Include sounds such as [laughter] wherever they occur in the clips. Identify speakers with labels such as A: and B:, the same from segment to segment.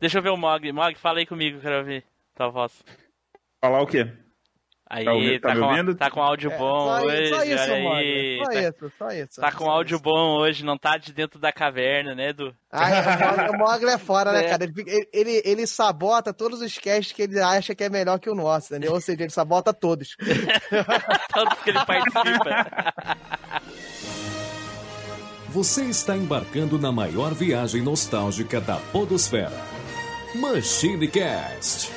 A: Deixa eu ver o Mog. Mog, fala aí comigo, quero ouvir tua voz.
B: Falar o quê?
A: Aí,
B: Tá ouvi- tá
A: tá,
B: me
A: com,
B: ouvindo?
A: tá com áudio
C: É,
A: bom
C: só,
A: hoje,
C: só isso,
A: aí.
C: Só
A: tá,
C: isso, só isso.
A: tá com
C: só
A: áudio
C: isso.
A: bom hoje, não tá de dentro da caverna, né, Edu?
C: Ai, o Mogli- Mogli é fora, né,
A: É.
C: cara? Ele, ele, ele sabota todos os casts que ele acha que é melhor que o nosso, entendeu? Ou seja, ele sabota todos. [laughs]
A: Todos que ele participa.
D: Você está embarcando na maior viagem nostálgica da Podosfera. Machine Cast.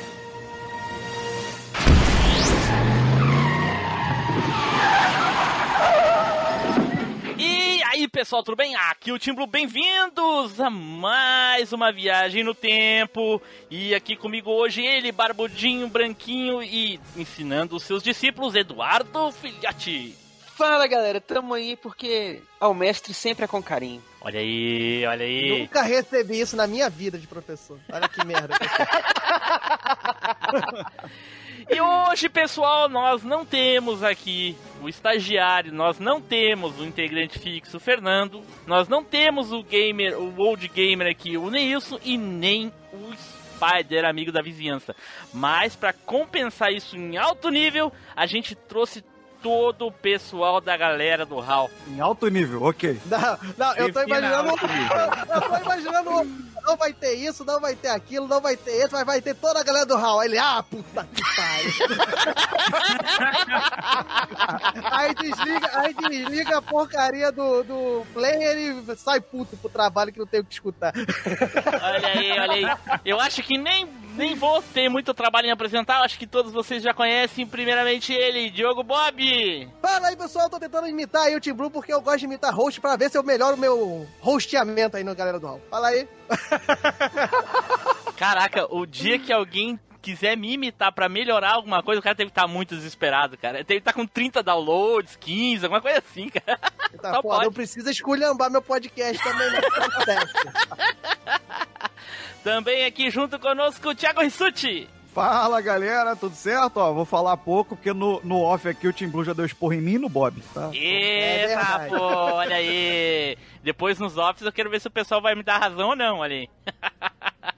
A: E aí, pessoal, tudo bem? Aqui é o Tim Blue, bem-vindos a mais uma viagem no tempo. E aqui comigo hoje ele, barbudinho, branquinho e ensinando os seus discípulos, Eduardo Filhote.
E: Fala galera, tamo aí porque ao mestre sempre é com carinho.
A: Olha aí, olha aí.
C: Nunca recebi isso na minha vida de professor. Olha que merda. [laughs]
A: E hoje, pessoal, nós não temos aqui o estagiário, nós não temos o integrante fixo, o Fernando, nós não temos o gamer, o old gamer aqui, o Neilson, e nem o Spider, amigo da vizinhança. Mas para compensar isso em alto nível, a gente trouxe todo o pessoal da galera do HAL.
F: Em alto nível, ok.
C: Não, não, eu tô imaginando. [laughs] Eu tô imaginando. Não vai ter isso, não vai ter aquilo, não vai ter esse, mas vai ter toda a galera do Hall. Aí Ele, ah, puta que pariu. [laughs] aí desliga, aí desliga a porcaria do, do player e sai puto pro trabalho que não tem o que escutar.
A: Olha aí, olha aí. Eu acho que nem, nem vou ter muito trabalho em apresentar, acho que todos vocês já conhecem. Primeiramente ele, Diogo Bob.
C: Fala aí, pessoal, tô tentando imitar aí o Team Blue porque eu gosto de imitar host pra ver se eu melhoro o meu hosteamento aí na galera do Hall. Fala aí. [laughs]
A: Caraca, o dia que alguém quiser me imitar pra melhorar alguma coisa, o cara deve estar muito desesperado, cara. Deve estar com 30 downloads, 15, alguma coisa assim, cara.
C: Tá, [laughs]
A: Só
C: pô,
A: pode.
C: não precisa esculhambar meu podcast também, não. Acontece. [laughs]
A: Também aqui junto conosco o Thiago Rissuti.
F: Fala galera, tudo certo? Ó, vou falar pouco porque no, no off aqui o Tim Blue já deu esporro em mim e no Bob, tá?
A: Eita,
C: verdade.
A: pô, olha aí. Depois nos offs eu quero ver se o pessoal vai me dar razão ou não, olha aí. [laughs]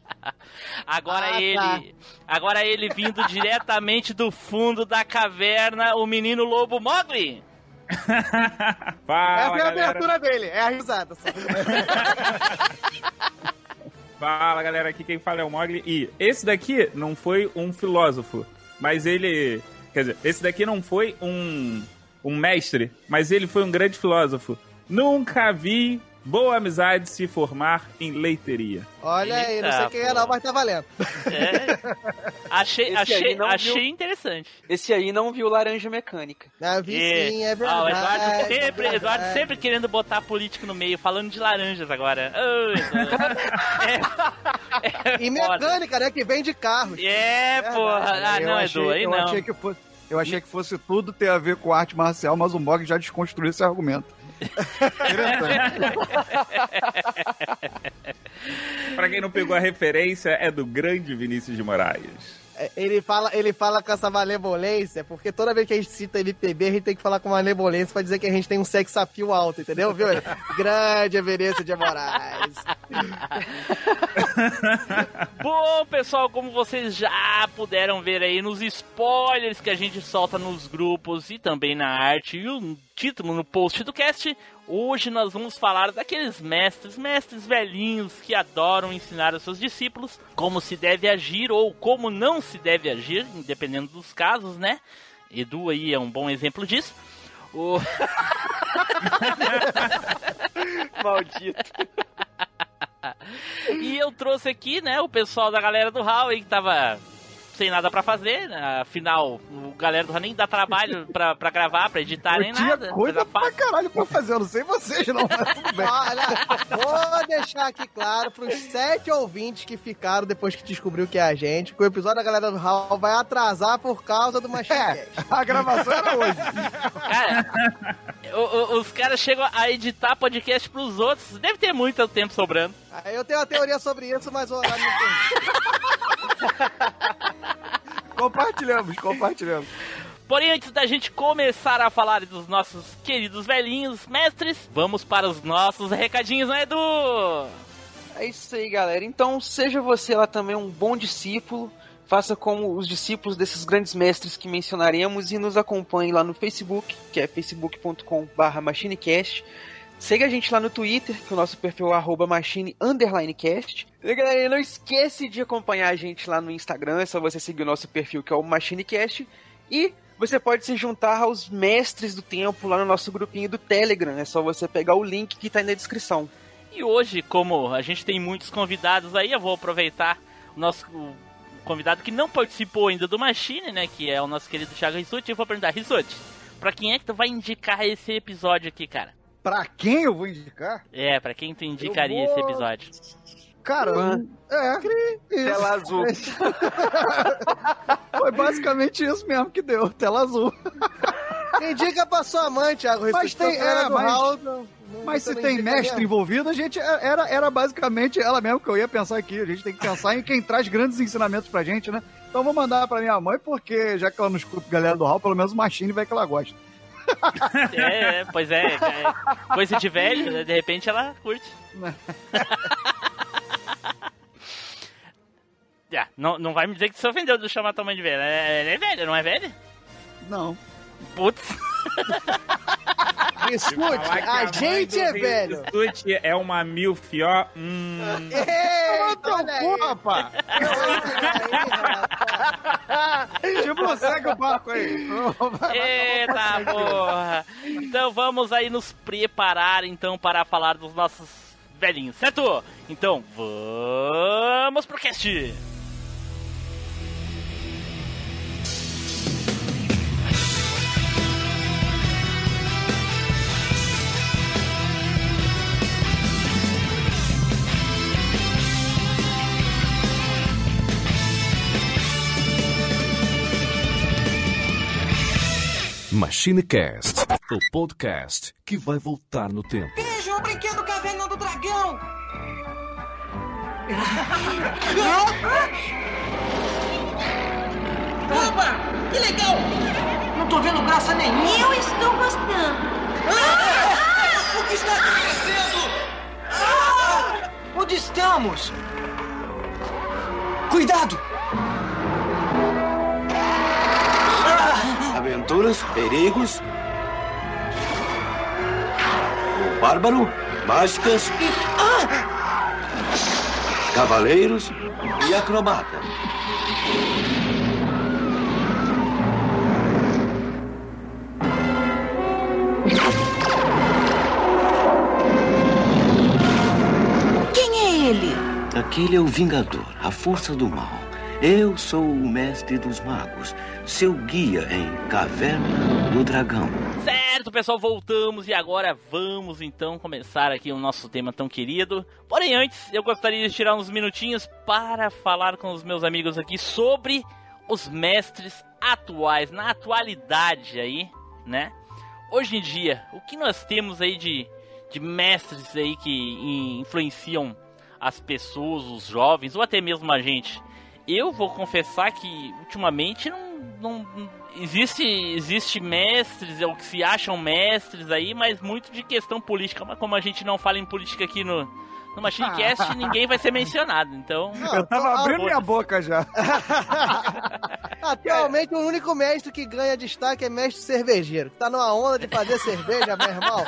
A: Agora
C: Ah,
A: ele,
C: tá.
A: agora ele vindo diretamente do fundo da caverna, o menino lobo Mogli. [laughs]
B: Fala,
C: Essa é a
B: galera.
C: abertura dele, é a risada. [laughs]
B: Fala, galera. Aqui quem fala é o Mogli. E esse daqui não foi um filósofo, mas ele... Quer dizer, esse daqui não foi um, um mestre, mas ele foi um grande filósofo. Nunca vi boa amizade se formar em leiteria.
C: Olha aí, não sei quem é não, mas tá valendo.
A: É. Achei,
E: Esse
A: achei,
E: não
A: achei
E: viu.
A: interessante.
E: Esse aí não viu Laranja Mecânica.
C: Eu vi
A: E-
C: sim, é
A: Ah,
C: verdade.
A: o Eduardo
C: é
A: sempre,
C: verdade.
A: Eduardo sempre querendo botar político no meio, falando de laranjas agora. Eduardo. é, é
C: E mecânica, né, que vem de carros.
A: É, porra. Ah, não,
F: achei,
A: Edu, aí não.
F: Achei que fosse, eu achei que fosse tudo ter a ver com arte marcial, mas o Mog já desconstruiu esse argumento.
B: Pra quem não pegou a referência, é do grande Vinícius de Moraes.
C: É, Ele fala, ele fala com essa malevolência, porque toda vez que a gente cita MPB, a gente tem que falar com malevolência pra dizer que a gente tem um sex appeal alto, entendeu? Viu? [laughs] Grande Everência de Moraes. [laughs]
A: Bom, pessoal, como vocês já puderam ver aí nos spoilers que a gente solta nos grupos e também na arte e o título no post do cast, hoje nós vamos falar daqueles mestres, mestres velhinhos que adoram ensinar aos seus discípulos como se deve agir ou como não se deve agir, dependendo dos casos, né? Edu aí é um bom exemplo disso. O... [laughs]
E: Maldito. [laughs]
A: E eu trouxe aqui, né, o pessoal da galera do aí que tava sem nada pra fazer, né? afinal, o galera do nem dá trabalho [laughs] pra, pra gravar, pra editar, nem
F: Eu tinha
A: nada.
F: coisa pra
A: fácil.
F: caralho pra fazer, eu não sei vocês não, mas tudo bem.
C: Olha, vou deixar aqui claro pros sete ouvintes que ficaram depois que descobriu que é a gente, que o episódio da galera do Hall vai atrasar por causa do
F: É,
C: Machine
F: a gravação era hoje.
A: Cara, o- o- os caras chegam a editar podcast pros outros, deve ter muito tempo sobrando.
C: Eu tenho uma teoria sobre isso, mas o horário não tem. [laughs]
F: Compartilhamos, compartilhamos.
A: Porém, antes da gente começar a falar dos nossos queridos velhinhos mestres, vamos para os nossos recadinhos, né, Edu?
E: É isso aí, galera. Então, seja você lá também um bom discípulo. Faça como os discípulos desses grandes mestres que mencionaremos e nos acompanhe lá no Facebook, que é facebook.com.br Siga a gente lá no Twitter, que o nosso perfil é arroba machine cast. E galera, não esquece de acompanhar a gente lá no Instagram, é só você seguir o nosso perfil que é o machinecast. E você pode se juntar aos mestres do tempo lá no nosso grupinho do Telegram, é só você pegar o link que tá aí na descrição.
A: E hoje, como a gente tem muitos convidados aí, eu vou aproveitar o nosso convidado que não participou ainda do Machine, né? Que é o nosso querido Thiago Rissuti. E vou perguntar, Rissuti, pra quem é que tu vai indicar esse episódio aqui, cara?
F: Pra quem eu vou indicar?
A: É, pra quem tu indicaria
F: vou-
A: esse episódio?
F: Cara, é. Isso.
E: Tela azul. [laughs]
F: Foi basicamente isso mesmo que deu, tela azul.
C: Indica pra sua mãe, Thiago.
F: Mas tem- é,
C: do
F: mas-
C: Raul, não- não-
F: Mas se tem mestre
C: mesmo.
F: envolvido, a gente é, era, era basicamente ela mesmo que eu ia pensar aqui. A gente tem que pensar em quem traz grandes ensinamentos pra gente, né? Então vou mandar pra minha mãe, porque já que ela não escuta galera do Hall, pelo menos o Machine vai que ela gosta. [laughs]
A: É, é, pois é, é, coisa de velho, né? De repente ela curte. [laughs] [laughs] Ah, não, não vai me dizer que você ofendeu de chamar tua mãe de velha. É, Ela é velha, não é velha?
F: Não.
A: Putz.
C: Escute,
B: que
C: a
B: mãe
C: gente é velho.
B: Tuti é uma milf, ó. Hum.
F: Pô, rapaz!
C: Olha aí, rapaz.
F: tipo, segue o barco aí.
A: Eita porra! Então vamos aí nos preparar então para falar dos nossos velhinhos, certo? Então vamos pro cast!
D: MachineCast, o podcast que vai voltar no tempo.
G: Veja o brinquedo Caverna do Dragão! Opa! Que legal! Não tô vendo graça nenhuma!
H: Eu estou gostando.
G: Ah! O que está acontecendo? Ah! Onde estamos? Cuidado!
I: Aventuras, perigos. O bárbaro, mágicas, cavaleiros e acrobata.
H: Quem é ele?
I: Aquele é o Vingador, a força do mal. Eu sou o mestre dos magos, seu guia em Caverna do Dragão.
A: Certo, pessoal, voltamos e agora vamos então começar aqui o nosso tema tão querido. Porém, antes, eu gostaria de tirar uns minutinhos para falar com os meus amigos aqui sobre os mestres atuais, na atualidade aí, né? Hoje em dia, o que nós temos aí de, de mestres aí que in- influenciam as pessoas, os jovens, ou até mesmo a gente? Eu vou confessar que ultimamente não, não existe existe mestres ou que se acham mestres aí, mas muito de questão política. Mas como a gente não fala em política aqui no no Machinecast, [laughs] ninguém vai ser mencionado. Então,
C: Não,
F: Eu tava
C: tô-
F: abrindo minha boca já. [laughs]
C: Atualmente, o único mestre que ganha destaque é mestre cervejeiro. que Tá numa onda de fazer cerveja, meu irmão.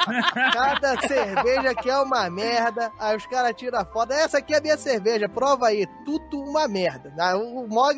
C: Cada cerveja que é uma merda. Aí os caras tiram a foto. Essa aqui é a minha cerveja, prova aí. Tudo uma merda. O Mog,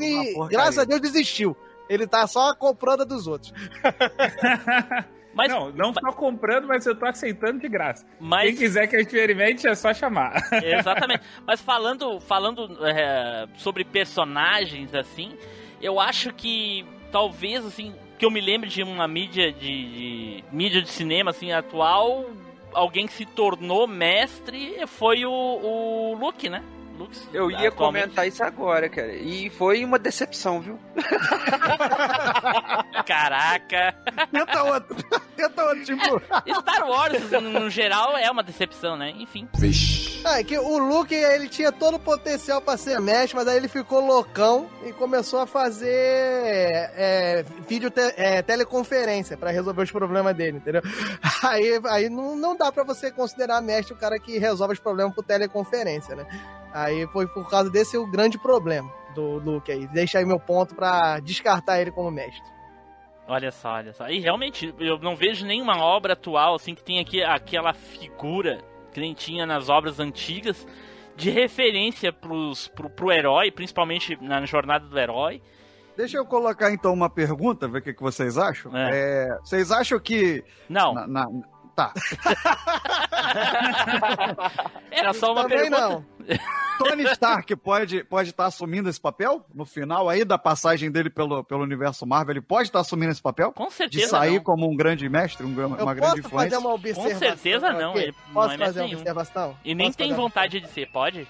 C: graças a Deus, desistiu. Ele tá só comprando a dos outros. [laughs]
A: mas
B: não, não só comprando, mas eu tô aceitando de graça.
A: mas
B: Quem quiser que eu experimente, é só chamar. [laughs]
A: Exatamente. [laughs] Mas falando, falando é, sobre personagens, assim, eu acho que talvez, assim, que eu me lembre de uma mídia de, de- mídia de cinema, assim, atual, alguém que se tornou mestre foi o, o Luke, né?
E: Eu ia
A: atualmente.
E: comentar isso agora, cara. E foi uma decepção, viu? [laughs]
A: Caraca!
F: Tenta outro. [laughs] Tenta outro, tipo.
A: Star Wars, no, no geral, é uma decepção, né? Enfim.
J: Vixe.
C: Ah, é que o Luke, ele tinha todo o potencial pra ser mestre, mas aí ele ficou loucão e começou a fazer é, vídeo te- é, teleconferência pra resolver os problemas dele, entendeu? [laughs] Aí, aí não, não dá pra você considerar mestre o cara que resolve os problemas por teleconferência, né? Aí foi por causa desse o grande problema do Luke aí. Deixa aí meu ponto pra descartar ele como mestre.
A: Olha só, olha só. E realmente, eu não vejo nenhuma obra atual, assim, que tenha aqui aquela figura que nem tinha nas obras antigas, de referência pros, pro, pro herói, principalmente na jornada do herói.
F: Deixa eu colocar então uma pergunta, ver o que, que vocês acham.
A: É.
F: É, vocês acham que.
A: Não.
F: na- na- tá. [laughs]
A: Era só uma
C: Também
A: pergunta.
C: não.
F: Tony Stark pode estar pode tá assumindo esse papel? No final aí da passagem dele pelo, pelo universo Marvel, ele pode estar assumindo esse papel?
A: Com
F: De
A: certeza
F: sair
A: não.
F: como um grande mestre, um, gran-
C: Eu
F: uma grande
C: posso
F: influência?
C: fazer uma observação?
A: certeza não,
C: aqui?
A: ele não
C: Posso
A: é mestre
C: fazer uma
A: nenhum.
C: observação?
A: E nem
C: Posso
A: tem
C: uma
A: vontade de ser, pode?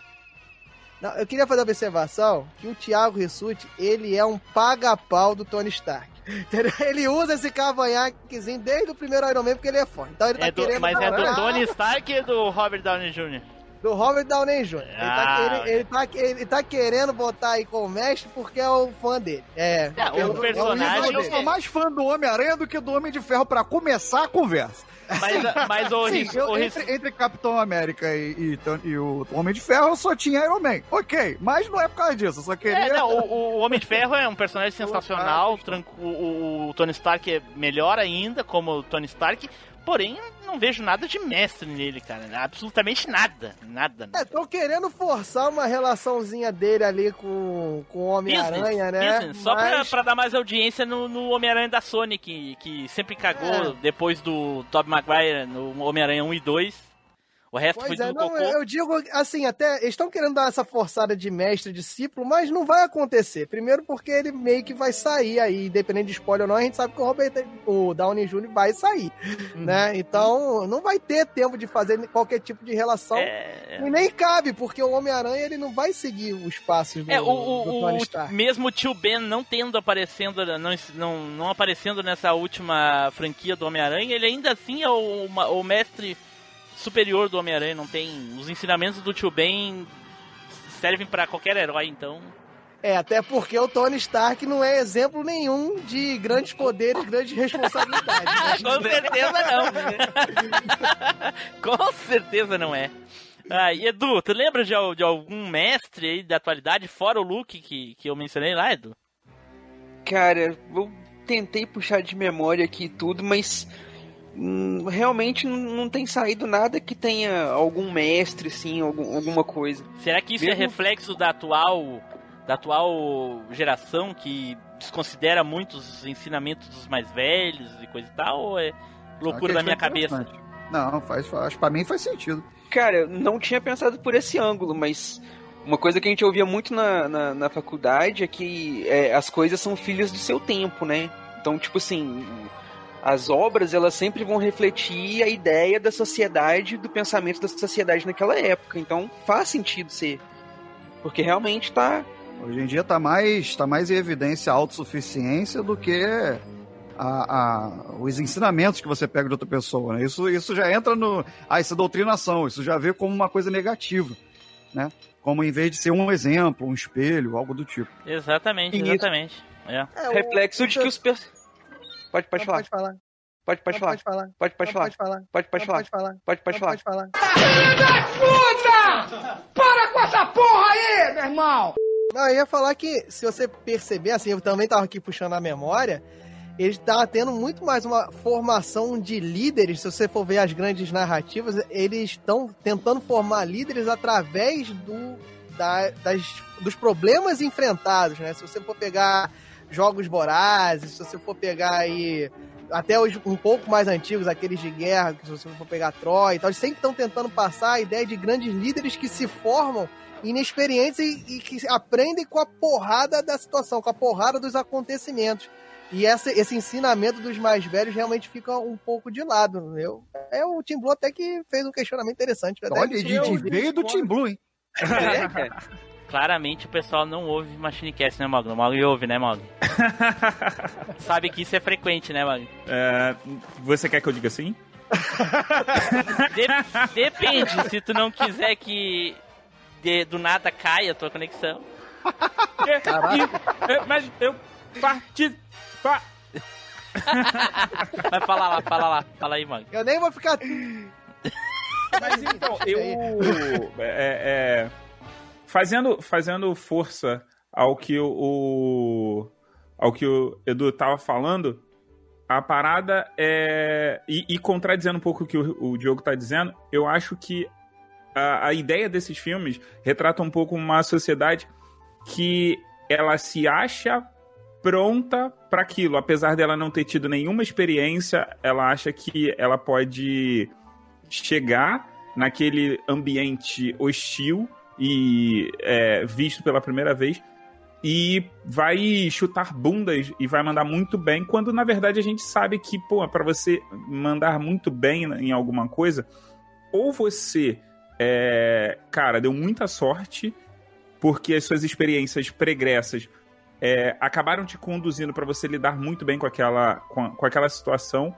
C: Não, eu queria fazer uma observação que o Thiago Rissuti, ele é um paga-pau do Tony Stark. Entendeu? [laughs] Ele usa esse cavanhaquezinho desde o primeiro Iron Man porque ele é fã. Então ele tá
A: É do-
C: querendo
A: mas é do Tony Stark e do Robert Downey Jr.
C: do Robert Downey Jr. Ele, tá,
A: Ah,
C: ele, ele tá, ele tá querendo botar aí como mestre porque é o fã dele. É,
A: É, o
C: é
A: personagem-
C: ídolo
F: Eu
C: dele.
F: sou mais fã do Homem-Aranha do que do Homem de Ferro pra começar a conversa.
A: Mas, mas o,
F: Sim, eu-
A: o
F: entre, entre Capitão América e, e e o Homem de Ferro, eu só tinha Iron Man. Ok, mas não é por causa disso, eu só queria...
A: É, não, o, o Homem de Ferro é um personagem sensacional, o, o- o Tony Stark é melhor ainda como o Tony Stark, porém não vejo nada de mestre nele, cara, absolutamente nada, nada.
C: É, tô querendo forçar uma relaçãozinha dele ali com, com o Homem-Aranha, né?
A: business, só pra,
C: Mas-
A: pra dar mais audiência no, no Homem-Aranha da Sony, que, que sempre cagou
C: É.
A: depois do Tobey Maguire no Homem-Aranha 1 e 2. O resto
C: Pois
A: foi
C: é, não,
A: cocô.
C: eu digo assim, até eles estão querendo dar essa forçada de mestre discípulo, mas não vai acontecer. Primeiro porque ele meio que vai sair aí, independente de spoiler ou não, a gente sabe que o Robert, o Downey Jr. vai sair,
A: Uhum.
C: né? Então, não vai ter tempo de fazer qualquer tipo de relação.
A: É,
C: E nem cabe, porque o Homem-Aranha ele não vai seguir os passos do,
A: É, o, o-
C: do
A: o-
C: Tony
A: o-
C: Stark.
A: mesmo o tio Ben não tendo aparecendo, não, não, não aparecendo nessa última franquia do Homem-Aranha, ele ainda assim é o, o mestre superior do Homem-Aranha, não tem... Os ensinamentos do tio Ben servem pra qualquer herói, então...
C: É, até porque o Tony Stark não é exemplo nenhum de grandes poderes, grandes responsabilidades. [laughs]
A: Com certeza não. Com certeza não é. Ah, e Edu, tu lembra de, de algum mestre aí da atualidade, fora o Luke que, que eu mencionei lá, Edu?
E: Cara, eu tentei puxar de memória aqui tudo, mas realmente não, tem saído nada que tenha algum mestre, assim, algum- alguma coisa.
A: Será que isso é
E: Mesmo-
A: reflexo da atual, da atual geração que desconsidera muitos ensinamentos dos mais velhos e coisa e tal? Ou é loucura da minha cabeça?
F: Não, faz, faz, pra mim faz sentido.
E: Cara, eu não tinha pensado por esse ângulo, mas uma coisa que a gente ouvia muito na, na, na faculdade é que é, as coisas são filhas do seu tempo, né? Então, tipo assim, as obras elas sempre vão refletir a ideia da sociedade, do pensamento da sociedade naquela época. Então, faz sentido ser. Porque realmente tá.
F: Hoje em dia tá mais, tá mais em evidência a autossuficiência do que a, a- os ensinamentos que você pega de outra pessoa, né? Isso, isso já entra no... Ah, isso é doutrinação, isso já vê como uma coisa negativa, né? Como em vez de ser um exemplo, um espelho, algo do tipo.
A: Exatamente, exatamente. É.
C: É, o-
E: reflexo de que os. Per... Pode, pode falar.
C: Pode falar.
E: Pode, pode falar.
C: Pode falar.
E: Pode, pode falar.
C: Pode falar.
E: Pode, pode falar.
C: Pode falar.
E: Pode, pode falar.
C: Pode falar.
G: Para com essa porra aí, meu irmão!
C: Não, eu ia falar que, se você perceber, assim, eu também tava aqui puxando a memória, ele tá tendo muito mais uma formação de líderes, se você for ver as grandes narrativas, eles estão tentando formar líderes através do, da- das, dos problemas enfrentados, né? Se você for pegar jogos vorazes, se você for pegar aí até os um pouco mais antigos, aqueles de guerra, que se você for pegar Troy e tal, eles sempre estão tentando passar a ideia de grandes líderes que se formam inexperientes e, e que aprendem com a porrada da situação, com a porrada dos acontecimentos. E essa, esse ensinamento dos mais velhos realmente fica um pouco de lado. Eu, é o Tim Blue até que fez um questionamento interessante. Até
F: Olha,
C: eu-
F: de veio do Tim Blue, hein?
E: É, cara. [laughs]
A: Claramente o pessoal não ouve Machine Cast, né, Mogli? O Mogli ouve, né, Mogli? [laughs] Sabe que isso é frequente, né, Mogli?
B: É, você quer que eu diga assim? [laughs]
A: De- depende, se tu não quiser que de- do nada caia a tua conexão.
B: É, é, mas eu parti. pa- [laughs]
A: Vai falar lá, fala lá, fala aí, mano.
C: Eu nem vou ficar.
B: Mas então, eu. é, é, fazendo, fazendo força ao que o, ao que o Edu tava falando, a parada é. E, e contradizendo um pouco o que o, o Diogo tá dizendo, eu acho que a, a ideia desses filmes retrata um pouco uma sociedade que ela se acha pronta para aquilo, apesar dela não ter tido nenhuma experiência, ela acha que ela pode chegar naquele ambiente hostil e é, visto pela primeira vez e vai chutar bundas e vai mandar muito bem, quando na verdade a gente sabe que, pô, para você mandar muito bem em alguma coisa, ou você, é, cara, deu muita sorte, porque as suas experiências pregressas é, acabaram te conduzindo para você lidar muito bem com aquela, com, com aquela situação,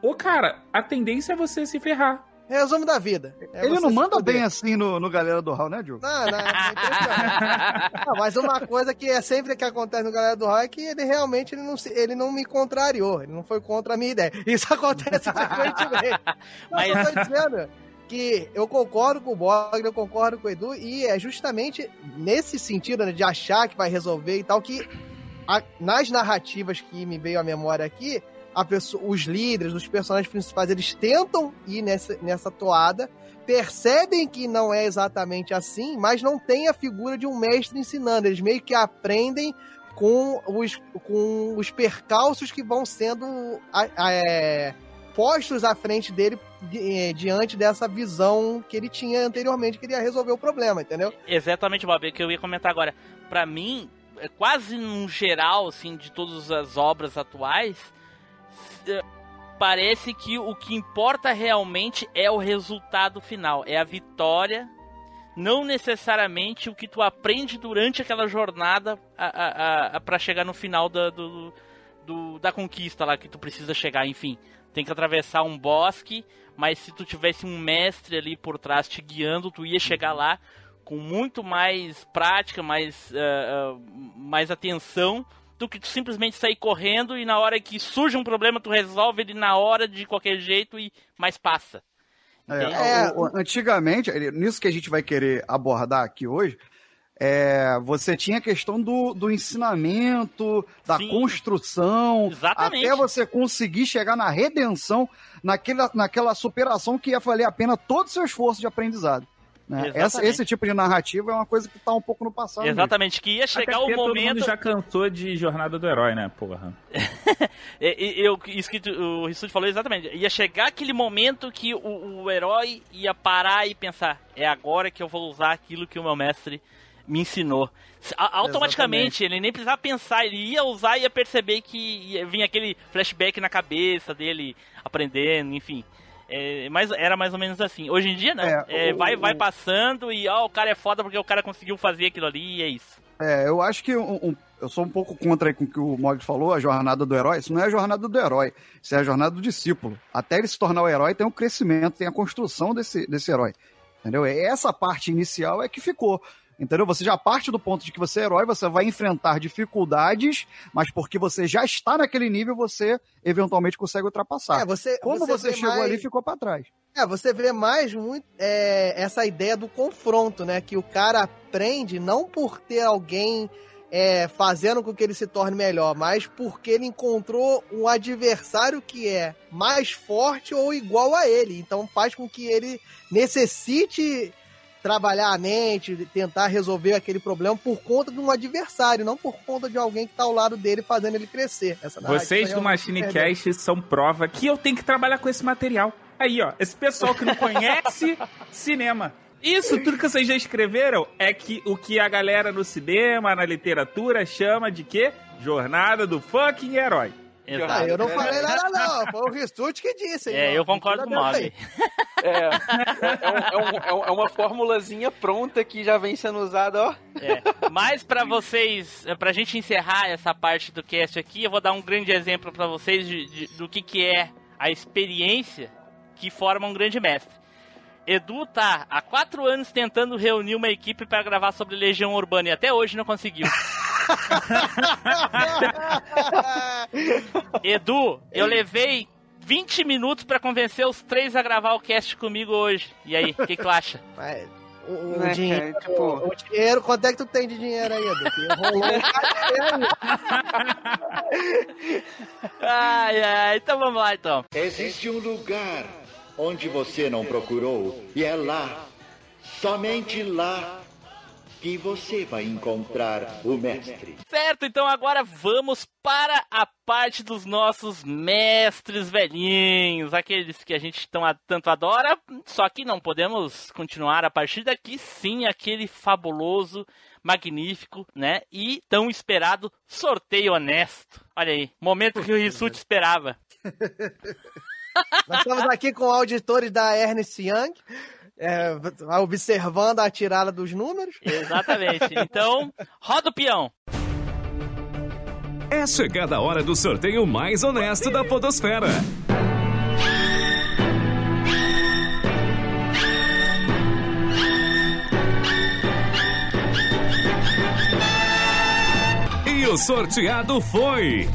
B: ou, cara, a tendência é você se ferrar.
C: Resumo da vida. É
F: Ele não manda bem assim no, no Galera do Hall, né, Diogo?
C: Não, não, é. [laughs] Não, mas uma coisa que é sempre que acontece no Galera do Raio é que ele realmente ele não, ele não me contrariou, ele não foi contra a minha ideia. Isso [laughs] acontece frequentemente.
A: Mas-
C: eu tô dizendo que eu concordo com o Bogner, eu concordo com o Edu, e é justamente nesse sentido né, de achar que vai resolver e tal, que a- nas narrativas que me veio à memória aqui, pessoa- os líderes, os personagens principais, eles tentam ir nessa, nessa toada, percebem que não é exatamente assim, mas não tem a figura de um mestre ensinando. Eles meio que aprendem com os, com os percalços que vão sendo é, postos à frente dele eh, diante dessa visão que ele tinha anteriormente, que ele ia resolver o problema, entendeu?
A: Exatamente, Bob, é que eu ia comentar agora. Pra mim, é quase num geral, assim, de todas as obras atuais, é, parece que o que importa realmente é o resultado final, é a vitória, não necessariamente o que tu aprende durante aquela jornada para chegar no final da, do, do- da conquista lá que tu precisa chegar, enfim. Tem que atravessar um bosque, mas se tu tivesse um mestre ali por trás te guiando, tu ia chegar lá com muito mais prática, mais, ah, ah, mais atenção do que tu simplesmente sair correndo e na hora que surge um problema tu resolve ele na hora de qualquer jeito e mais passa.
F: É,
C: É.
F: o- antigamente, nisso que a gente vai querer abordar aqui hoje, é, você tinha a questão do, do ensinamento, da
A: Sim.
F: construção,
A: Exatamente.
F: até você conseguir chegar na redenção, naquela, naquela superação que ia valer a pena todo o seu esforço de aprendizado. Né? Essa-
A: Exatamente.
F: esse tipo de narrativa é uma coisa que está um pouco no passado. mesmo.
A: Exatamente, que ia chegar
B: Até
A: o
B: porque todo
A: momento.
B: mundo já cansou de Jornada do Herói, né, porra? [laughs]
A: Eu, isso que tu- o Rissuti falou exatamente. Ia chegar aquele momento que o, o herói ia parar e pensar: é agora que eu vou usar aquilo que o meu mestre me ensinou. Automaticamente, ele nem precisava pensar, ele ia usar e ia perceber que ia vir aquele flashback na cabeça dele, aprendendo, enfim. É, mas era mais ou menos assim. Hoje em dia, não.
F: É,
A: É,
F: o-
A: vai, vai passando e ó, o cara é foda porque o cara conseguiu fazer aquilo ali e é isso.
F: É, eu acho que um- um- eu sou um pouco contra com o que o Mog falou, a jornada do herói. Isso não é a jornada do herói, isso é a jornada do discípulo. Até ele se tornar o herói, tem o crescimento, tem a construção desse, desse herói. Entendeu? E Essa parte inicial é que ficou. Entendeu? Você já parte do ponto de que você é herói, você vai enfrentar dificuldades, mas porque você já está naquele nível, você eventualmente consegue ultrapassar.
C: É, você,
F: Como você,
C: vê
F: chegou
C: mais-
F: ali, ficou pra trás.
C: É, você vê mais muito é, essa ideia do confronto, né? Que o cara aprende não por ter alguém é, fazendo com que ele se torne melhor, mas porque ele encontrou um adversário que é mais forte ou igual a ele. Então faz com que ele necessite trabalhar a mente, tentar resolver aquele problema por conta de um adversário, não por conta de alguém que tá ao lado dele fazendo ele crescer. Essa
B: Vocês do
C: realmente
B: Machine
C: perdeu.
B: Cast são prova que eu tenho que trabalhar com esse material. Aí, ó, esse pessoal que não conhece [laughs] cinema. Isso tudo que vocês já escreveram é que o que a galera no cinema, na literatura, chama de quê? Jornada do fucking herói.
A: Exato.
C: Ah, eu não falei nada não, foi o Ristut que disse. hein,
A: É,
C: mano.
A: eu concordo com o.
E: É, é, um- é um- é um- é uma formulazinha pronta que já vem sendo usada, ó.
A: É. Mas pra vocês, é, pra gente encerrar essa parte do cast aqui, eu vou dar um grande exemplo pra vocês de, de- do que, que é a experiência que forma um grande mestre. Edu tá há quatro anos tentando reunir uma equipe para gravar sobre Legião Urbana e até hoje não conseguiu. [laughs] Edu, eu levei 20 minutos para convencer os três a gravar o cast comigo hoje. E aí, o que, que tu acha?
C: Mas, o, o
E: Né,
C: dinheiro,
E: cara, tipo-
C: o dinheiro, quanto é que tu tem de dinheiro aí, Edu? Que Rolou dinheiro. [laughs]
A: Ai, ai, então vamos lá então.
J: Existe um lugar onde você não procurou, e é lá, somente lá, que você vai encontrar o Mestre.
A: Certo, então agora vamos para a parte dos nossos mestres velhinhos, aqueles que a gente tão, tanto adora, só que não podemos continuar a partir daqui sim aquele fabuloso, magnífico, né, e tão esperado sorteio honesto. Olha aí, momento que o Rissuti esperava. [laughs]
C: Nós estamos aqui com auditores da Ernest Young, é, observando a tirada dos números.
A: Exatamente. Então, roda o peão.
D: É chegada a hora do sorteio mais honesto da Podosfera. E o sorteado foi.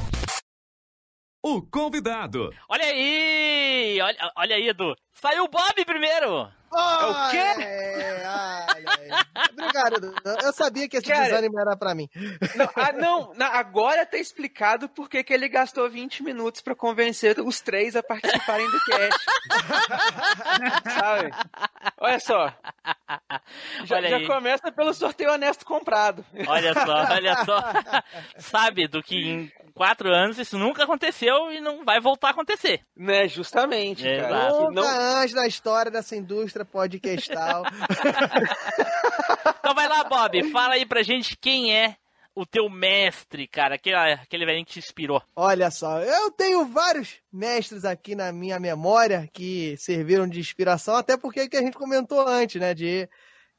D: O convidado.
A: Olha aí! Olha, olha aí, Edu. Saiu o Bob primeiro!
C: O
E: quê?
C: É, ai. Obrigado. Eu sabia que esse
E: Cara,
C: desânimo era pra mim.
E: Não, ah, não, agora tá explicado por que que ele gastou 20 minutos pra convencer os três a participarem do cast. Sabe? Olha só. Já,
A: Olha
E: já começa pelo sorteio honesto comprado.
A: Olha só, olha só. Sabe do que em quatro anos isso nunca aconteceu e não vai voltar a acontecer.
E: Né, justamente,
A: Exato.
E: cara.
C: Nunca
E: Não,
C: antes na história dessa indústria podcastal. [laughs]
A: Então vai lá, Bob, fala aí pra gente quem é o teu mestre, cara, aquele, aquele velhinho que te inspirou.
C: Olha só, eu tenho vários mestres aqui na minha memória que serviram de inspiração, até porque é que a gente comentou antes, né, de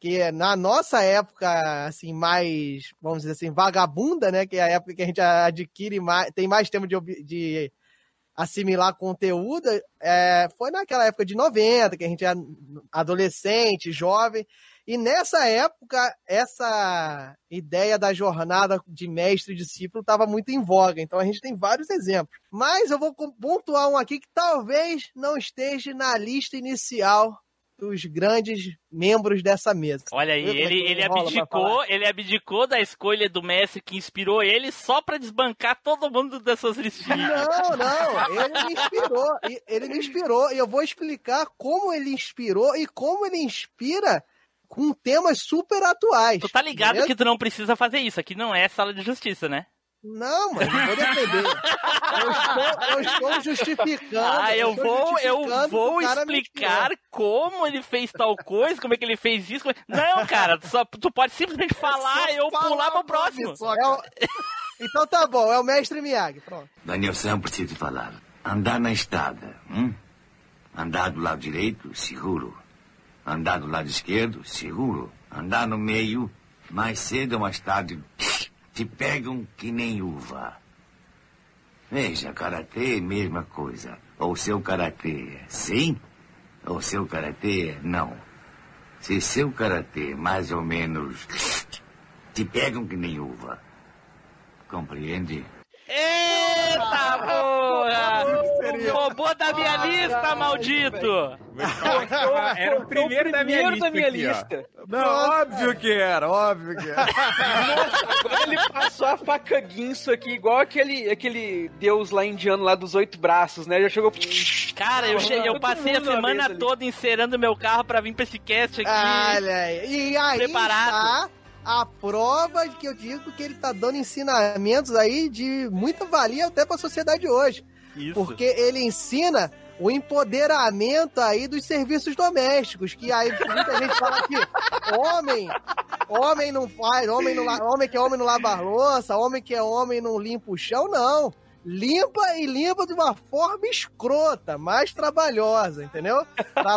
C: que na nossa época, assim, mais, vamos dizer assim, vagabunda, né, que é a época que a gente adquire mais, tem mais tempo de, de assimilar conteúdo, é, foi naquela época de 90, que a gente era adolescente, jovem, e nessa época, essa ideia da jornada de mestre e discípulo estava muito em voga. Então a gente tem vários exemplos. Mas eu vou pontuar um aqui que talvez não esteja na lista inicial dos grandes membros dessa mesa.
A: Olha aí,
C: é
A: ele, ele abdicou, ele abdicou da escolha do mestre que inspirou ele só pra desbancar todo mundo dessas listinhas.
C: Não, não, ele me inspirou. Ele me inspirou e eu vou explicar como ele inspirou e como ele inspira com temas super atuais.
A: Tu tá ligado
C: beleza?
A: que tu não precisa fazer isso, aqui não é sala de justiça, né?
C: Não, mano, não vou defender. Eu estou, eu estou justificando.
A: Ah, eu vou, eu vou explicar como ele fez tal coisa, como é que ele fez isso. como é- Não, cara, tu, só, tu pode simplesmente falar e eu pular pro próximo.
C: É o- Então tá bom, é o mestre Miyagi, pronto.
I: Danielson, preciso te falar. Andar na estrada, hum? Andar do lado direito, seguro. Andar do lado esquerdo, seguro. Andar no meio, mais cedo ou mais tarde, te pegam que nem uva. Veja, karatê é mesma coisa. Ou seu karatê é sim, ou seu karatê é não. Se seu karatê mais ou menos te pegam que nem uva. Compreende?
A: Eita porra! Roubou da minha lista, maldito!
B: Era o primeiro da minha
E: primeiro
B: lista.
E: da minha
B: aqui,
E: lista.
F: Não, óbvio que era, óbvio que era.
E: Nossa, agora ele passou a faca guinso aqui, igual aquele, aquele deus lá indiano lá dos oito braços, né? Já chegou.
A: Cara, eu, che- eu passei a semana toda encerando meu carro pra vir pra esse cast aqui.
C: Olha aí. E aí
A: Preparado.
C: está a prova de que eu digo que ele tá dando ensinamentos aí de muita valia até pra sociedade hoje.
A: Isso.
C: Porque ele ensina o empoderamento aí dos serviços domésticos, que aí muita gente fala que homem, homem não faz, homem, não, homem que é homem não lava a louça, homem que é homem não limpa o chão, não. Limpa e limpa de uma forma escrota, mais trabalhosa, entendeu?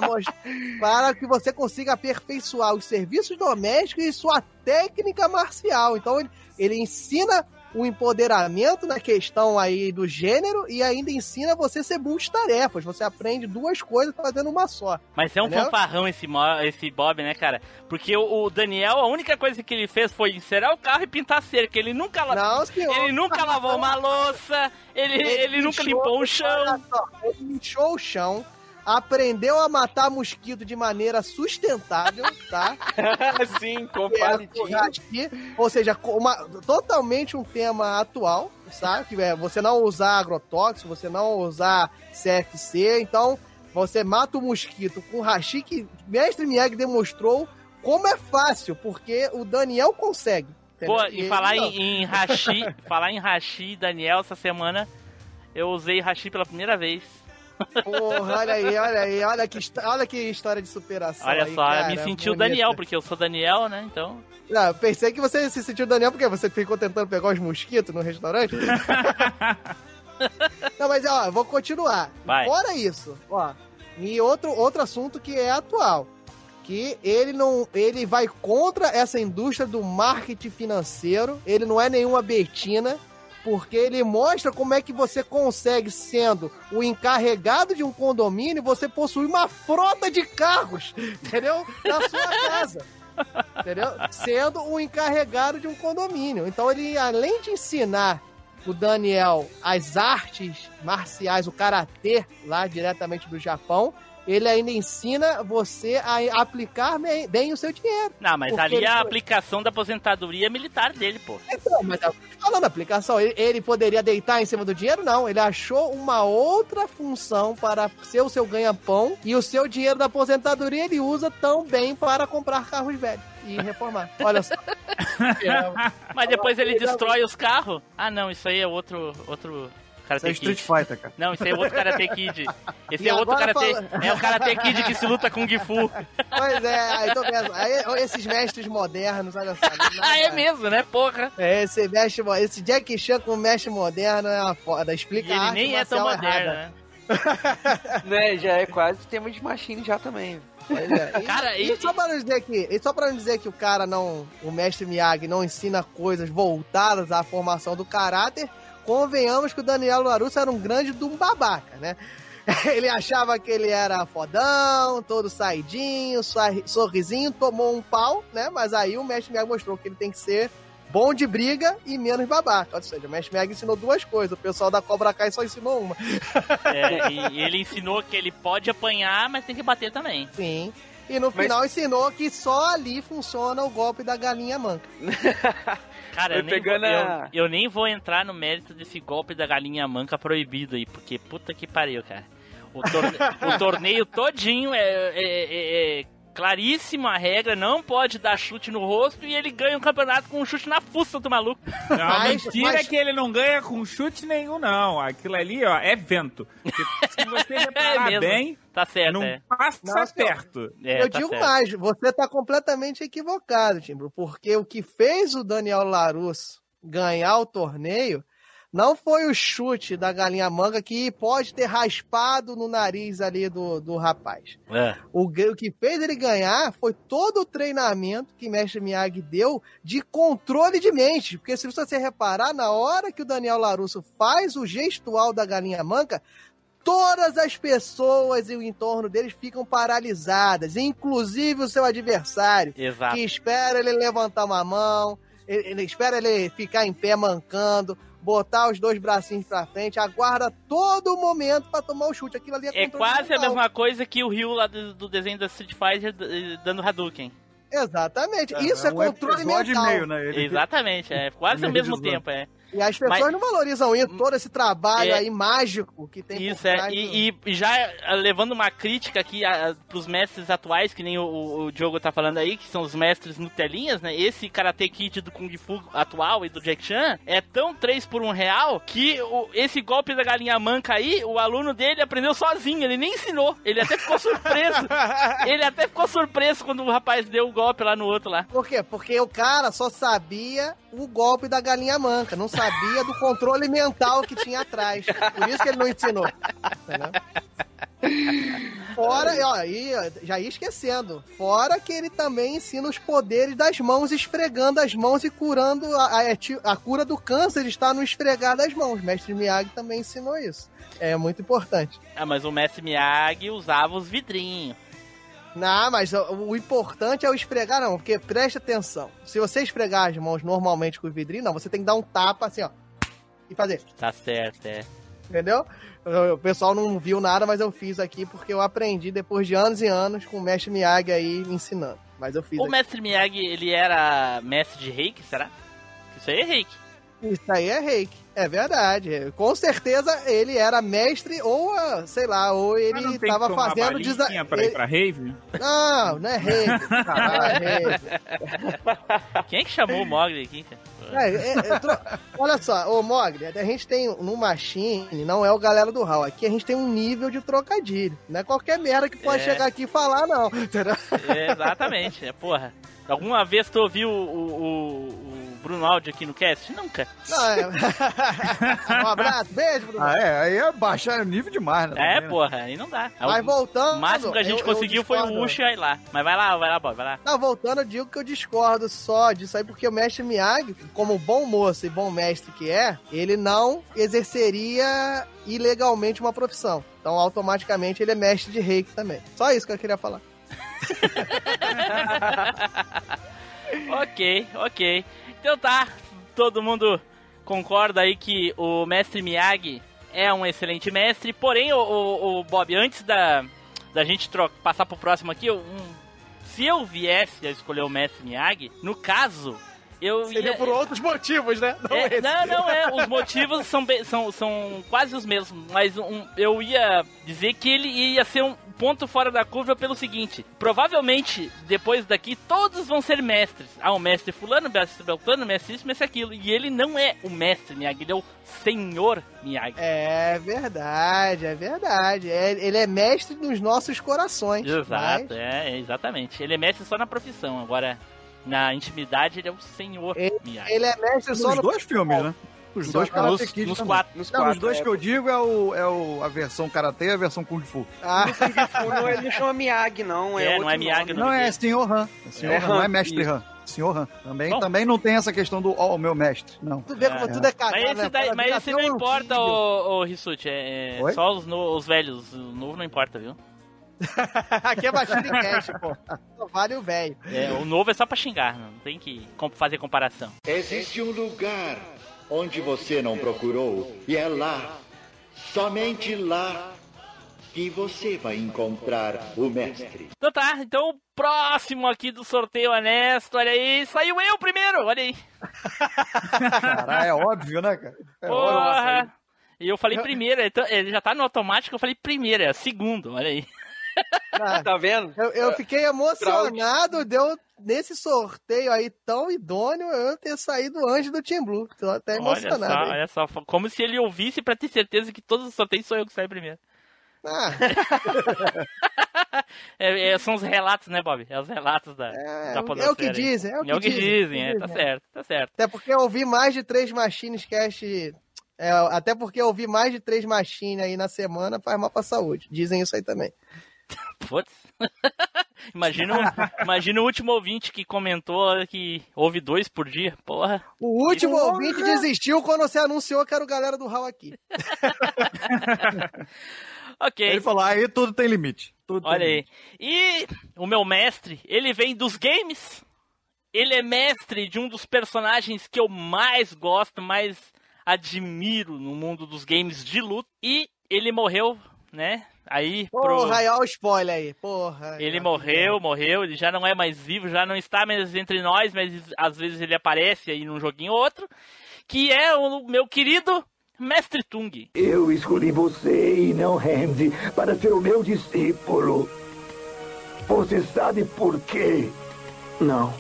C: Mos- [laughs] para que você consiga aperfeiçoar os serviços domésticos e sua técnica marcial. Então ele, ele ensina o empoderamento na questão aí do gênero e ainda ensina você a ser multitarefas. Você aprende duas coisas fazendo uma só.
A: Mas é um
C: Entendeu?
A: fanfarrão esse, esse Bob, né, cara? Porque o, o Daniel, a única coisa que ele fez foi encerar o carro e pintar a cerca. Ele nunca, la-
C: Não, senhor.
A: ele nunca lavou uma louça, ele, ele, nunca
C: lixou-
A: limpou o chão.
C: Só, ele lixou o chão, aprendeu a matar mosquito de maneira sustentável, tá? [laughs]
E: Sim, com palitinho.
C: o Husky, Ou seja, com uma, totalmente um tema atual, sabe? Que é você não usar agrotóxico, você não usar CFC, então você mata o mosquito com hashi que Mestre Miyagi demonstrou como é fácil, porque o Daniel consegue.
A: Pô, e falar
C: não.
A: em, em hashi, falar em hashi, Daniel, essa semana eu usei hashi pela primeira vez.
C: Porra, olha aí, olha aí, olha que, olha que história de superação.
A: Olha
C: aí,
A: só,
C: cara,
A: me senti o
C: bonita.
A: Daniel, porque eu sou Daniel, né? Então.
C: Não, eu pensei que você se sentiu Daniel porque você ficou tentando pegar os mosquitos no restaurante. [laughs] Não, mas ó, vou continuar.
A: Vai.
C: Fora isso, ó. E outro, outro assunto que é atual. Que ele não. Ele vai contra essa indústria do marketing financeiro. Ele não é nenhuma betina. Porque ele mostra como é que você consegue, sendo o encarregado de um condomínio, você possuir uma frota de carros, [laughs] entendeu? Na sua casa. Entendeu? Sendo o encarregado de um condomínio. Então ele, além de ensinar o Daniel as artes marciais, o karatê, lá diretamente do Japão, ele ainda ensina você a aplicar bem, bem o seu dinheiro.
A: Não, mas ali
C: ele
A: é a aplicação da aposentadoria militar dele, pô.
C: Então, mas eu tô falando aplicação, ele, ele poderia deitar em cima do dinheiro? Não, ele achou uma outra função para ser o seu ganha-pão e o seu dinheiro da aposentadoria ele usa tão bem para comprar carros velhos e reformar. [laughs] Olha só.
A: Mas depois ele destrói os carros. Ah, não, isso aí é outro. outro
F: Isso é
A: Karate
F: Street
A: Kid.
F: Fighter, cara.
A: Não, isso aí é outro Karate Kid. [laughs] Esse
C: E
A: é outro Karate.
C: fala-
A: É o Karate Kid que se luta com Gifu. [laughs]
C: Pois é, aí tô vendo. Aí, esses mestres modernos, olha só. [laughs]
A: Ah, é mesmo, né, porra?
C: É, esse, mestre, esse Jack Chan com mestre moderno é uma foda. Explica
A: E ele nem é tão moderno,
C: errada.
A: né?
E: né, já é quase tema de machine já também.
C: Pois é. E,
A: Cara,
C: e,
A: e-
C: só para não dizer que, e só para não dizer que o cara não, o mestre Miyagi não ensina coisas voltadas à formação do caráter, convenhamos que o Daniel Larusso era um grande de um babaca, né? [laughs] Ele achava que ele era fodão, todo saidinho, sorri- sorrisinho, tomou um pau, né? Mas aí o mestre Miyagi mostrou que ele tem que ser bom de briga e menos babaca. Ou seja, o mestre Miyagi ensinou duas coisas, o pessoal da Cobra Kai só ensinou uma. [laughs]
A: É, [laughs] e, ele ensinou que ele pode apanhar, mas tem que bater também.
C: Sim. E no
E: Mas-
C: final ensinou que só ali funciona o golpe da galinha manca.
A: Cara, eu nem,
E: a-
A: eu, eu nem vou entrar no mérito desse golpe da galinha manca proibido aí, porque puta que pariu, cara. O, torne- [laughs] o torneio todinho é, é- é- é claríssima a regra, não pode dar chute no rosto e ele ganha o campeonato com um chute na fuça do maluco.
B: Não,
C: Mas-
B: mentira
C: mas-
B: que ele não ganha com chute nenhum, não. Aquilo ali, ó, é vento. Porque se você [laughs] reparar
A: mesmo.
B: bem,
A: Tá certo,
B: não
A: é.
B: passa
C: Não, senhor.
B: perto.
A: É,
C: eu
A: tá
C: digo
A: certo.
C: mais, você tá completamente equivocado, Timbro, porque o que fez o Daniel Larusso ganhar o torneio não foi o chute da galinha manga que pode ter raspado no nariz ali do, do rapaz.
A: É.
C: O, que- o que fez ele ganhar foi todo o treinamento que Mestre Miyagi deu de controle de mente. Porque se você reparar, na hora que o Daniel Larusso faz o gestual da galinha manca, todas as pessoas e o entorno deles ficam paralisadas, inclusive o seu adversário,
A: Exato.
C: que espera ele levantar uma mão, ele, ele espera ele ficar em pé mancando, botar os dois bracinhos pra frente, aguarda todo momento pra tomar o chute. Aquilo ali é
A: É quase a mesma coisa que o Ryu lá do, do desenho da Street Fighter d- dando Hadouken.
C: Exatamente. Isso é,
F: um
C: controle mental.
F: e meio, né? Ele-
A: Exatamente, é quase [laughs] ao mesmo tempo, é.
C: E as pessoas
A: Mas-
C: não valorizam isso, todo esse trabalho
A: É.
C: aí mágico que tem
A: Isso, é.
C: do-
A: E, e já ah, levando uma crítica aqui a, pros mestres atuais, que nem o, o, o Diogo tá falando aí, que são os mestres Nutelinhas, né? Esse Karate Kid do Kung Fu atual e do Jack Chan é tão 3 por 1 real que o, esse golpe da galinha manca aí, o aluno dele aprendeu sozinho, ele nem ensinou. Ele até ficou surpreso. [laughs] ele até ficou surpreso quando o rapaz deu o golpe lá no outro lá.
C: Por quê? Porque o cara só sabia o golpe da galinha manca, não sabia do controle mental que tinha atrás. Por isso que ele não ensinou. Fora, ó, aí, já ia esquecendo. Fora que ele também ensina os poderes das mãos, esfregando as mãos e curando. A, a, a cura do câncer está no esfregar das mãos. Mestre Miyagi também ensinou isso. É muito importante.
A: Ah, mas o mestre Miyagi usava os vidrinhos.
C: Não, mas o, o importante é o esfregar, não, porque preste atenção. Se você esfregar as mãos normalmente com o vidrinho, não, você tem que dar um tapa assim, ó. E fazer.
A: Tá certo, é.
C: Entendeu? O pessoal não viu nada, mas eu fiz aqui porque eu aprendi depois de anos e anos com o mestre Miyagi aí me ensinando. Mas eu fiz.
A: O
C: aqui.
A: mestre Miyagi, ele era mestre de reiki, será? Isso aí é reiki.
C: Isso aí é reiki. É verdade. Com certeza ele era mestre ou, ah, sei lá, ou ele
B: não tem que
C: tava
B: tomar
C: fazendo... desa-
B: pra ir pra rave?
C: Não, não é [laughs] rave. Não é rave.
A: Quem é que chamou o Mogli aqui, cara?
C: É, é, é, tro- Olha só, ô Mogli, a gente tem no Machine, não é o galera do Hall, aqui a gente tem um nível de trocadilho. Não é qualquer merda que pode
A: É.
C: chegar aqui e falar, não.
A: É, exatamente, é porra. Alguma vez tu ouviu o, o, o Bruno Aldi aqui no cast? Nunca.
C: Não, é... [laughs] um abraço, beijo, Bruno.
F: Ah, é, aí é baixar o nível demais, né?
A: É,
F: também, né?
A: porra, aí não dá.
C: Mas
A: o
C: voltando.
A: máximo que a gente
C: eu- eu
A: conseguiu foi o. Ucho e aí lá. Mas vai lá, vai lá, Bob, vai lá.
C: Não, voltando, eu digo que eu discordo só disso aí, porque o mestre Miyagi, como bom moço e bom mestre que é, ele não exerceria ilegalmente uma profissão. Então, automaticamente, ele é mestre de reiki também. Só isso que eu queria falar. [laughs]
A: ok, ok. Então tá, todo mundo concorda aí que o mestre Miyagi é um excelente mestre, porém, o, o, o Bob, antes da, da gente tro- passar pro próximo aqui, um- se eu viesse a escolher o mestre Miyagi, no caso, eu
C: Seria
A: ia...
C: por outros motivos, né? Não
A: É,
C: esse.
A: não, não, é. Os motivos são, são, são quase os mesmos. Mas um- eu ia dizer que ele ia ser um ponto fora da curva pelo seguinte: provavelmente, depois daqui, todos vão ser mestres. Ah, o mestre Fulano, mestre Beltano, mestre isso, mestre aquilo. E ele não é o mestre Miyagi, ele é o senhor Miyagi.
C: É verdade, é verdade. É- ele é mestre nos nossos corações.
A: Exato,
C: mas
A: é, é, exatamente. Ele é mestre só na profissão. Agora, na intimidade, ele é o senhor Miyagi.
C: Ele é mestre só
F: Nos
C: no.
F: dois filmes, né? Os
C: Só
F: dois
C: Karate
F: Kid
A: nos quatro.
E: Nos
F: Não,
E: quatro,
F: os dois
E: é.
F: que eu digo é, o, é o, a versão Karate e a versão Kung Fu.
C: Ah,
E: Não, ele não chama Miyagi, não. É,
A: É, não é Miyagi,
E: nome.
F: Não, é Senhor Han. É Senhor
E: É
F: Han, não é
E: Han,
F: Mestre. Han. Senhor Han. Também,
A: Bom.
F: também não tem essa questão do, ó, o meu mestre. Não.
C: tu vê como tudo é cagado.
A: Mas esse,
C: né?
A: daí,
C: Cara,
A: mas esse não importa, ô, Rissuti. É, é
F: Oi?
A: só os, no- os velhos. O novo não importa, viu? [laughs]
C: Aqui é Machine Cash, pô. Só Vale o velho.
A: É, o novo é só pra xingar, não tem que fazer comparação.
J: Existe um lugar onde você não procurou e é lá, somente lá, que você vai encontrar o mestre.
A: Então tá, então o próximo aqui do sorteio honesto, olha aí, saiu eu primeiro, olha aí.
F: Caralho, é óbvio, né, cara? É óbvio.
A: Porra! E eu falei primeiro, então, ele já tá no automático, eu falei primeiro, é segundo, olha aí.
E: Tá vendo?
C: Eu, eu fiquei emocionado, deu nesse sorteio aí tão idôneo eu ter saído antes do Team Blue. Tô até
A: Olha
C: emocionado.
A: só,
C: aí.
A: olha só, como se ele ouvisse pra ter certeza que todos os sorteios sou eu que saio primeiro.
C: Ah, [laughs]
A: É, é, são os relatos, né, Bob? É os relatos da,
C: é,
A: da
C: é o que dizem, é o que,
A: É o que
C: dizem.
A: dizem, é,
C: é o
A: tá
C: que
A: certo, tá certo.
C: Até porque eu ouvi mais de três Machines Cast. é, até porque eu ouvi mais de três Machines aí na semana faz mal pra saúde. Dizem isso aí também. [laughs]
A: Putz. [laughs] imagina, o- imagina o último ouvinte que comentou que houve dois por dia. Porra.
C: O último
F: Porra!
C: ouvinte desistiu quando você anunciou que era o galera do Hall aqui. [laughs]
A: Ok.
F: Ele falou, aí tudo tem limite. Tudo tem
A: Olha aí.
F: limite.
A: E o meu mestre, ele vem dos games. Ele é mestre de um dos personagens que eu mais gosto, mais admiro no mundo dos games de luta. E ele morreu, né? Aí pro.
C: Porra, aí, ó o spoiler aí. Porra.
A: Ele
C: ó,
A: morreu, morreu, ele já não é mais vivo, já não está mais entre nós, mas às vezes ele aparece aí num joguinho ou outro. Que é o meu querido Mestre Tung.
K: Eu escolhi você e não Randy para ser o meu discípulo. Você sabe por quê? Não.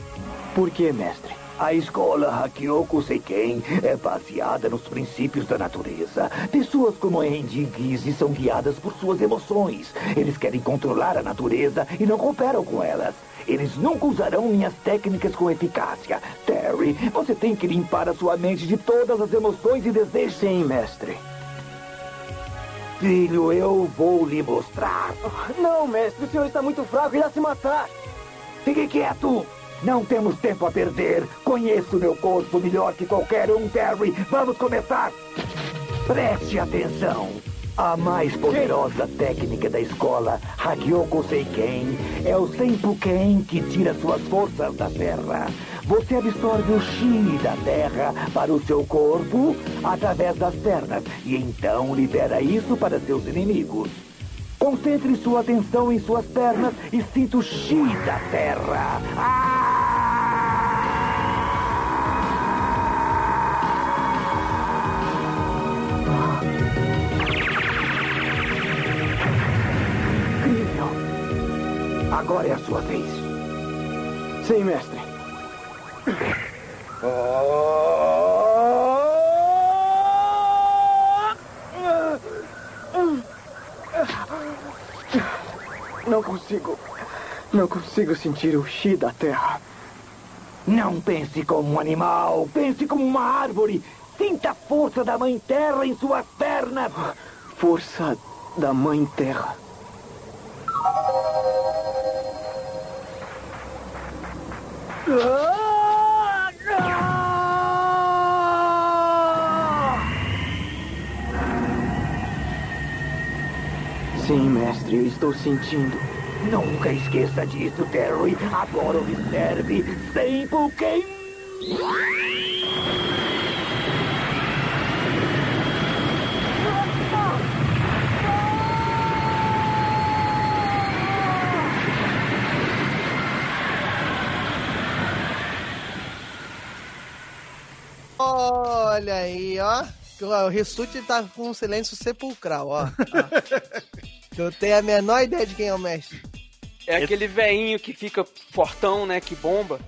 K: Por quê, mestre? A escola Hakyoku Seiken é baseada nos princípios da natureza. Pessoas como Andy e Gizzy são guiadas por suas emoções. Eles querem controlar a natureza e não cooperam com elas. Eles nunca usarão minhas técnicas com eficácia. Terry, você tem que limpar a sua mente de todas as emoções e desejos. Sim, mestre. filho, eu vou lhe mostrar.
L: Não, mestre, o senhor está muito fraco e irá se matar.
K: Fique quieto! Não temos tempo a perder. Conheço meu corpo melhor que qualquer um, Terry. Vamos começar. Preste atenção. A mais poderosa técnica da escola, Hagyoku Seiken, é o Senpuken que tira suas forças da terra. Você absorve o chi da terra para o seu corpo através das pernas e então libera isso para seus inimigos. Concentre sua atenção em suas pernas e sinta o chi da terra. Incrível. Agora é a sua vez.
L: Sim, mestre. Não consigo. Não consigo sentir o chi da terra.
K: Não pense como um animal, pense como uma árvore. Sinta a força da Mãe Terra em suas pernas.
L: Força da Mãe Terra. Sim, mestre, eu estou sentindo.
K: Nunca esqueça disso, Terry. Agora observe. Sempre quem.
C: Olha aí, ó. O Rissuti tá com um silêncio sepulcral, ó. ó. [laughs] Eu tenho a menor ideia de quem é o mestre.
E: É aquele veinho que fica fortão, né? Que bomba.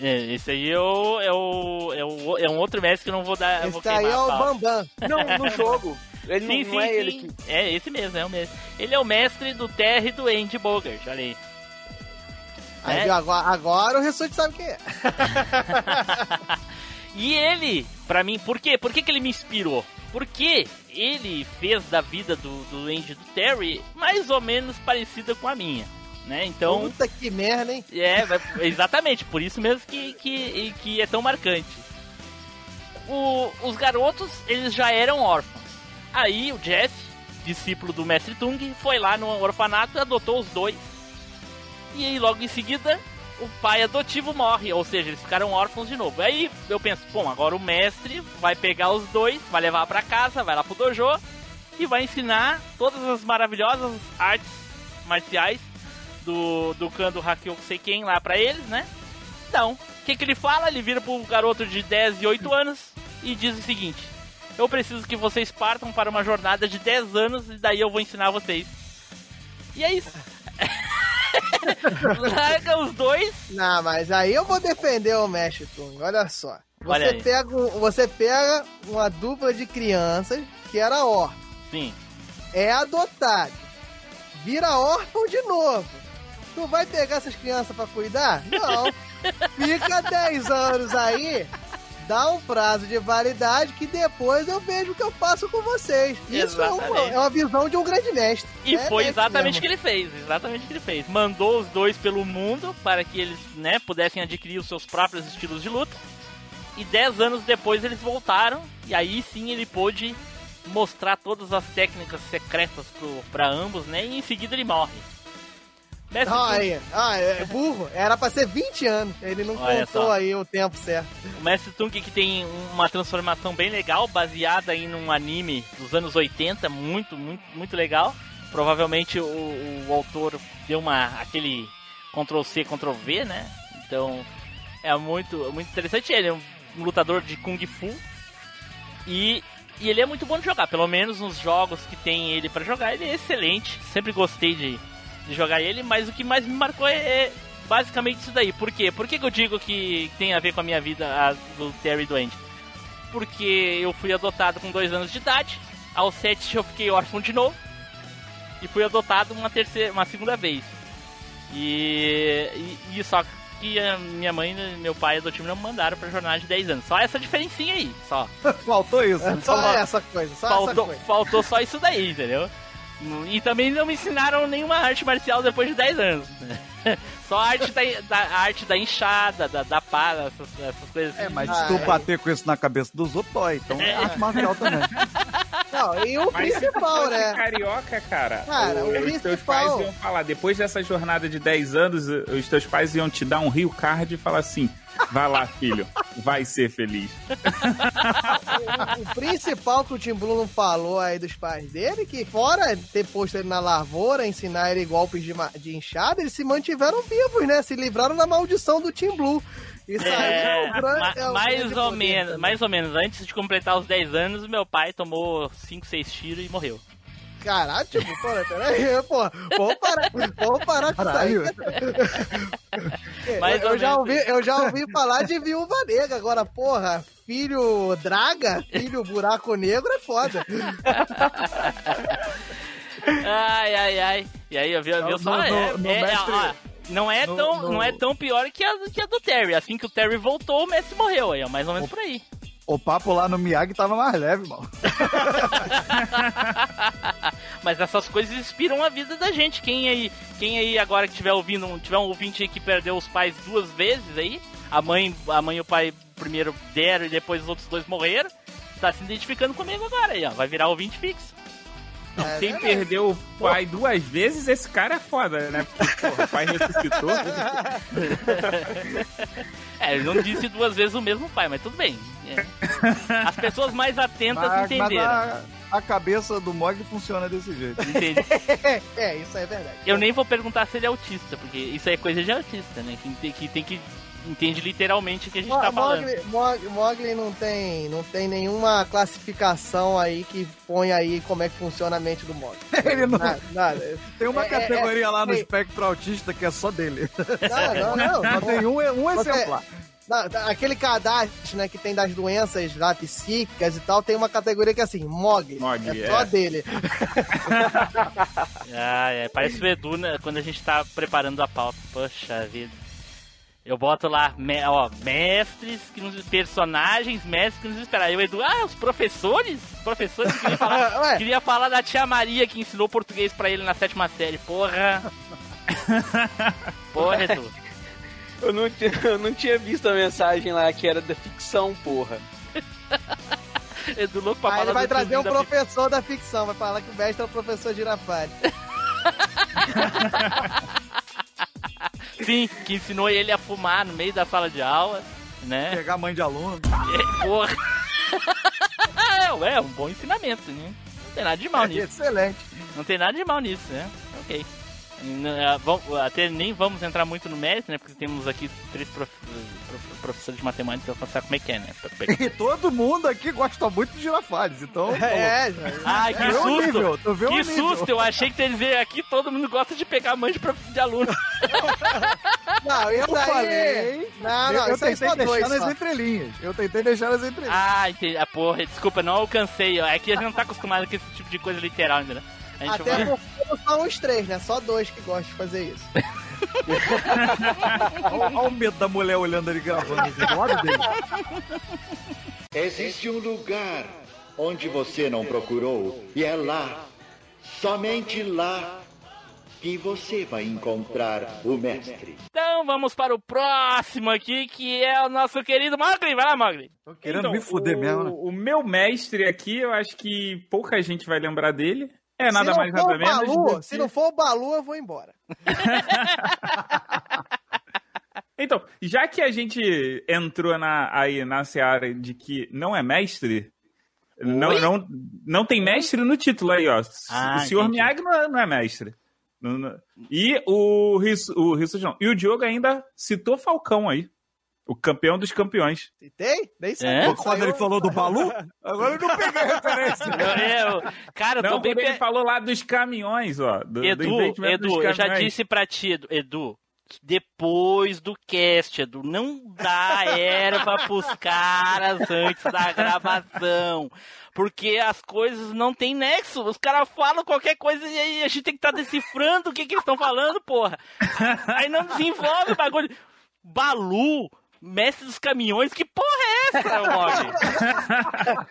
A: É, esse aí é o, é o, é o. é um outro mestre que eu não vou dar. vou
C: Esse aí é o. Bambam.
E: Não, no jogo. Ele
A: sim,
E: não,
A: sim,
E: não é
A: sim.
E: ele que.
A: É esse mesmo, é o mesmo. Ele é o mestre do Terry e do Andy Bogart, olha aí.
C: Aí,
A: É.
C: viu, agora, agora o Rissuti sabe quem é. [laughs]
A: E ele, pra mim, por quê? Por que, que ele me inspirou? Porque ele fez da vida do, do Andy do Terry mais ou menos parecida com a minha. Né? Então.
C: Puta que merda, hein?
A: É, exatamente, por isso mesmo que, que, que é tão marcante. O- os garotos, eles já eram órfãos. Aí o Jeff, discípulo do mestre Tung, foi lá no orfanato e adotou os dois. E aí logo em seguida, o pai adotivo morre, ou seja, eles ficaram órfãos de novo. Aí eu penso, bom, agora o mestre vai pegar os dois, vai levar pra casa, vai lá pro dojo e vai ensinar todas as maravilhosas artes marciais do, do Kando Hakyoku Seiken lá pra eles, né? Então, o que, que ele fala? Ele vira pro garoto de 10 e 8 anos e diz o seguinte: Eu preciso que vocês partam para uma jornada de 10 anos e daí eu vou ensinar vocês. E é isso. [laughs] Larga os dois.
C: Não, mas aí eu vou defender o Mestre Tung, olha só.
A: Olha
C: Você
A: aí.
C: pega, você pega uma dupla de crianças que era órfã,
A: Sim.
C: é adotado, vira órfão de novo. Tu vai pegar essas crianças pra cuidar? Não. [laughs] Fica 10 anos aí, dá um prazo de validade que depois eu vejo o que eu faço com vocês. Isso é uma, é uma visão de um grande mestre.
A: E
C: É
A: foi exatamente o que ele fez, exatamente o que ele fez. Mandou os dois pelo mundo para que eles, né, pudessem adquirir os seus próprios estilos de luta. E dez anos depois eles voltaram e aí sim ele pôde mostrar todas as técnicas secretas pro, pra ambos, né? E em seguida ele morre. Tung-
C: aí, ah, é burro. Era pra ser 20 anos. Ele não
A: Olha
C: contou
A: só.
C: aí o tempo certo.
A: O Mestre Tung que tem uma transformação bem legal, baseada em um anime dos anos 80, muito, muito, muito legal. Provavelmente o, o autor deu uma aquele Ctrl C, Ctrl V, né? Então é muito, muito interessante. Ele é um, um lutador de Kung Fu e, e ele é muito bom de jogar. Pelo menos nos jogos que tem ele pra jogar, ele é excelente. Sempre gostei de, de jogar ele, mas o que mais me marcou é, é basicamente isso daí. Por quê? Por que, que eu digo que tem a ver com a minha vida a do Terry e do Andy? Porque eu fui adotado com dois anos de idade, aos sete eu fiquei órfão de novo e fui adotado uma terceira, uma segunda vez. E, e, e só que a minha mãe e meu pai adotivo não mandaram pra jornada de 10 anos. Só essa diferencinha aí, só. [laughs]
F: Faltou isso.
C: É só essa coisa, só essa
A: Faltou,
C: coisa.
A: faltou só isso daí, entendeu? E também não me ensinaram nenhuma arte marcial depois de 10 anos. [laughs] Só a arte da, da, a arte da enxada, da, da pá, essas, essas coisas assim.
F: É, mas se tu bater com isso na cabeça dos outros, dói. Então é arte marcial também. [laughs]
C: Não, e o
B: Mas
C: principal, né?
B: carioca, cara,
C: Cara, o
B: os teus
C: principal-
B: pais iam falar, depois dessa jornada de 10 anos, os teus pais iam te dar um Rio Card e falar assim, vai lá, filho, vai ser feliz. [laughs]
C: O principal que o Tim Blue não falou aí dos pais dele, que fora ter posto ele na lavoura, ensinar ele golpes de, de enxada, eles se mantiveram vivos, né? Se livraram da maldição do Tim Blue. Isso aí é,
A: É,
C: o grande,
A: ma-
C: é o
A: mais
C: grande
A: ou menos,
C: também.
A: mais ou menos. Antes de completar os 10 anos, meu pai tomou 5, 6 tiros e morreu.
C: Caralho, tipo, pô, peraí, [laughs] pô, vamos parar, vamos parar com
F: Caralho.
C: isso aí. [laughs]
A: Mais
C: eu, eu já ouvi, eu já ouvi falar de viúva negra, agora, porra, filho draga, filho buraco negro é foda.
A: Ai, ai, ai. E aí, eu vi, viu
F: No-
A: só?
F: no-
A: é,
F: no
A: é-
F: mestre-
A: ó, não, é
F: no-
A: tão,
F: no-
A: não é tão pior que a, que a do Terry. Assim que o Terry voltou, o Messi morreu aí, ó, mais ou menos por aí.
F: O papo lá no Miyagi tava mais leve, mano. [laughs]
A: Mas essas coisas inspiram a vida da gente. Quem aí, quem aí agora que tiver ouvindo, tiver um ouvinte aí que perdeu os pais duas vezes aí, a mãe, a mãe e o pai primeiro deram e depois os outros dois morreram, tá se identificando comigo agora aí, ó. Vai virar ouvinte fixo.
C: É,
B: Quem
C: né?
B: perdeu o pai duas vezes, esse cara é foda, né? Porque, porra, o pai ressuscitou. [laughs]
A: É, ele não disse duas vezes o mesmo pai, mas tudo bem. É. As pessoas mais atentas
F: Mas, mas
A: entenderam.
F: a, a cabeça do Mog funciona desse jeito.
A: Entende? [laughs]
C: É, isso é verdade.
A: Eu nem vou perguntar se ele é autista, porque isso é coisa de autista, né? Que que, tem que entende literalmente o que a gente
C: Mo-
A: tá falando.
C: Mogli, Mog- Mogli não tem, não tem nenhuma classificação aí que põe aí como é que funciona a mente do Mogli. [laughs]
F: Ele não-
C: Nada, nada.
F: Tem uma
C: É, é,
F: categoria
C: é,
F: lá no
C: é,
F: espectro autista que é só dele.
C: Não, não, não. [laughs]
F: Só tem um, um exemplar.
C: Aquele cadastro, né, que tem das doenças lá psíquicas e tal, tem uma categoria que é assim, Mogli.
B: Mogli,
C: é só
B: é.
C: dele. [laughs]
A: Ah, é, parece o Edu né, quando a gente tá preparando a pauta. Poxa vida. Eu boto lá, me- ó, mestres, que nos, personagens, mestres que nos esperaram. Aí o Edu, ah, os professores? Professores que queria falar, [laughs] queria falar da tia Maria que ensinou português pra ele na sétima série. Porra. [laughs] Porra, Edu.
E: Eu não, tinha, eu não tinha visto a mensagem lá que era da ficção, porra. [laughs]
A: Edu louco pra
C: Aí
A: falar
C: ele vai trazer um
A: da
C: professor da ficção, vai falar que o mestre é o professor Girafales.
A: Sim, que ensinou ele a fumar no meio da sala de aula, né?
F: Pegar mãe de aluno.
A: É, porra. [laughs] é, um bom ensinamento, né? Não tem nada de mal nisso.
F: Excelente.
A: Não tem nada de mal nisso, né? Ok. Ah, vamos- Até nem vamos entrar muito no mérito, né? Porque temos aqui três prof... prof- professores de matemática pra saber como é que é, né? [laughs]
F: E todo mundo aqui gosta muito de girafales, então... [laughs]
C: É, já.
A: Ai, que
F: Tu vê o
A: susto! que susto! Eu achei que tu ia dizer aqui todo mundo gosta de pegar mãe de, prof- de aluno. [laughs]
C: Não,
F: Eu falei...
C: Não, não,
F: eu tentei
C: só
F: deixar
C: dois.
F: nas
C: só.
F: entrelinhas. Eu tentei deixar nas entrelinhas.
A: Ah, entendi. Ah, porra, desculpa, não alcancei. É que a gente não tá acostumado com esse tipo de coisa literal ainda, né? A gente
C: Até
A: vai...
C: porque não são os três, né? Só dois que gostam de fazer isso. [laughs]
F: Olha o medo da mulher olhando ele gravando assim, lado dele.
J: Existe um lugar onde você não procurou, e é lá, somente lá, que você vai encontrar o mestre.
A: Então vamos para o próximo aqui, que é o nosso querido Mogli. Vai lá, Mogli.
F: Tô querendo me fuder
B: o,
F: mesmo, né?
B: o meu mestre aqui, eu acho que pouca gente vai lembrar dele. É nada
C: se
B: mais
C: não for
B: nada
C: o
B: menos.
C: Balu, se não for o Balu, eu vou embora. [laughs]
B: Então, já que a gente entrou na, aí na seara de que não é mestre, não,
A: Oi?
B: não, não tem mestre no título aí, ó.
A: Ah,
B: o senhor
A: entendi.
B: Miyagi não é, não é mestre. Não- não- E o o não. E o Diogo ainda citou Falcão aí. O campeão dos campeões.
C: Citei? Nem sei.
A: É?
F: Quando ele falou do Balu, [laughs] agora eu não peguei a referência.
A: Eu, [laughs] eu- cara, eu tô
B: Não,
A: bem...
B: quando ele falou lá dos caminhões, ó. Do, do
A: Edu,
B: investimento
A: Edu,
B: dos
A: eu já disse pra ti, Edu, depois do cast, Edu, não dá erva [laughs] pros caras antes da gravação. Porque as coisas não tem nexo. Os caras falam qualquer coisa e aí a gente tem que estar decifrando o que, que eles estão falando, porra. Aí não desenvolve o bagulho. Balu, mestre dos caminhões, que porra é essa, Mog?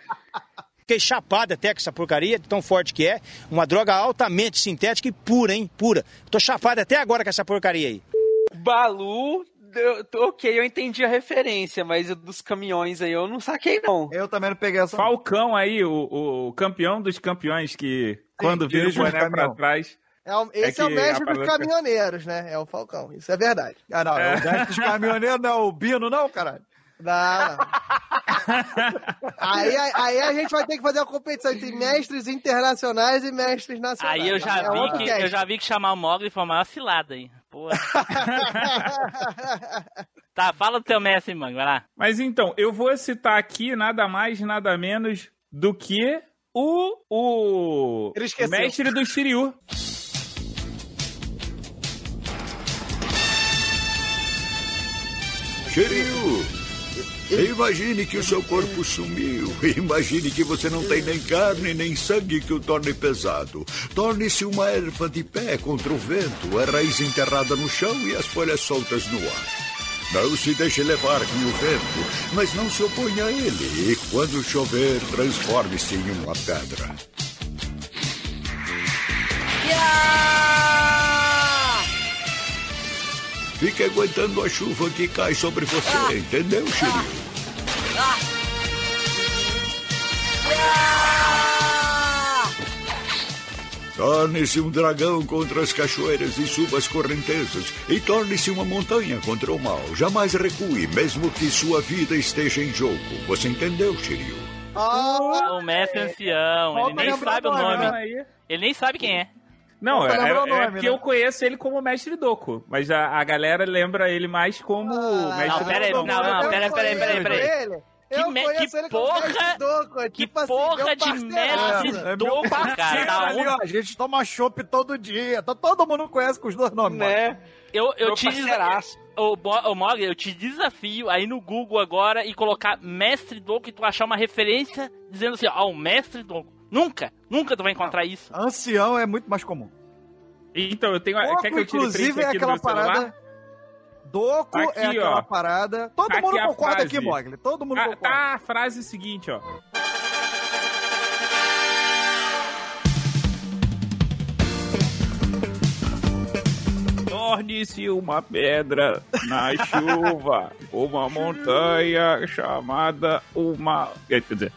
M: Fiquei chapado até com essa porcaria, de tão forte que é. Uma droga altamente sintética e pura, hein? Pura. Tô chapado até agora com essa porcaria aí.
E: Balu, eu- ok, eu entendi a referência, mas o dos caminhões aí eu não saquei, não.
F: Eu também não peguei essa.
B: Falcão aí, o, o campeão dos campeões que quando vira o boné pra trás.
C: É o- esse é,
B: É
C: o mestre dos caminhoneiros, né? É o Falcão. Isso é verdade.
F: Ah, não, é. o mestre dos caminhoneiros não é o Bino, não, caralho.
C: Não, não. aí, aí, a gente vai ter que fazer uma competição entre mestres internacionais e mestres nacionais.
A: Aí eu já
C: É
A: vi que
C: cast.
A: eu já vi que chamar o Mogli foi uma cilada aí. Porra. [laughs] tá, fala do teu mestre, mano, vai lá.
B: Mas então, eu vou citar aqui nada mais, nada menos do que o, o mestre do Shiryu.
N: Shiryu, imagine que o seu corpo sumiu. [laughs] Imagine que você não tem nem carne nem sangue que o torne pesado. Torne-se uma erva de pé contra o vento, a raiz enterrada no chão e as folhas soltas no ar. Não se deixe levar com o vento, mas não se oponha a ele. E quando chover, transforme-se em uma pedra. Fique aguentando a chuva que cai sobre você, entendeu, Shiryu? Torne-se um dragão contra as cachoeiras e suba as correntezas. E torne-se uma montanha contra o mal. Jamais recue, mesmo que sua vida esteja em jogo. Você entendeu, Shiryu?
C: Ah,
A: O mestre ancião, ele nem sabe o
B: nome,
A: nome.
B: aí.
A: Ele nem sabe quem é.
B: Não, é, é
F: nome,
B: porque
F: né?
B: eu conheço ele como mestre Doku, mas a, a galera lembra ele mais como
C: Ah,
B: mestre
A: não, pera aí,
B: Doku.
A: não, não,
C: eu
A: pera aí, pera aí, pera aí, pera
C: conheço ele. Eu
A: Que me- que porra-
C: Doku, é
A: Que
C: tipo assim,
A: porra
C: meu
A: de mestre
F: É meu
A: Doku, cara. Da
F: ali, ó. A gente toma chopp todo dia. Tá, todo mundo conhece com os dois nomes.
E: Né?
A: Eu, eu
E: Meu
A: te
E: parceiraço.
A: Ô, ô, Mogli, eu te desafio aí no Google agora e colocar mestre Doku e tu achar uma referência dizendo assim, ó, o mestre Doku. Nunca, nunca tu vai encontrar isso.
F: Ancião é muito mais comum.
B: Então, eu tenho. Quer que eu tire
F: inclusive, é aquela
B: meu celular?
F: parada. Doku
B: Aqui,
F: é aquela
B: ó.
F: parada. Todo
B: Aqui
F: mundo concorda
B: frase.
F: aqui, Mogli. Todo mundo
B: Ah,
F: concorda.
B: tá a frase seguinte, ó. Torne-se uma pedra na [laughs] chuva, uma montanha chamada uma. Quer dizer,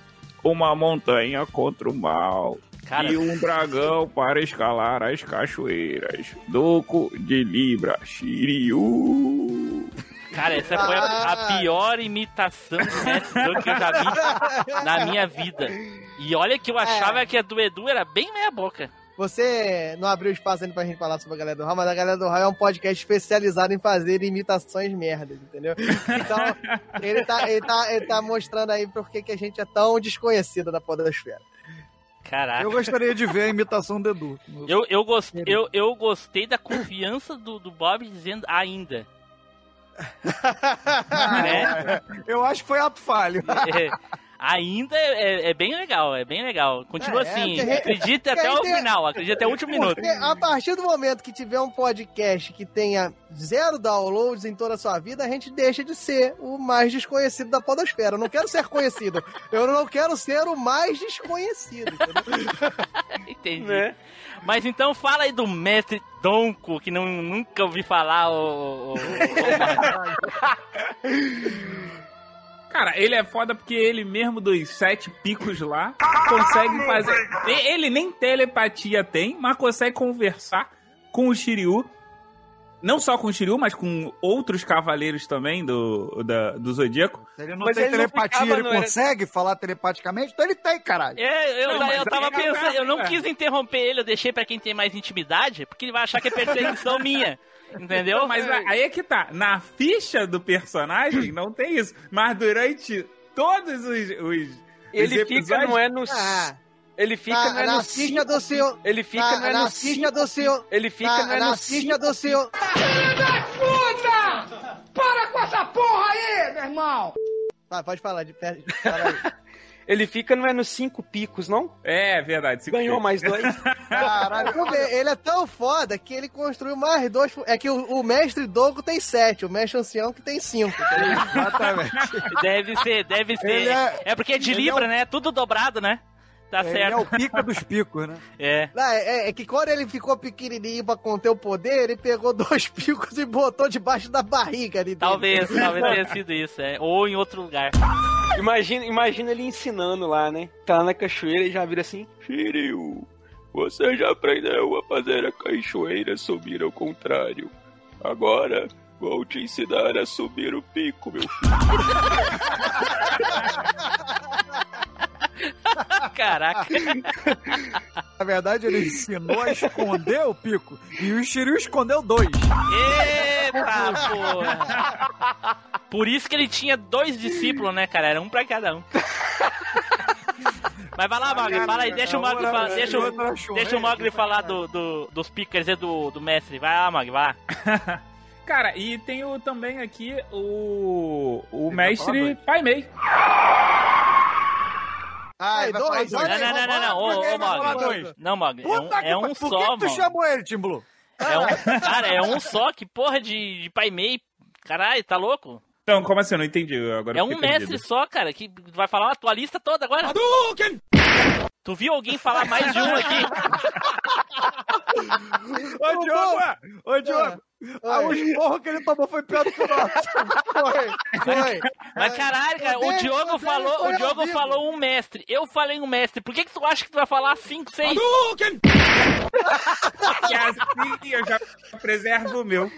B: uma montanha contra o mal.
A: Cara-
B: E um dragão para escalar as cachoeiras. Doco de Libra, Shiryu.
A: Cara, essa foi a, a pior imitação mestre Doku que eu já vi na minha vida. E olha que eu achava que a do Edu era bem meia boca.
C: Você não abriu espaço ainda pra gente falar sobre a Galera do Raio, mas a Galera do Raio é um podcast especializado em fazer imitações merdas, entendeu? Então, [laughs] ele tá, ele tá, ele tá mostrando aí por que que a gente é tão desconhecido da podosfera.
A: Caraca.
F: Eu gostaria de ver a imitação do Edu.
A: Eu, eu, gostei, eu, eu gostei da confiança do, do Bob dizendo ainda. [laughs] né?
F: Eu acho que foi ato falho.
A: É, ainda é, é bem legal, é bem legal. Continua
C: É, é,
A: assim,
C: porque-
A: acredite até o
C: tem-
A: final, acredite até o último minuto.
C: A partir do momento que tiver um podcast que tenha zero downloads em toda a sua vida, a gente deixa de ser o mais desconhecido da podosfera. Eu não quero ser conhecido. Eu não quero ser o mais desconhecido?
A: Entendi. Mas então fala aí do mestre Donko, que não, nunca ouvi falar, o,
B: Cara, ele é foda porque ele mesmo dos sete picos lá consegue fazer. Ele nem telepatia tem, mas consegue conversar com o Shiryu. Não só com o Shiryu, mas com outros cavaleiros também do, da- do Zodíaco.
F: Ele não
E: Mas
F: tem
E: ele
F: telepatia, ele
E: não era-
F: consegue falar telepaticamente? Então ele tem, caralho.
A: É, eu,
B: Não, mas
A: eu tava
B: é
A: pensando, eu não
B: brabo,
A: quis interromper ele, eu deixei pra quem tem mais intimidade, porque ele vai achar que é perseguição [laughs] minha. Entendeu?
B: Mas aí é que tá. Na ficha do personagem não tem isso. Mas durante todos os, os, os
E: Ele fica,
B: episódios...
E: não é no.
C: Ah,
E: Ele fica,
C: na,
E: não é
C: na
E: no
C: ficha
E: cinco,
C: do seu...
E: Ele fica,
C: na,
E: não é
C: na
E: no
C: ficha
E: cinco,
C: do seu...
E: Ele fica,
C: na,
E: não é
C: na
E: no
C: ficha
E: cinco,
C: do seu...
G: Puta! Para com essa porra aí, meu irmão!
C: Vai, pode falar, de, pera- fala aí. [laughs]
E: Ele fica, não é nos cinco picos, não?
B: É, verdade. cinco
E: Ganhou
B: picos.
E: mais dois. [laughs]
C: Caralho, vamos ver, ele é tão foda que ele construiu mais dois. É que o, o mestre Dogo tem sete, o mestre ancião que tem cinco. [laughs]
F: Exatamente.
A: Deve ser, deve ser. É...
F: é-
A: porque é de
F: ele
A: Libra,
F: é o-
A: né? Tudo dobrado, né? Tá
F: Ele
A: certo.
F: é o pica dos picos, né?
A: É.
C: Não, é, é que quando ele ficou pequenininho pra conter o poder, ele pegou [laughs] dois picos e botou debaixo da barriga ali dele.
A: Talvez, [laughs] talvez tenha sido isso, é. Ou em outro lugar.
E: Imagina, imagina ele ensinando lá, né? Tá lá na cachoeira e já vira assim.
O: Shiryu, você já aprendeu a fazer a cachoeira subir ao contrário. Agora vou te ensinar a subir o pico, meu filho. [laughs] [laughs]
A: Caraca.
F: Na verdade, ele ensinou a esconder o pico. E o Shiryu escondeu dois.
A: Eita, porra. Por isso que ele tinha dois discípulos, né, cara? Era um pra cada um. Mas vai lá, Mogli, fala aí, deixa o Mogli falar, deixa, o- deixa o Mogli falar do, do- dos pickers e do, do mestre. Vai lá, Mogli, vai lá. [laughs]
B: Cara, e tem o, também aqui o, o mestre Pai Mei.
F: Ah, falar
C: dois,
F: dois.
A: Não, não, não, não, não, ô, ô,
F: ele vai falar
A: Mogli.
F: dois?
A: Não, Mogli, é um,
F: Puta que
A: é um
F: Por
A: só,
F: que tu
A: mano.
F: chamou ele, Tim Blue?
A: É um, cara, é um só, que porra de, de Pai Mei. Caralho, tá louco?
B: Então, como assim? Eu não entendi. Agora
A: É um mestre
B: perdido.
A: só, cara, que vai falar a tua lista toda agora. Tu viu alguém falar mais de um aqui? [laughs]
F: Ô, Diogo! Ô, Diogo! Ah, o esporro que ele tomou foi pior do que o nosso.
C: Foi, foi.
A: Mas caralho, cara, o Diogo falou, o Diogo falou um mestre. Eu falei um mestre. Por que que tu acha que tu vai falar cinco, seis? [laughs]
B: E assim eu já preservo o meu.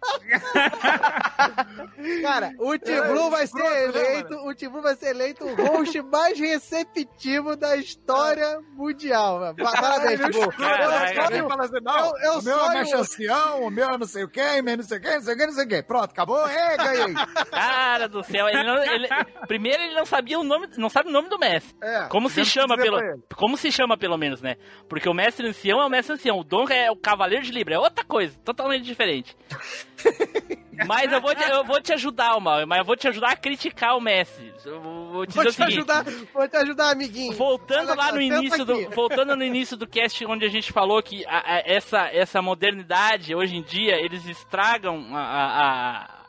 B: [laughs]
C: Cara, o Tiblu vai ser eleito, o Tiblu vai ser eleito o host mais receptivo da história mundial. velho. Pa- Parabéns, Tiblu.
F: Assim,
C: Eu- eu
F: o meu
C: sonho-
F: é ancião, o meu é não sei o quê, meu não sei o quê, não sei o quê, não sei o quê. Pronto, acabou? É, ganhei.
A: Cara do céu, ele não, ele- primeiro ele não sabia o nome, não sabe o nome do mestre.
F: É,
A: Como se chama pelo, como se chama pelo menos, né? Porque o mestre ancião é o mestre ancião, o Dom é o cavaleiro de Libra, é outra coisa, totalmente diferente. Mas eu vou te, eu vou te ajudar, Mal, mas eu vou te ajudar a criticar o mestre. Eu vou- te
C: Vou te ajudar, vou te ajudar, amiguinho.
A: Voltando lá no início do, voltando no início do cast onde a gente falou que a- a- essa, essa modernidade hoje em dia eles estragam a,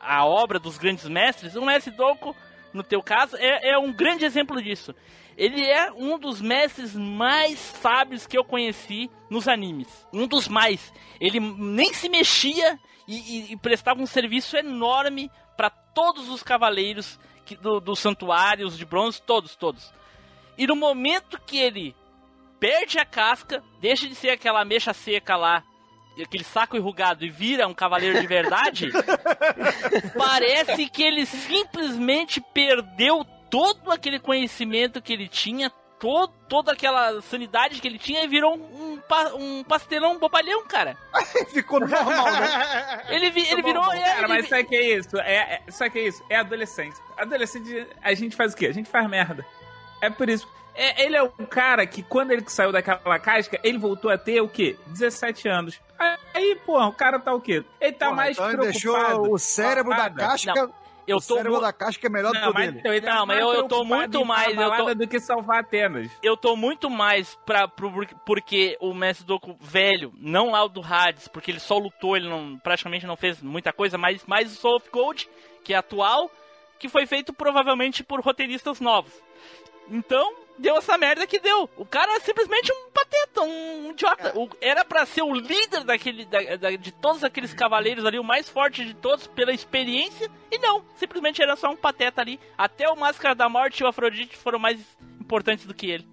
A: a, a, obra dos grandes mestres. O mestre Doku, no teu caso, é, é um grande exemplo disso. Ele é um dos mestres mais sábios que eu conheci nos animes. Um dos mais. Ele nem se mexia e, e- e prestava um serviço enorme para todos os cavaleiros que, do, dos santuários de bronze, todos, todos. E no momento que ele perde a casca, deixa de ser aquela mecha seca lá, aquele saco enrugado e vira um cavaleiro de verdade, [laughs] parece que ele simplesmente perdeu todo aquele conhecimento que ele tinha, todo, toda aquela sanidade que ele tinha e virou um, um pastelão bobalhão, cara. [laughs]
F: Ficou normal, né? [laughs]
A: Ele, vi- ele virou. é,
B: Cara,
A: ele
B: mas sabe o que é isso? É, é, sabe o que é isso? É adolescência. Adolescente, a gente faz o quê? A gente faz merda. É por isso. É, ele é o cara que, quando ele saiu daquela casca, ele voltou a ter o quê? 17 anos. Aí, porra, o cara tá o quê? Ele tá
F: Porra,
B: mais
F: então ele
B: preocupado.
F: deixou o cérebro da casca.
A: Não, eu
F: o
A: tô
F: cérebro
A: mu-
F: da casca é melhor do que
B: Não,
F: o
B: mas,
F: dele.
B: então, ele tá
A: Não, mas eu- eu tô muito mais, eu tô-
B: do que salvar Atenas.
A: eu tô muito mais pra, pro, porque o Mestre Doku velho, não lá o do Hades, porque ele só lutou, ele não, praticamente não fez muita coisa, mas mais o Soul of Gold, que é atual, que foi feito provavelmente por roteiristas novos. Então, deu essa merda que deu. O cara é simplesmente um pateta, um idiota. O- era pra ser o líder daquele, da- da- de todos aqueles cavaleiros ali, o mais forte de todos pela experiência, e não, simplesmente era só um pateta ali. Até o Máscara da Morte e o Afrodite foram mais importantes do que ele.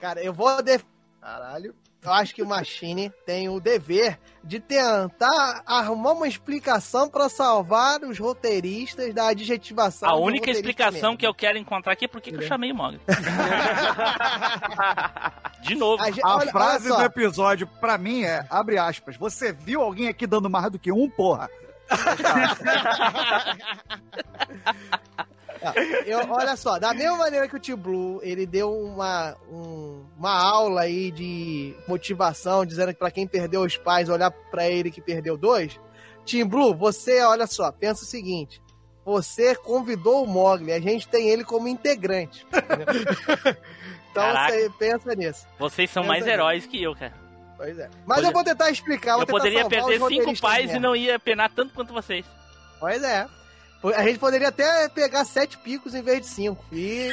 C: Cara, eu vou. Def... Caralho. Eu acho que o Machine tem o dever de tentar arrumar uma explicação pra salvar os roteiristas da adjetivação.
A: A única explicação
C: mesmo.
A: que eu quero encontrar aqui é por que que eu chamei o Mogli. [laughs] De novo.
C: A gente-
F: A
C: olha-
F: frase do episódio, pra mim, é, abre aspas, você viu alguém aqui dando mais do que um, porra? [laughs]
C: Eu, olha só, da mesma maneira que o Tio Blue, ele deu uma, um- uma aula aí de motivação, dizendo que pra quem perdeu os pais, olhar pra ele que perdeu dois. Tim Blue, você, olha só, pensa o seguinte: você convidou o Mogli, a gente tem ele como integrante. [laughs] então
A: Caraca.
C: você pensa nisso.
A: Vocês são
C: Pensa
A: mais
C: nisso.
A: heróis que eu, cara.
C: Pois é. Mas eu vou tentar explicar. vou
A: Eu
C: tentar
A: poderia perder cinco pais e não ia penar tanto quanto vocês.
C: Pois é. A gente poderia até pegar sete picos em vez de cinco. E.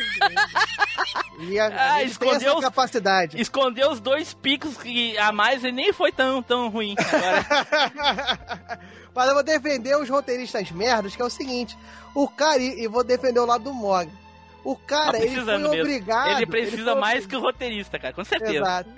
C: e, a, [laughs]
A: Ah,
C: a
A: escondeu os-
C: capacidade.
A: Escondeu os dois picos que a mais e nem foi tão, tão ruim. Agora, [laughs]
C: Mas eu vou defender os roteiristas merdas, que é o seguinte: o cara, e e vou defender o lado do Mog. O cara,
A: tá
C: ele foi
A: mesmo.
C: obrigado.
A: Ele precisa
C: foi-
A: mais que o roteirista, cara, com certeza.
C: Exato.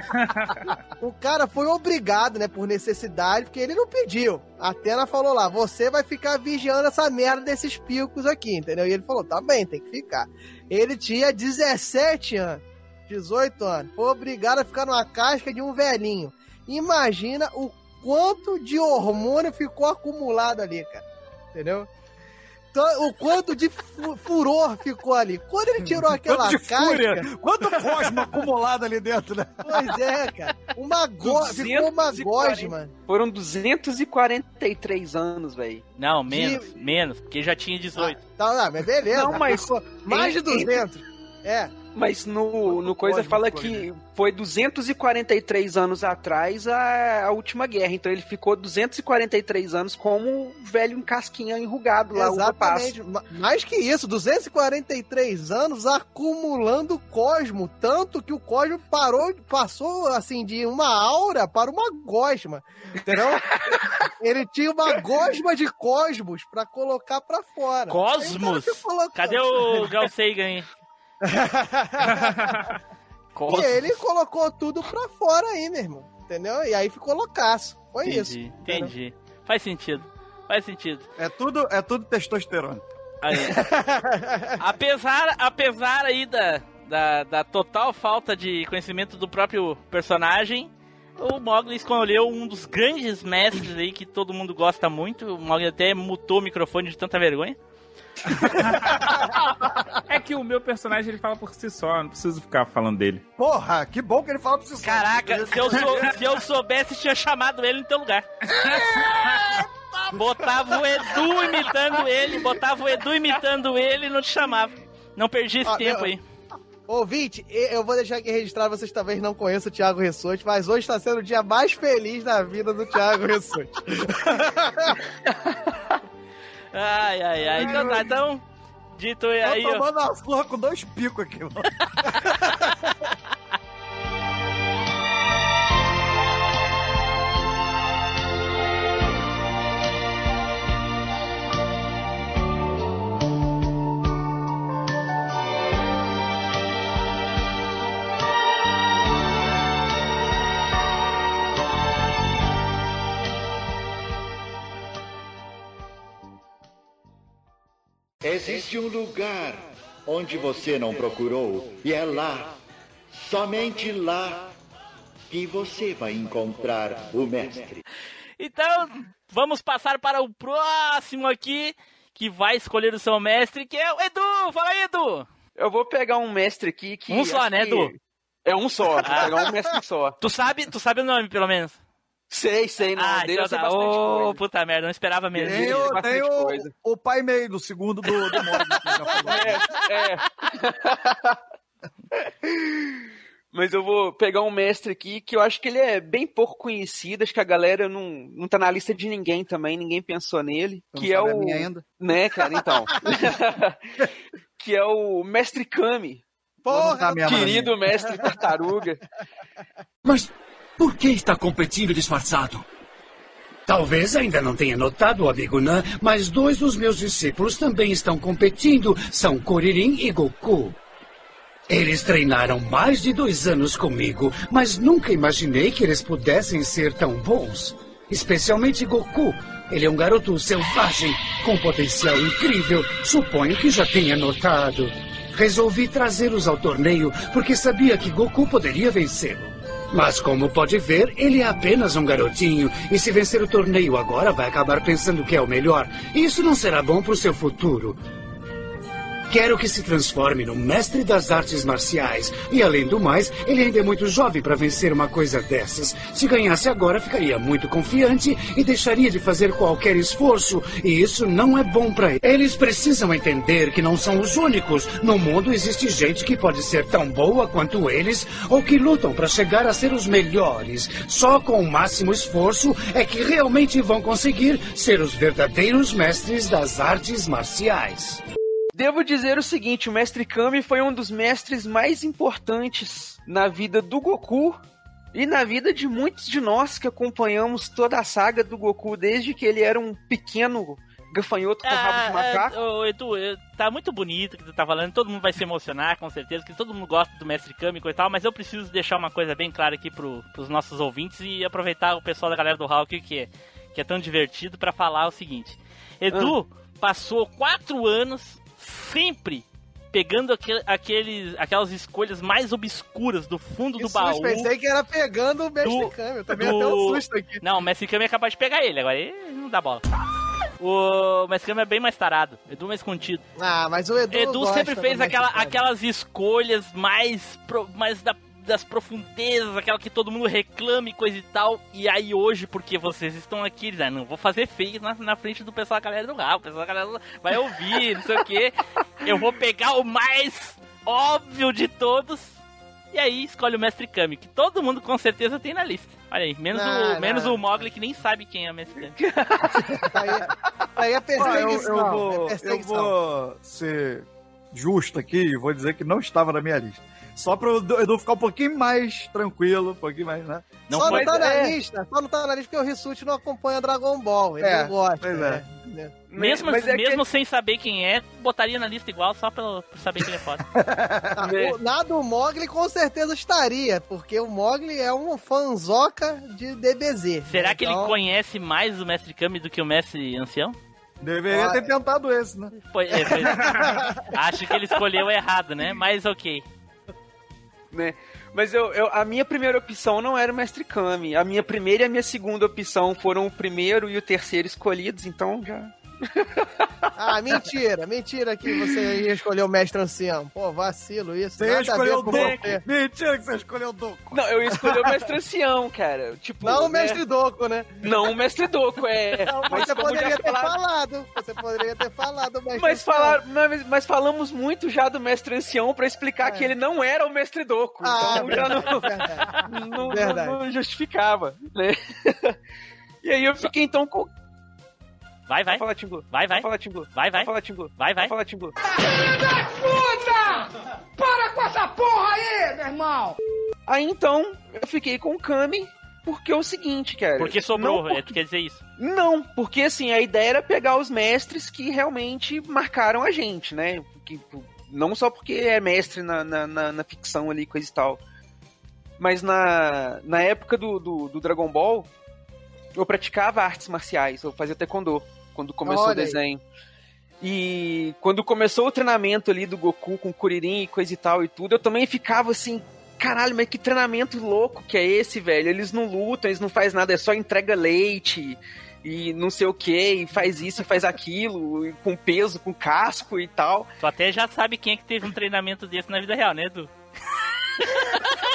C: o cara foi obrigado, né, por necessidade, porque ele não pediu. A Atena falou lá: você vai ficar vigiando essa merda desses picos aqui, entendeu? E ele falou: tá bem, tem que ficar. Ele tinha 17 anos, 18 anos. Foi obrigado a ficar numa casca de um velhinho. Imagina o quanto de hormônio ficou acumulado ali, cara. Entendeu? Então, o quanto de fu- furor ficou ali. Quando ele tirou aquela
F: Quanto de
C: casca.
F: fúria, quanto cosmo acumulado ali dentro, né?
C: Pois é, cara. Uma go... Ficou uma
E: 240.
C: gosma.
E: Foram 243 anos, velho.
A: Não, menos, menos, porque já tinha 18.
C: Tá, não, mas beleza.
E: Não, mas-
C: Ficou mais de
E: em-
C: 200. É.
E: Mas no, no coisa fala que foi 243 anos atrás a, a última guerra. Então ele ficou 243 anos como velho em casquinha enrugado lá.
C: Exatamente. Ma- Mais que isso, 243 anos acumulando cosmo. Tanto que o cosmo parou, passou assim de uma aura para uma gosma. Entendeu? [laughs] Ele tinha uma gosma de cosmos pra colocar pra fora.
A: Cosmos? Cadê o Gal Sagan aí? [laughs]
C: E ele colocou tudo pra fora aí, meu irmão. Entendeu? E aí ficou loucaço. Foi isso.
A: Entendi, entendi. Faz sentido. Faz sentido.
F: É tudo, é tudo testosterona.
A: Aí. [laughs] apesar, apesar aí da, da, da total falta de conhecimento do próprio personagem, o Mogli escolheu um dos grandes mestres aí que todo mundo gosta muito. O Mogli até mutou o microfone de tanta vergonha.
B: É que o meu personagem ele fala por si só, não preciso ficar falando dele.
F: Porra, que bom que ele fala pra você.
A: Caraca, se eu, sou- se eu soubesse, tinha chamado ele no teu lugar. Botava o Edu imitando ele, botava o Edu imitando ele e não te chamava. Não perdi esse
C: Ah,
A: tempo
C: meu-
A: aí.
C: Ouvinte, eu vou deixar aqui registrado, vocês talvez não conheçam o Thiago Ressorte, mas hoje está sendo o dia mais feliz da vida do Thiago Ressorte. [laughs]
A: Ai, ai, ai. Então tá, então. Dito aí,
F: Tô
A: ó.
F: tomando uma surra com dois picos aqui, mano. [laughs]
J: Existe um lugar onde você não procurou, e é lá, somente lá, que você vai encontrar o mestre.
A: Então, vamos passar para o próximo aqui, que vai escolher o seu mestre, que é o Edu. Fala aí, Edu.
E: Eu vou pegar um mestre aqui que.
A: Um só, né,
E: que-
A: Edu?
E: É um só, vou pegar um mestre só. [laughs]
A: Tu sabe, tu sabe o nome, pelo menos?
E: Sei, sei, não.
A: Ah,
E: dele
A: então
E: eu sei
A: tá.
E: bastante
A: Ô,
E: coisa.
A: puta merda, não esperava mesmo.
F: Tem, o, tem o, o pai meio do segundo do, do já falou. [laughs]
E: É. [laughs] Mas eu vou pegar um mestre aqui que eu acho que ele é bem pouco conhecido, acho que a galera não, não tá na lista de ninguém também, ninguém pensou nele.
F: Não
E: que é o.
F: minha ainda?
E: Né, cara, então. [laughs] que é o Mestre Kami.
F: Porra,
E: querido mestre tartaruga.
P: Mas por que está competindo disfarçado? Talvez ainda não tenha notado, amigo Nan, mas dois dos meus discípulos também estão competindo. São Kuririn e Goku. Eles treinaram mais de dois anos comigo, mas nunca imaginei que eles pudessem ser tão bons. Especialmente Goku. Ele é um garoto selvagem, com potencial incrível. Suponho que já tenha notado. Resolvi trazê-los ao torneio porque sabia que Goku poderia vencê-lo. Mas como pode ver, ele é apenas um garotinho. E se vencer o torneio agora, vai acabar pensando que é o melhor. Isso não será bom para o seu futuro. Quero que se transforme no mestre das artes marciais. E além do mais, ele ainda é muito jovem para vencer uma coisa dessas. Se ganhasse agora, ficaria muito confiante e deixaria de fazer qualquer esforço. E isso não é bom para ele. Eles precisam entender que não são os únicos. No mundo existe gente que pode ser tão boa quanto eles ou que lutam para chegar a ser os melhores. Só com o máximo esforço é que realmente vão conseguir ser os verdadeiros mestres das artes marciais.
E: Devo dizer o seguinte, o Mestre Kami foi um dos mestres mais importantes na vida do Goku e na vida de muitos de nós que acompanhamos toda a saga do Goku desde que ele era um pequeno gafanhoto com rabo de macaco.
A: Ah, ô, Edu, tá muito bonito o que tu tá falando, todo mundo vai se emocionar, com certeza, que todo mundo gosta do Mestre Kami e tal, mas eu preciso deixar uma coisa bem clara aqui pro, pros nossos ouvintes e aproveitar o pessoal da galera do Hulk que é, que é tão divertido pra falar o seguinte. Edu passou quatro anos sempre pegando aquele, aqueles, aquelas escolhas mais obscuras do fundo do baú.
C: pensei que era pegando o Mestre Kami. Eu também
A: do-
C: até um susto aqui.
A: Não, o Mestre Kami é capaz de pegar ele, agora ele não dá bola. O Mestre Kami é bem mais tarado, Edu mais contido.
C: Ah, mas o Edu.
A: Edu sempre fez aquela, aquelas escolhas mais, pro- mais da- das profundezas, aquela que todo mundo reclama e coisa e tal. E aí hoje, porque vocês estão aqui, eles, ah, não vou fazer feio na, na frente do pessoal da galera do rabo, o pessoal da galera vai ouvir, não sei o que. Eu vou pegar o mais óbvio de todos. E aí escolhe o Mestre Kami, que todo mundo com certeza tem na lista. Olha aí, menos,
C: Não,
A: o, menos
C: não.
A: o Mogli que nem sabe quem é o Mestre Kami. [laughs]
C: Aí é
F: Ó, eu,
C: perseguição.
F: eu vou,
C: é
F: eu vou ser justo aqui e vou dizer que não estava na minha lista. Só para o Edu ficar um pouquinho mais tranquilo, um pouquinho mais, né?
C: só não tá na
F: É.
C: lista, só não tá na lista porque o Rissuti não acompanha Dragon Ball. Ele
F: É,
C: não gosta.
F: pois
C: né?
A: Mesmo,
C: Mas é que-
A: mesmo sem saber quem é, botaria na lista igual só pra, pra saber quem é foda.
C: Ah, [laughs] o- na do Mogli com certeza estaria, porque o Mogli é um fanzoca de DBZ.
A: Será que ele
C: Então,
A: conhece mais o Mestre Kami do que o Mestre Ancião?
F: Deveria
C: Ah,
F: ter tentado esse, né?
A: Pois, é, pois é. [laughs] Acho que ele escolheu errado, né? Mas ok.
E: Né? Mas eu, eu- a minha primeira opção não era o Mestre Kami. A minha primeira e a minha segunda opção foram o primeiro e o terceiro escolhidos, então já.
C: Ah, mentira, mentira que você ia escolher o mestre ancião. Pô, vacilo isso.
F: Você ia escolher o
C: você.
F: Mentira que você escolheu o Doku.
E: Não, eu ia escolher o Mestre Ancião, cara. Tipo,
C: Não o
E: né?
C: mestre Doco, né?
E: Não o Mestre Doku, é.
C: Não,
E: mas
C: você poderia ter
E: falaram-
C: falado. Você poderia ter falado o mestre
E: Mas,
C: ancião.
E: falar, mas, mas falamos muito já do Mestre Ancião pra explicar que ele não era o Mestre Doku.
C: É. Ah,
E: então já não,
C: verdade. [laughs]
E: não, não-
C: Verdade.
E: não justificava, né? [laughs] E aí eu fiquei então com.
A: Vai, vai.
E: Vai falar, Timbu.
A: Vai, vai.
E: Vai falar, Timbu.
A: Vai, vai.
E: Vai falar, Timbu.
A: Vai, vai.
E: Vai falar, Timbu.
G: Puta! Para com essa porra aí, meu irmão!
E: Aí então eu fiquei com o Kami. Porque é o seguinte, cara.
A: Porque sobrou,
E: Não,
A: é, tu quer dizer isso.
E: Não, porque assim, a ideia era pegar os mestres que realmente marcaram a gente, né? Que, não só porque é mestre na, na, na- na ficção ali, coisa e tal. Mas na, na época do, do, do Dragon Ball, eu praticava artes marciais, eu fazia taekwondo, quando começou
C: Olha
E: o
C: aí.
E: desenho. E quando começou o treinamento ali do Goku com Kuririn e coisa e tal e tudo, eu também ficava assim, caralho, mas que treinamento louco que é esse, velho? Eles não lutam, eles não fazem nada, é só entrega leite e não sei o que, e faz isso e faz aquilo, e com peso, com casco e tal.
A: Tu até já sabe quem é que teve um treinamento desse na vida real, né, Edu? [laughs]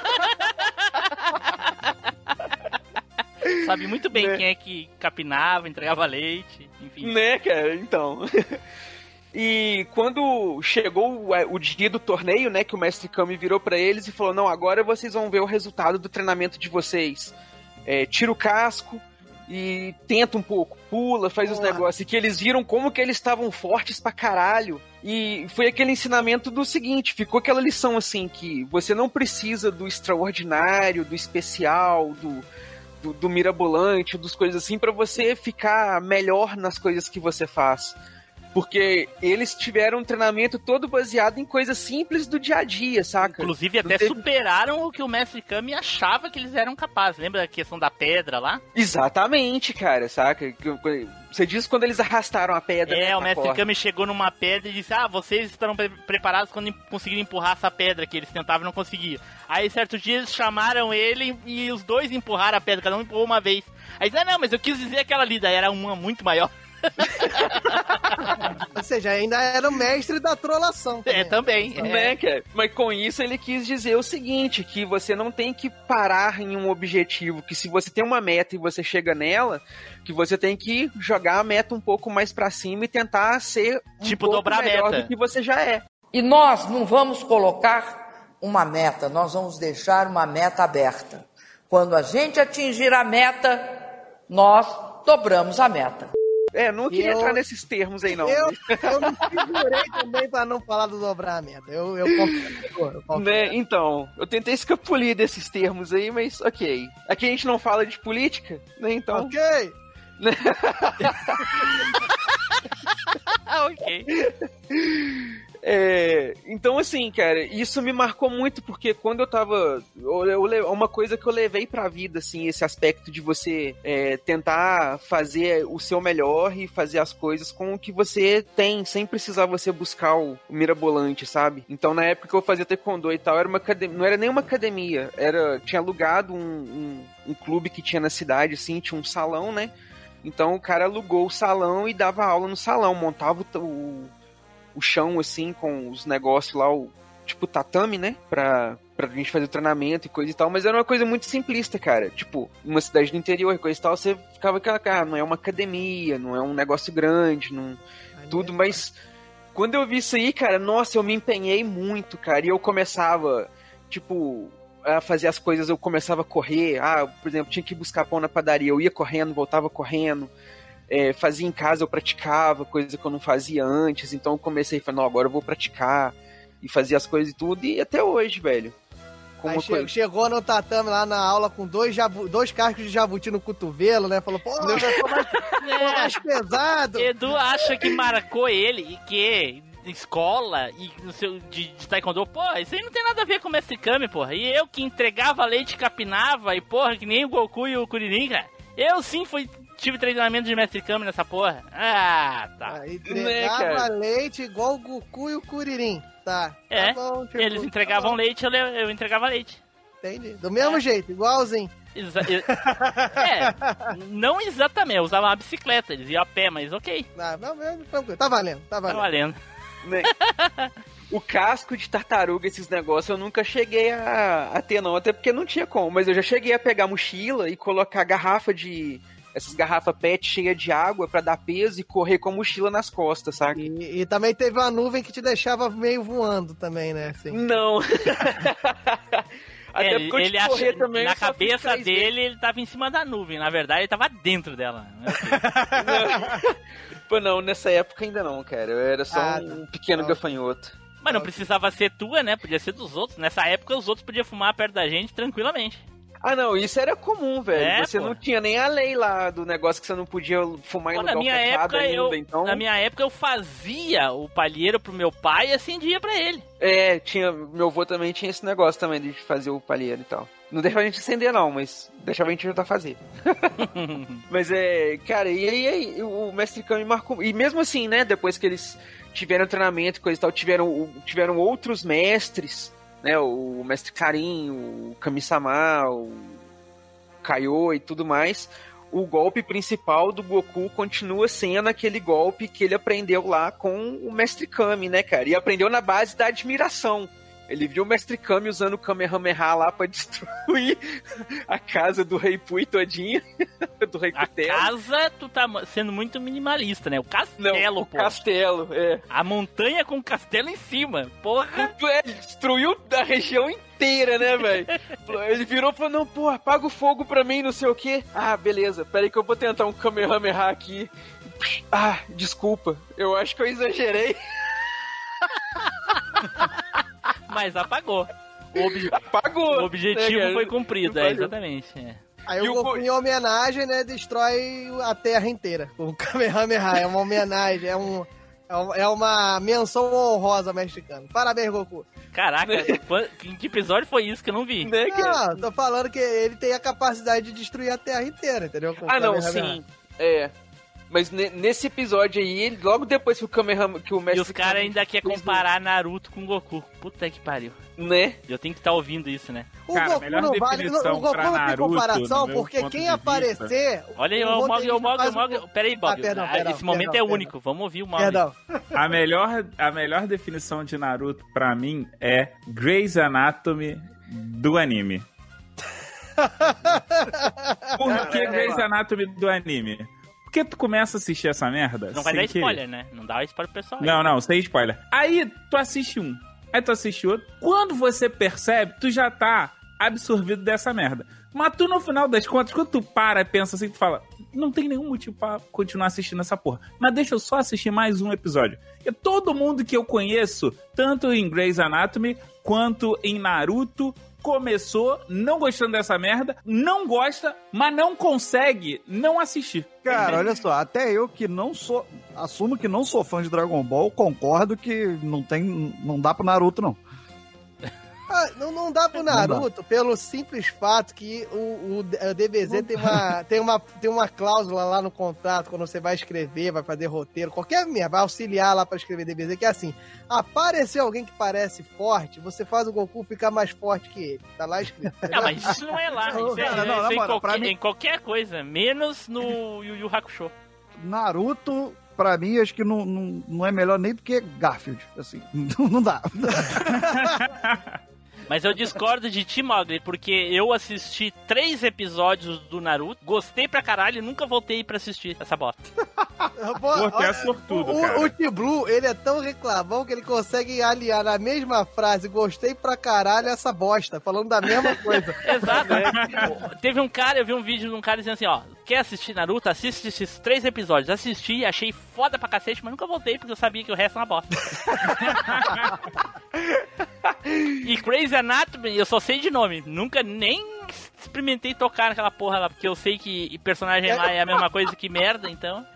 A: sabe muito bem
E: Né?
A: quem é que capinava, entregava leite, enfim.
E: Né, cara? Então. [laughs] E quando chegou o, o dia do torneio, né, que o Mestre Kami virou pra eles e falou: Não, agora vocês vão ver o resultado do treinamento de vocês. É, tira o casco e tenta um pouco, pula, faz os negócios. E que eles viram como que eles estavam fortes pra caralho. E foi aquele ensinamento do seguinte: ficou aquela lição assim, que você não precisa do extraordinário, do especial, do. Do, do mirabolante, dos coisas assim, pra você ficar melhor nas coisas que você faz. Porque eles tiveram um treinamento todo baseado em coisas simples do dia a dia, saca?
A: Inclusive, até
E: teve-
A: superaram o que o Mestre Kami achava que eles eram capazes. Lembra da questão da pedra lá?
E: Exatamente, cara, saca? Você diz quando eles arrastaram a pedra. né,
A: É, o
E: na
A: Mestre. Kami chegou numa pedra e disse: Ah, vocês estarão pre- preparados quando em- conseguirem empurrar essa pedra que eles tentavam e não conseguiam. Aí, certo dia, eles chamaram ele e os dois empurraram a pedra, cada um empurrou uma vez. Aí disse: Ah, não, mas eu quis dizer aquela ali, daí era uma muito maior. [laughs]
C: Ou seja, ainda era o mestre da trolação.
A: É, também. É.
E: Né, cara? Mas com isso ele quis dizer o seguinte, que você não tem que parar em um objetivo, que se você tem uma meta e você chega nela, que você tem que jogar a meta um pouco mais pra cima e tentar ser um
A: Tipo,
E: pouco
A: dobrar a
E: melhor
A: meta.
E: do que você já é.
Q: E nós não vamos colocar uma meta, nós vamos deixar uma meta aberta. Quando a gente atingir a meta, nós dobramos a meta.
E: É, não queria
C: Eu-
E: entrar nesses termos aí, não.
C: Eu, eu me segurei também pra não falar do dobrar a merda. Eu, eu eu confio.
E: Né? Então, eu tentei escapulir desses termos aí, mas ok. Aqui a gente não fala de política, né? Então.
C: Ok. [laughs] [laughs]
A: ok.
E: É, então, assim, cara, isso me marcou muito, porque quando eu tava. Eu, eu uma coisa que eu levei pra vida, assim, esse aspecto de você é, tentar fazer o seu melhor e fazer as coisas com o que você tem, sem precisar você buscar o, o mirabolante, sabe? Então, na época que eu fazia taekwondo e tal, era uma academia, não era nem uma academia, era. Tinha alugado um, um, um clube que tinha na cidade, assim, tinha um salão, né? Então o cara alugou o salão e dava aula no salão, montava o, o, chão assim com os negócios lá, o tipo tatame, né? Pra, pra gente fazer o treinamento e coisa e tal, mas era uma coisa muito simplista, cara. Tipo, uma cidade do interior e coisa e tal, você ficava aquela, cara, não é uma academia, não é um negócio grande, não. Tudo, mas quando eu vi isso aí, cara, nossa, eu me empenhei muito, cara, e eu começava, tipo, a fazer as coisas, eu começava a correr. Ah, por exemplo, tinha que buscar pão na padaria, eu ia correndo, voltava correndo. É, fazia em casa, eu praticava, coisa que eu não fazia antes. Então eu comecei a falar, não, agora eu vou praticar. E fazia as coisas e tudo, e até hoje, velho.
C: Aí che-
E: coisa-
C: chegou no tatame lá na aula com dois, jabu- dois cascos de jabuti no cotovelo, né? Falou, pô, eu já tô mais, [laughs] tô mais pesado.
A: Edu acha que marcou ele e que escola e no seu de, de taekwondo, pô, isso aí não tem nada a ver com o mestre Kami, porra. E eu que entregava leite, capinava e porra, que nem o Goku e o Kuririn, cara. Eu sim fui tive treinamento de mestre Kami nessa porra. Ah, tá.
C: Aí entregava leite igual o Goku e o Kuririn. Tá.
A: É,
C: Tá bom, tipo,
A: eles entregavam leite, eu, eu entregava leite.
C: Entendi. Do mesmo jeito, igualzinho.
A: Exa- [laughs] é, não exatamente, eu usava uma bicicleta, eles iam a pé, mas ok,
C: Ah, não, não, tranquilo. Tá valendo, tá
A: tá
C: valendo.
A: valendo.
E: né? O casco de tartaruga, esses negócios, eu nunca cheguei a, a ter, não. Até porque não tinha como. Mas eu já cheguei a pegar a mochila e colocar garrafa de. Essas garrafas PET cheias de água pra dar peso e correr com a mochila nas costas, sabe?
C: E, e também teve uma nuvem que te deixava meio voando também, né? Assim.
E: Não. [laughs] Até
A: É,
E: porque eu
A: ele
E: de
A: acha,
E: correr também
A: na cabeça dele, ele tava em cima da nuvem. Na verdade, ele tava dentro dela. né? [laughs]
E: Pô, não, nessa época ainda não, cara. Eu era só
C: Ah,
E: um pequeno
C: não.
E: gafanhoto.
A: Mas não precisava ser tua, né? Podia ser dos outros. Nessa época, os outros podiam fumar perto da gente tranquilamente.
E: Ah, não, isso era comum, velho.
A: É,
E: você
A: pô.
E: não tinha nem a lei lá do negócio que você não podia fumar em
A: Pô,
E: lugar
A: na minha época,
E: ainda,
A: eu,
E: então...
A: na minha época, eu fazia o palheiro pro meu pai e acendia pra ele.
E: É, tinha. Meu avô também tinha esse negócio também de fazer o palheiro e tal. Não deixava a gente acender, não, mas deixava a gente ajudar a fazer. [laughs] [laughs] mas é, cara, e aí, o mestre Kami marcou. E mesmo assim, né, depois que eles tiveram treinamento e coisa e tal, tiveram, tiveram outros mestres, né, o mestre Karin, o Kami-sama, o Kaiô e tudo mais. O golpe principal do Goku continua sendo aquele golpe que ele aprendeu lá com o Mestre Kami, né, cara? E aprendeu na base da admiração. Ele viu o Mestre Kami usando o Kamehameha lá pra destruir [laughs] a casa do Rei Pui todinha, [laughs] do Rei
A: A
E: Cutelo.
A: casa, tu tá sendo muito minimalista, né? O castelo,
E: o
A: pô.
E: castelo, é.
A: A montanha com o castelo em cima. Porra.
E: É, destruiu a região inteira, né, velho? [laughs] Ele virou e falou, não, pô, apaga o fogo pra mim, não sei o quê. Ah, beleza, peraí que eu vou tentar um Kamehameha aqui. Ah, desculpa, eu acho que eu exagerei.
A: Mas apagou. O, obje- [laughs]
E: Apagou.
A: o objetivo
E: né,
A: foi cumprido, é, exatamente. é.
C: Aí
E: E
C: o Goku,
E: Go-
C: em homenagem, né, destrói a Terra inteira. [laughs] O Kamehameha é uma homenagem, é, um, é é uma menção honrosa mexicana. Parabéns, Goku.
A: Caraca, [laughs] em que episódio foi isso que eu não vi?
E: Né?
C: Não, tô falando que ele tem a capacidade de destruir a Terra inteira, entendeu? Com
E: Ah, não, sim. É. Mas ne- nesse episódio aí, ele- logo depois que o Kamehameha, que o mestre
A: E os caras ainda querem comparar Naruto com Goku. Puta que pariu.
E: Né?
A: Eu tenho que estar ouvindo isso, né?
C: O
B: Cara,
C: Goku
B: melhor
C: não vale, o Goku
B: pra
C: não tem
B: Naruto,
C: comparação, porque quem aparecer...
A: Olha aí, o Mogli, o Mogli, o
C: faz
A: Mogli. Peraí, Bob.
C: Ah, perdão,
A: Ah,
C: perdão,
A: Esse momento
C: perdão,
A: é único. Vamos ouvir o Mogli.
C: Perdão.
B: A melhor, a melhor definição de Naruto pra mim é Grey's Anatomy do anime. [laughs] Por que Grey's Anatomy do anime? Porque tu começa a assistir essa merda.
A: Não vai dar
B: querer.
A: spoiler, né? Não dá spoiler pro pessoal. aí.
B: Não, não, sem spoiler. Aí tu assiste um, aí tu assiste outro. Quando você percebe, tu já tá absorvido dessa merda. Mas tu, no final das contas, quando tu para e pensa assim, tu fala, não tem nenhum motivo pra continuar assistindo essa porra. Mas deixa eu só assistir mais um episódio. E todo mundo que eu conheço, tanto em Grey's Anatomy quanto em Naruto, começou não gostando dessa merda, não gosta, mas não consegue não assistir.
F: Cara, olha só, até eu que não sou. Assumo que não sou fã de Dragon Ball, concordo que não tem. não dá pro Naruto, não.
C: Ah, não, não dá pro Naruto pelo simples fato que o, o, o DBZ tem uma, tem, uma, tem uma cláusula lá no contrato quando você vai escrever, vai fazer roteiro, qualquer merda, vai auxiliar lá pra escrever DBZ, que é assim: apareceu alguém que parece forte, você faz o Goku ficar mais forte que ele. Tá lá escrito. [laughs]
A: Não, mas isso não é lá. Isso é,
F: Cara, não,
A: isso
F: na
A: é em, qualquer,
F: mim-
A: em qualquer coisa. Menos no Yu Yu Hakusho.
F: Naruto, pra mim, acho que não, não, não é melhor nem do que Garfield. Assim, [laughs] não, não dá. [laughs]
A: Mas eu discordo de ti, Mogli, porque eu assisti três episódios do Naruto, gostei pra caralho e nunca voltei pra assistir essa bosta.
B: Tu é sortudo,
C: o,
B: cara.
C: O T-Blue, ele é tão reclamão que ele consegue aliar na mesma frase gostei pra caralho essa bosta, falando da mesma [laughs] coisa.
A: Exato. Teve um cara, eu vi um vídeo de um cara dizendo assim, ó, quer assistir Naruto? Assiste esses três episódios. Assisti, achei foda pra cacete, mas nunca voltei porque eu sabia que o resto é uma bosta. [laughs] e Crazy Anatomy, eu só sei de nome. Nunca nem experimentei tocar naquela porra lá, porque eu sei que personagem lá é a mesma coisa que merda, então.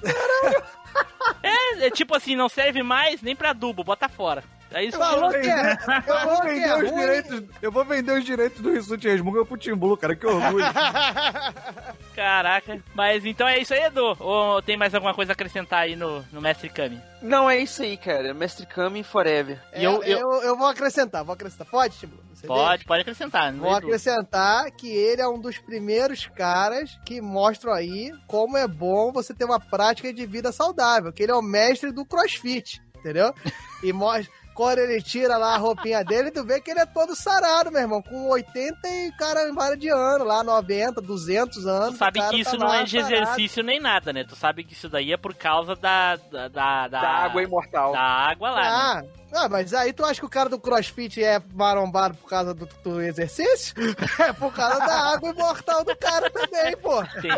A: É, é tipo assim, não serve mais nem pra adubo, bota fora. É isso
C: Falou
A: que
C: é,
F: Eu vou, vender
C: é
F: os
C: ruim.
F: direitos, eu vou vender os direitos do Rissuti Resmunga pro Timbu, cara, que orgulho. [laughs]
A: Caraca. Mas então é isso aí, Edu. Ou tem mais alguma coisa a acrescentar aí no, no Mestre Kami?
E: Não, é isso aí, cara. Mestre Kami Forever.
C: É, eu, eu... vou acrescentar, vou acrescentar. Pode, T-Blue? Você
A: Pode, pode acrescentar.
C: Vou acrescentar que ele é um dos primeiros caras que mostram aí como é bom você ter uma prática de vida saudável, que ele é o mestre do crossfit, entendeu? [laughs] E mostra. Quando ele tira lá a roupinha dele, tu vê que ele é todo sarado, meu irmão, com 80 e caramba de ano, lá 90, 200 anos.
A: Tu sabe
C: cara
A: que isso
C: tá
A: não é de
C: sarado.
A: exercício nem nada, né? Tu sabe que isso daí é por causa da. Da, da,
E: Da água imortal.
A: Da água lá.
C: Ah,
A: né?
C: ah, mas aí tu acha que o cara do crossfit é marombado por causa do, do exercício? [laughs] É por causa da água imortal do cara também, pô.
A: Entendi.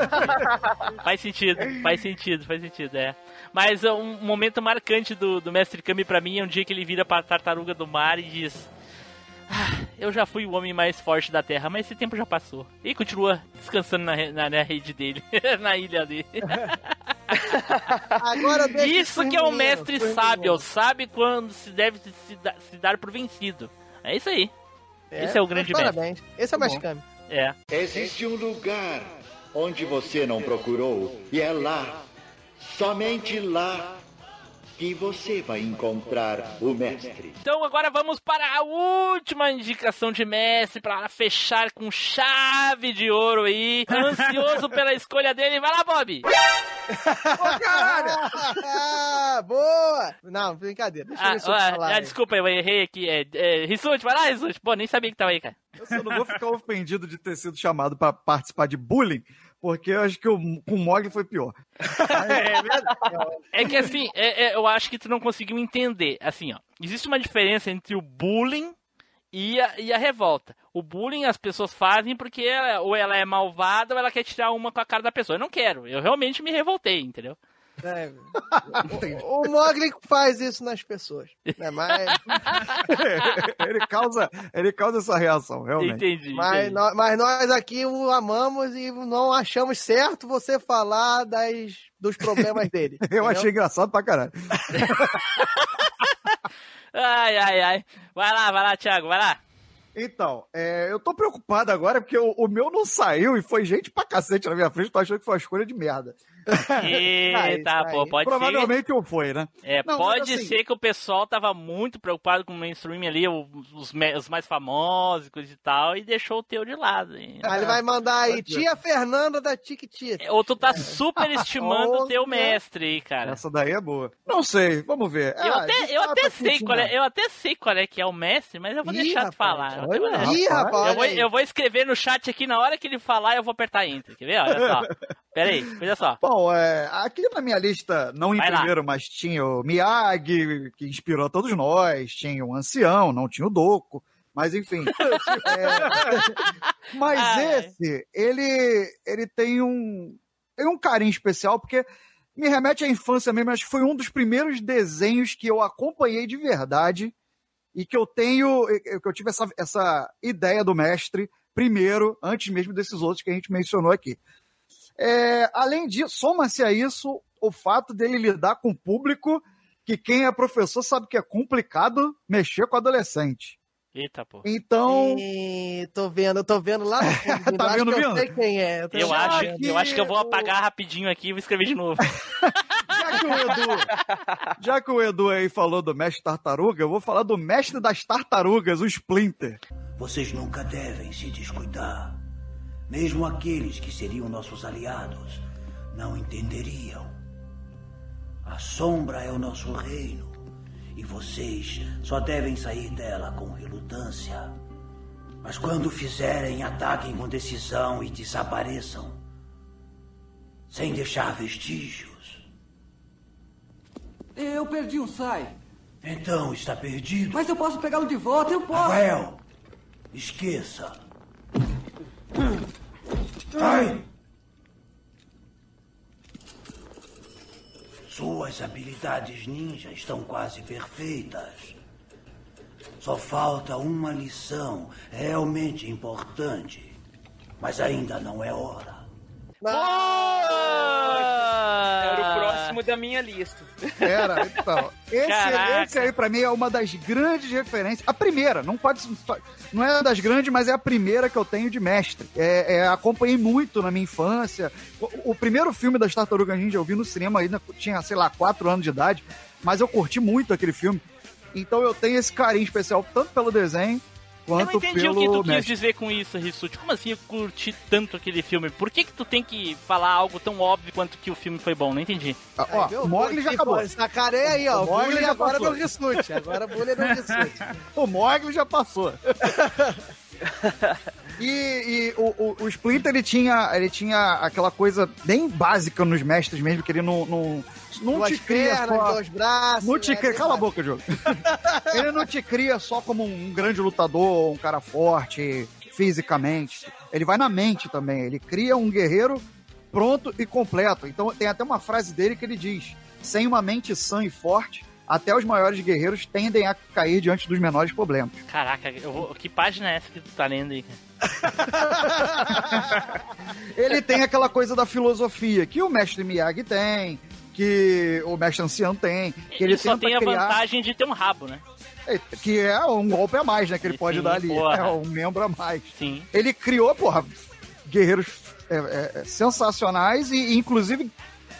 A: faz sentido, faz sentido, faz sentido, é. Mas uh, um momento marcante do, do Mestre Kami pra mim é um dia que ele vira pra tartaruga do mar e diz: "Ah, Eu já fui o homem mais forte da Terra, mas esse tempo já passou. E continua descansando na, na, na rede dele, [laughs] na ilha dele. [laughs] Isso que é um
C: meninos,
A: mestre sábio, sabe quando se deve se, da- se dar por vencido. É isso aí. Esse é o grande
C: mas
A: mestre.
C: Parabéns. Esse é o mestre Kami.
A: É.
J: Existe um lugar onde você não procurou, e é lá, somente lá, que você vai encontrar o mestre.
A: Então agora vamos para a última indicação de mestre para fechar com chave de ouro aí. Ansioso pela escolha dele. Vai lá, Bob!
C: Ah, boa! Não, brincadeira. Deixa eu
A: Ah,
C: ver se eu
A: ah,
C: falar.
A: ah,
C: aí.
A: desculpa, eu errei aqui. É, é, Rissuti, vai lá, Rissuti. Pô, nem sabia que tava aí, cara.
F: Eu só não vou ficar ofendido de ter sido chamado pra participar de bullying, porque eu acho que o, com o Mogli foi pior. [laughs]
A: É que assim, é- é, eu acho que tu não conseguiu entender. Assim, ó, existe uma diferença entre o bullying e a, e a revolta. O bullying as pessoas fazem porque ela- ou ela é malvada ou ela quer tirar uma com a cara da pessoa. Eu não quero. Eu realmente me revoltei, entendeu?
C: É, [laughs] o, o Mogli faz isso nas pessoas. Né? Mas, [laughs]
F: ele, causa, ele causa essa reação, realmente.
A: Entendi.
C: mas, nó- mas nós aqui o amamos e não achamos certo você falar das, dos problemas dele. [laughs]
F: Eu
C: entendeu?
F: achei engraçado pra caralho.
A: Ai, ai, ai. Vai lá, vai lá, Thiago, vai lá.
F: Então, é, eu tô preocupado agora porque o, o meu não saiu e foi gente pra cacete na minha frente, tô achando que foi uma escolha de merda. [laughs]
A: Eita,
F: Ah, isso
A: pô, pode ser.
F: Provavelmente ou foi, né?
A: É,
F: Não,
A: pode
F: assim-
A: ser que o pessoal tava muito preocupado com o mainstream ali, os, os mais famosos e coisa e tal, e deixou o teu de lado. hein?
C: Aí ele vai mandar aí, tia Fernanda da Tiquitita.
A: Ou tu tá superestimando o teu [laughs] mestre aí, cara.
F: Essa daí é boa. Não sei, vamos ver.
A: Eu
F: Ah,
A: até,
F: de
A: eu
F: fato,
A: até sei qual é, eu até sei qual é que é o mestre, mas eu vou
C: Ih,
A: deixar de
C: rapaz,
A: falar. Eu
F: olha,
A: vou deixar-
C: Ih,
F: rapaz.
A: Eu vou, eu vou escrever no chat aqui, na hora que ele falar, eu vou apertar enter. Quer ver? Olha só. [laughs] Pera aí, olha só.
F: Bom, é, aqui na minha lista, não em
A: Vai lá.
F: primeiro, mas tinha o Miyagi, que inspirou a todos nós, tinha o Ancião, não tinha o Doco, mas enfim. [laughs] É, mas
A: Ah, é.
F: esse, ele, ele tem um, tem um carinho especial, porque me remete à infância mesmo, acho que foi um dos primeiros desenhos que eu acompanhei de verdade e que eu tenho, que eu tive essa, essa ideia do mestre primeiro, antes mesmo desses outros que a gente mencionou aqui. É, além disso, soma-se a isso o fato dele lidar com o público que quem é professor sabe que é complicado mexer com adolescente.
A: Eita, pô.
F: Então,
C: Ih, tô vendo, eu tô vendo lá [laughs] fundo.
F: Tá
C: acho
F: vendo,
C: que
F: vendo?
C: Eu sei quem é. tô
A: Eu
C: vendo.
A: acho,
F: que
A: eu acho que eu vou
F: o-
A: apagar rapidinho aqui e vou escrever de novo. [laughs]
F: já que o Edu, já que o Edu aí falou do mestre tartaruga, eu vou falar do mestre das tartarugas, o Splinter.
K: Vocês nunca devem se descuidar. Mesmo aqueles que seriam nossos aliados não entenderiam. A sombra é o nosso reino e vocês só devem sair dela com relutância. Mas quando fizerem, ataquem com decisão e desapareçam. Sem deixar vestígios.
L: Eu perdi um sai.
K: Então está perdido.
L: Mas eu posso pegá-lo de volta, eu posso.
K: Rafael, esqueça. [coughs] Ai! Suas habilidades ninja estão quase perfeitas. Só falta uma lição realmente importante. Mas ainda não é hora.
E: Era o próximo da minha lista.
F: Era, então. Esse,
A: Caraca.
F: esse aí, pra mim, é uma das grandes referências. A primeira, não pode. Não é das grandes, mas é a primeira que eu tenho de mestre. É, é, acompanhei muito na minha infância. O, o primeiro filme das Tartarugas Ninja eu vi no cinema ainda, tinha, sei lá, 4 anos de idade, mas eu curti muito aquele filme. Então eu tenho esse carinho especial tanto pelo desenho
A: Eu não
F: quanto
A: entendi o que tu quis dizer com isso, Rissuti. Como assim eu curti tanto aquele filme? Por que que tu tem que falar algo tão óbvio quanto que o filme foi bom? Não entendi.
F: Ah, Ó, o Mogli já
C: Tipo,
F: acabou.
C: Sacaneia aí, ó.
F: O [laughs]
C: O
F: Mogli
C: agora
F: passou.
C: no Rissuti. Agora o bullying é no Rissuti.
F: O Mogli já passou. [laughs] E, e o, o, o Splinter, ele tinha, ele tinha aquela coisa bem básica nos mestres mesmo, que ele não, não, não
C: Duas
F: te cria
C: pernas,
F: só...
C: dois braços.
F: Não te
C: né?
F: cria, cala a boca, jogo. [laughs] ele não te cria só como um grande lutador, um cara forte fisicamente. Ele vai na mente também. Ele cria um guerreiro pronto e completo. Então tem até uma frase dele que ele diz: sem uma mente sã e forte, até os maiores guerreiros tendem a cair diante dos menores problemas.
A: Caraca, eu vou- que página é essa que tu tá lendo aí? [laughs]
F: Ele tem aquela coisa da filosofia que o mestre Miyagi tem, que o mestre ancião tem, que ele,
A: Ele só tem a
F: criar,
A: vantagem de ter um rabo, né?
F: que é um golpe a mais, né, que ele pode
A: Sim,
F: dar ali,
A: porra.
F: é um membro a mais.
A: Sim.
F: Ele criou, porra, guerreiros é, é, é, sensacionais e, inclusive,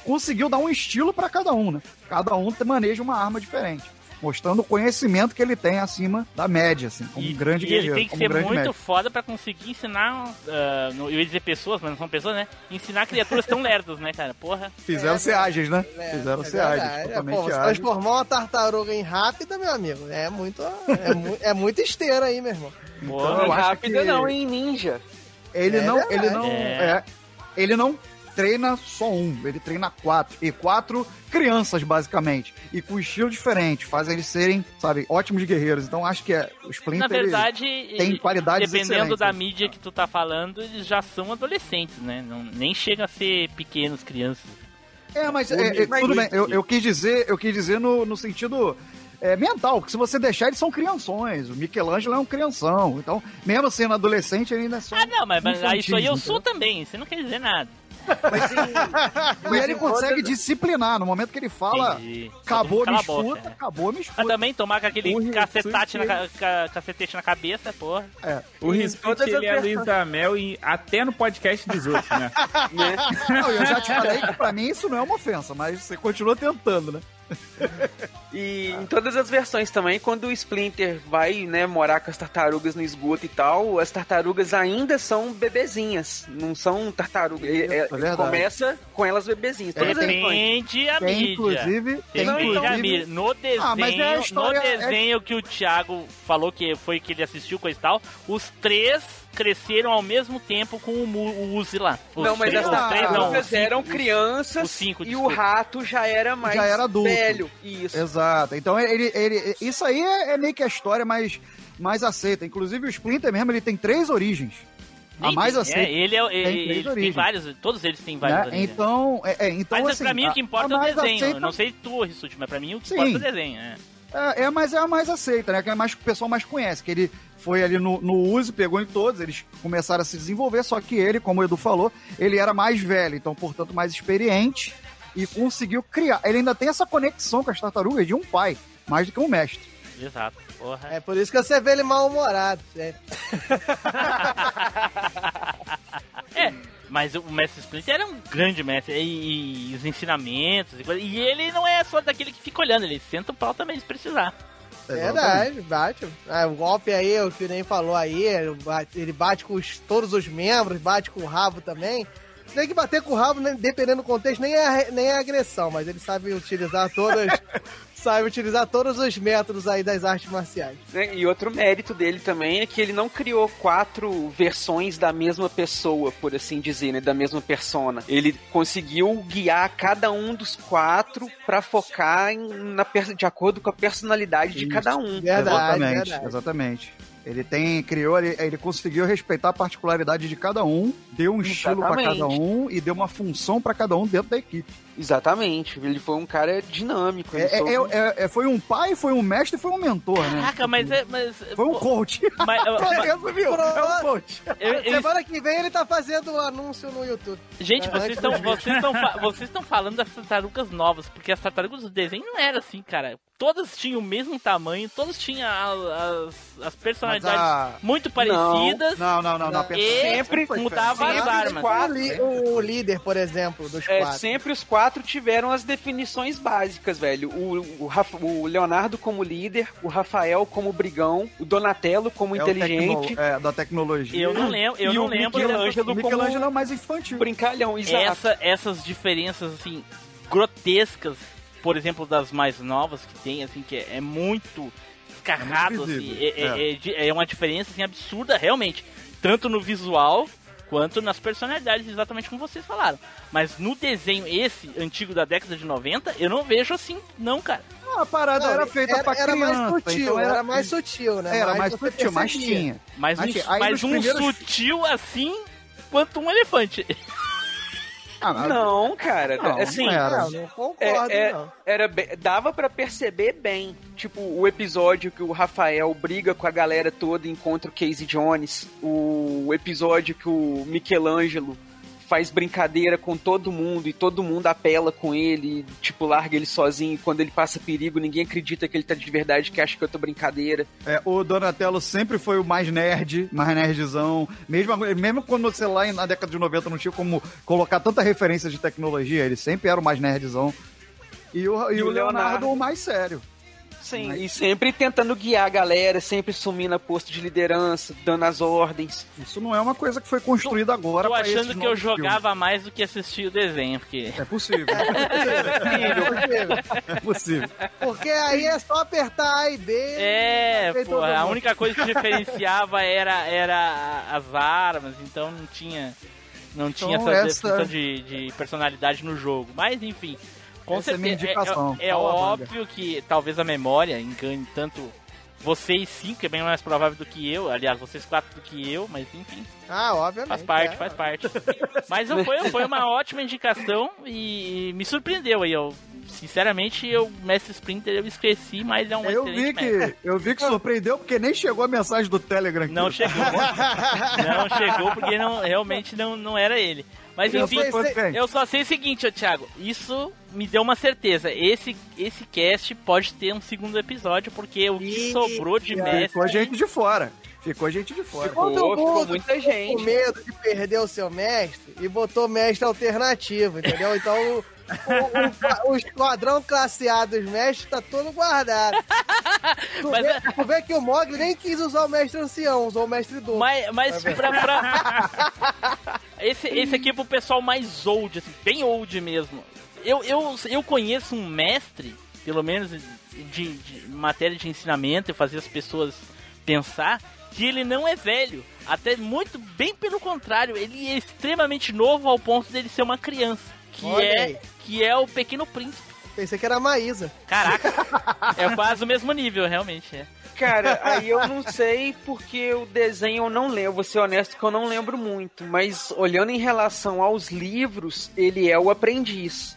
F: conseguiu dar um estilo pra cada um, né? Cada um maneja uma arma diferente. Mostrando o conhecimento que ele tem acima da média, assim, como um grande
A: E
F: guerreiro.
A: ele tem que
F: como
A: ser
F: um
A: muito
F: médico.
A: foda pra conseguir ensinar. no- eu ia dizer pessoas, mas não são pessoas, né? Ensinar criaturas tão lerdas, né, cara? Porra.
F: Fizeram ser ágeis, né? Fizeram
C: É
F: ser ágeis.
C: É,
F: totalmente
C: pô,
F: ágeis.
C: transformar uma tartaruga em rápida, meu amigo, é muito, é, mu é muita esteira aí, meu irmão.
F: Então,
E: Não
F: eu acho
E: rápida
F: que
E: não, hein, ninja.
F: Ele
C: É
F: não,
C: verdade.
F: ele não,
A: É.
F: é, ele não treina só um, ele treina quatro e quatro crianças basicamente e com estilo diferente, fazem eles serem, sabe, ótimos guerreiros. Então acho que é o Splinter.
A: Na verdade,
F: tem qualidades
A: dependendo
F: excelentes.
A: da mídia que tu tá falando, eles já são adolescentes, né? Não, nem chegam a ser pequenos, crianças.
F: É, mas é, é, tudo bem. Eu, eu quis dizer, eu quis dizer no, no sentido é, mental, porque se você deixar, eles são crianções. O Michelangelo é um crianção. Então, mesmo sendo adolescente, ele ainda é só.
A: Ah, não, mas, mas isso aí eu sou também, isso não quer dizer nada.
F: E [laughs] ele consegue disciplinar. No momento que ele fala,
A: Entendi.
F: acabou a
A: Cala
F: minha
A: a boca,
F: escuta,
A: é.
F: acabou a minha
A: Mas
F: escuta.
A: também tomar com aquele
B: O
A: cacetete na, ca, ca- cacetete na cabeça, porra.
F: É.
B: O
E: as
B: ele é. Luiz Amel e até no podcast dos outros, né? [laughs]
F: Não, eu já te falei que pra mim isso não é uma ofensa, mas você continua tentando, né?
E: E em todas as versões também, quando o Splinter vai, né, morar com as tartarugas no esgoto e tal, as tartarugas ainda são bebezinhas, não são tartarugas. É, é-
F: verdade.
E: começa com elas bebezinhas. Todas as.
A: Depende a
F: Tem,
A: mídia.
F: inclusive, tem,
A: Depende a
F: inclusive...
A: mídia. No desenho,
F: Ah, é a história-
A: no desenho que o Thiago falou que foi que ele assistiu coisa e tal, os três cresceram ao mesmo tempo com o, Mu- o Uzi lá. Os
E: Não, mas
A: três,
E: as
A: os três não, os
E: tartarugas
A: cinco,
E: eram
A: os-
E: crianças
A: os cinco,
E: e o rato já era mais
F: Já era adulto.
E: velho. Isso.
F: Exato. Então ele, ele, isso aí é, é meio que a história mais, mais aceita. Inclusive o Splinter mesmo, ele tem três origens. A mais
A: tem-
F: aceita.
A: É, ele é,
F: Tem
A: ele, tem vários, todos eles têm vários
F: né?
A: origens.
F: Então, é, é, então
A: mas
F: assim,
A: pra mim o que
F: a-
A: importa
F: a
A: é o desenho.
F: aceita-
A: Eu não sei tu, Rissuti, mas pra mim o que
F: Sim.
A: importa é o desenho. É.
F: É, é, mas é a mais aceita, né? Que é mais que o pessoal mais conhece. Que ele foi ali no, no Uzi, pegou em todos, eles começaram a se desenvolver, só que ele, como o Edu falou, ele era mais velho, então, portanto, mais experiente e conseguiu criar. Ele ainda tem essa conexão com as tartarugas de um pai, mais do que um mestre.
A: Exato. Porra.
C: É por isso que você vê ele mal-humorado. É. [laughs]
A: É, mas o Mestre Splinter era um grande mestre. E, e os ensinamentos e coisa. E ele não é só daquele que fica olhando, ele senta o pau também se precisar.
C: Verdade, bate. Ah, o golpe aí, o que nem falou aí, ele bate, com os- todos os membros, bate com o rabo também. Tem que bater com o rabo, né, dependendo do contexto, nem é, nem é agressão, mas ele sabe utilizar todas. [laughs] sabe utilizar todos os métodos aí das artes marciais.
E: né? E outro mérito dele também é que ele não criou quatro versões da mesma pessoa, por assim dizer, né? Da mesma persona. Ele conseguiu guiar cada um dos quatro pra focar em, na, de acordo com a personalidade de cada um.
F: exatamente, exatamente. Ele tem, criou, ele, ele conseguiu respeitar a particularidade de cada um, deu um estilo para
E: Exatamente.
F: cada um e deu uma função para cada um dentro da equipe.
E: Exatamente. Ele foi um cara dinâmico. ele
F: É, é,
E: soube-
F: é- é- foi um pai, foi um mestre, foi um mentor, né?
A: Caraca, mas é. Mas,
F: Foi um coach.
A: Mas, [laughs] mas-
F: Resumiu, é um coach.
A: eu- eu-
C: Semana que vem ele tá fazendo o anúncio no YouTube.
A: Gente,
C: É,
A: vocês estão vocês vocês estão falando das tartarugas novas, porque as tartarugas do desenho não era assim, cara. Todas tinham o mesmo tamanho, todas tinham as, as personalidades
F: a-
A: muito parecidas.
F: Não, não, não, não.
A: E
E: Sempre
A: mudava as armas.
E: quatro-
C: O, líder, por exemplo, dos
E: É,
C: quatro.
E: sempre os quatro tiveram as definições básicas, velho. O, o, o Leonardo como líder, o Rafael como brigão, o Donatello como
F: É o
E: inteligente.
F: tecno- é, da tecnologia.
A: Eu não lembro, eu
E: E
A: não
E: o
A: lembro
E: Michelangelo
A: dessas-
E: como
F: Michelangelo é o mais infantil.
E: brincalhão, exato.
A: essa, essas diferenças assim grotescas, por exemplo, das mais novas que tem, assim que é, é muito escarrado,
F: É muito
A: assim, é, é- é de- é uma diferença assim absurda realmente, tanto no visual quanto nas personalidades, exatamente como vocês falaram. Mas no desenho esse antigo da década de 90, eu não vejo assim, não, cara.
F: Não, a parada
C: Não,
F: era feita
C: era,
F: pra
C: era
F: criança.
C: mais sutil,
F: então
C: era, mais sutil, né?
F: Era mais
C: você
F: sutil, mas tinha.
A: Mas,
F: Mas
A: um, mas um
F: primeiros-
A: sutil assim quanto um elefante. [laughs]
F: Ah,
E: Não, cara,
F: Não,
E: assim,
F: não era.
C: Não, concordo,
E: É, é,
C: não.
E: era dava pra perceber bem, tipo o episódio que o Rafael briga com a galera toda e encontra o Casey Jones, o episódio que o Michelangelo faz brincadeira com todo mundo e todo mundo apela com ele, tipo larga ele sozinho quando ele passa perigo ninguém acredita que ele tá de verdade, que acha que eu tô brincadeira.
F: É, o Donatello sempre foi o mais nerd, mais nerdzão. Mesmo, mesmo quando você lá na década de 90 não tinha como colocar tanta referência de tecnologia, ele sempre era o mais nerdzão. E o, e
E: E
F: o Leonardo,
E: Leonardo?
F: o mais sério.
E: Sim, e sempre tentando guiar a galera, sempre sumindo a posto de liderança, dando as ordens.
F: Isso não é uma coisa que foi construída agora
A: Tô
F: pra
A: achando que eu jogava mais do que assistir o desenho, porque
F: filmes. [laughs] É possível. é possível.
C: Porque aí é só apertar A e B.
A: É, pô,
C: todo
A: a única coisa que diferenciava era, era as armas, então não tinha não tinha
F: Então,
A: essa
F: essa-
A: definição de, de personalidade no jogo. Mas enfim, com
F: Essa é
A: certeza é- é, é
F: Fala,
A: óbvio que talvez a memória engane tanto vocês cinco, que é bem mais provável do que eu, aliás, vocês quatro do que eu, mas enfim,
C: Ah, obviamente.
A: faz parte,
C: é.
A: faz parte. Mas eu- foi, foi uma ótima indicação e, me surpreendeu aí. Eu, sinceramente, eu, Mestre Splinter, eu esqueci, mas é um
F: Eu vi,
A: mestre.
F: que, eu vi que surpreendeu porque nem chegou a mensagem do Telegram aqui.
A: Não chegou. não chegou porque não, realmente não, não era ele. Mas
C: Eu
A: enfim,
C: sei, sei.
A: eu só sei o seguinte, ô Thiago. Isso me deu uma certeza. Esse, esse cast pode ter um segundo episódio, porque o que sobrou de mestre.
F: Ficou gente de fora. Ficou gente de fora.
C: Todo mundo
E: muita
C: ficou com medo de perder o seu mestre e botou mestre alternativo, entendeu? Então o, o, o- o esquadrão classe A dos mestres tá todo guardado. [laughs] Tu,
A: Mas
C: vê, tu vê que o Mogli nem quis usar o mestre ancião, usou o mestre do.
A: Mas, mas pra, pra- [laughs] esse, esse aqui é pro pessoal mais old, assim, bem old mesmo. Eu, eu, eu conheço um mestre, pelo menos de, de matéria de ensinamento e fazer as pessoas pensar, que ele não é velho. Até muito, bem pelo contrário, ele é extremamente novo ao ponto dele ser uma criança. Que,
C: Olha
A: é,
C: aí.
A: que é o Pequeno Príncipe.
C: Pensei que era a Maísa.
A: Caraca, [laughs] é quase o mesmo nível, realmente. É.
E: Cara, aí eu não sei porque o desenho eu não lembro, vou ser honesto que eu não lembro muito, mas olhando em relação aos livros, ele é o aprendiz.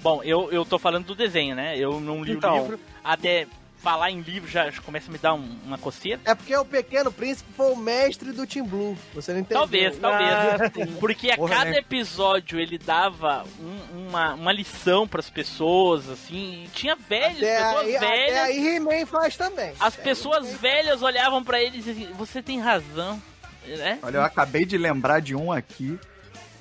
A: Bom, eu, eu tô falando do desenho, né? Eu não li
E: Então.
A: o livro. Até falar em livro já começa a me dar um- uma coceira.
C: É porque o Pequeno Príncipe foi o mestre do Team Blue. Você não entendeu?
A: Talvez, talvez.
C: Ah.
A: Porque a
C: Porra,
A: cada
C: né?
A: episódio ele dava um- uma, uma lição pras pessoas, assim. E tinha velhos,
C: Até
A: pessoas
C: aí, até
A: velhas.
C: aí He-Man faz também.
A: As pessoas velhas olhavam pra ele e diziam: Você tem razão. Né?
F: Olha, eu acabei de lembrar de um aqui.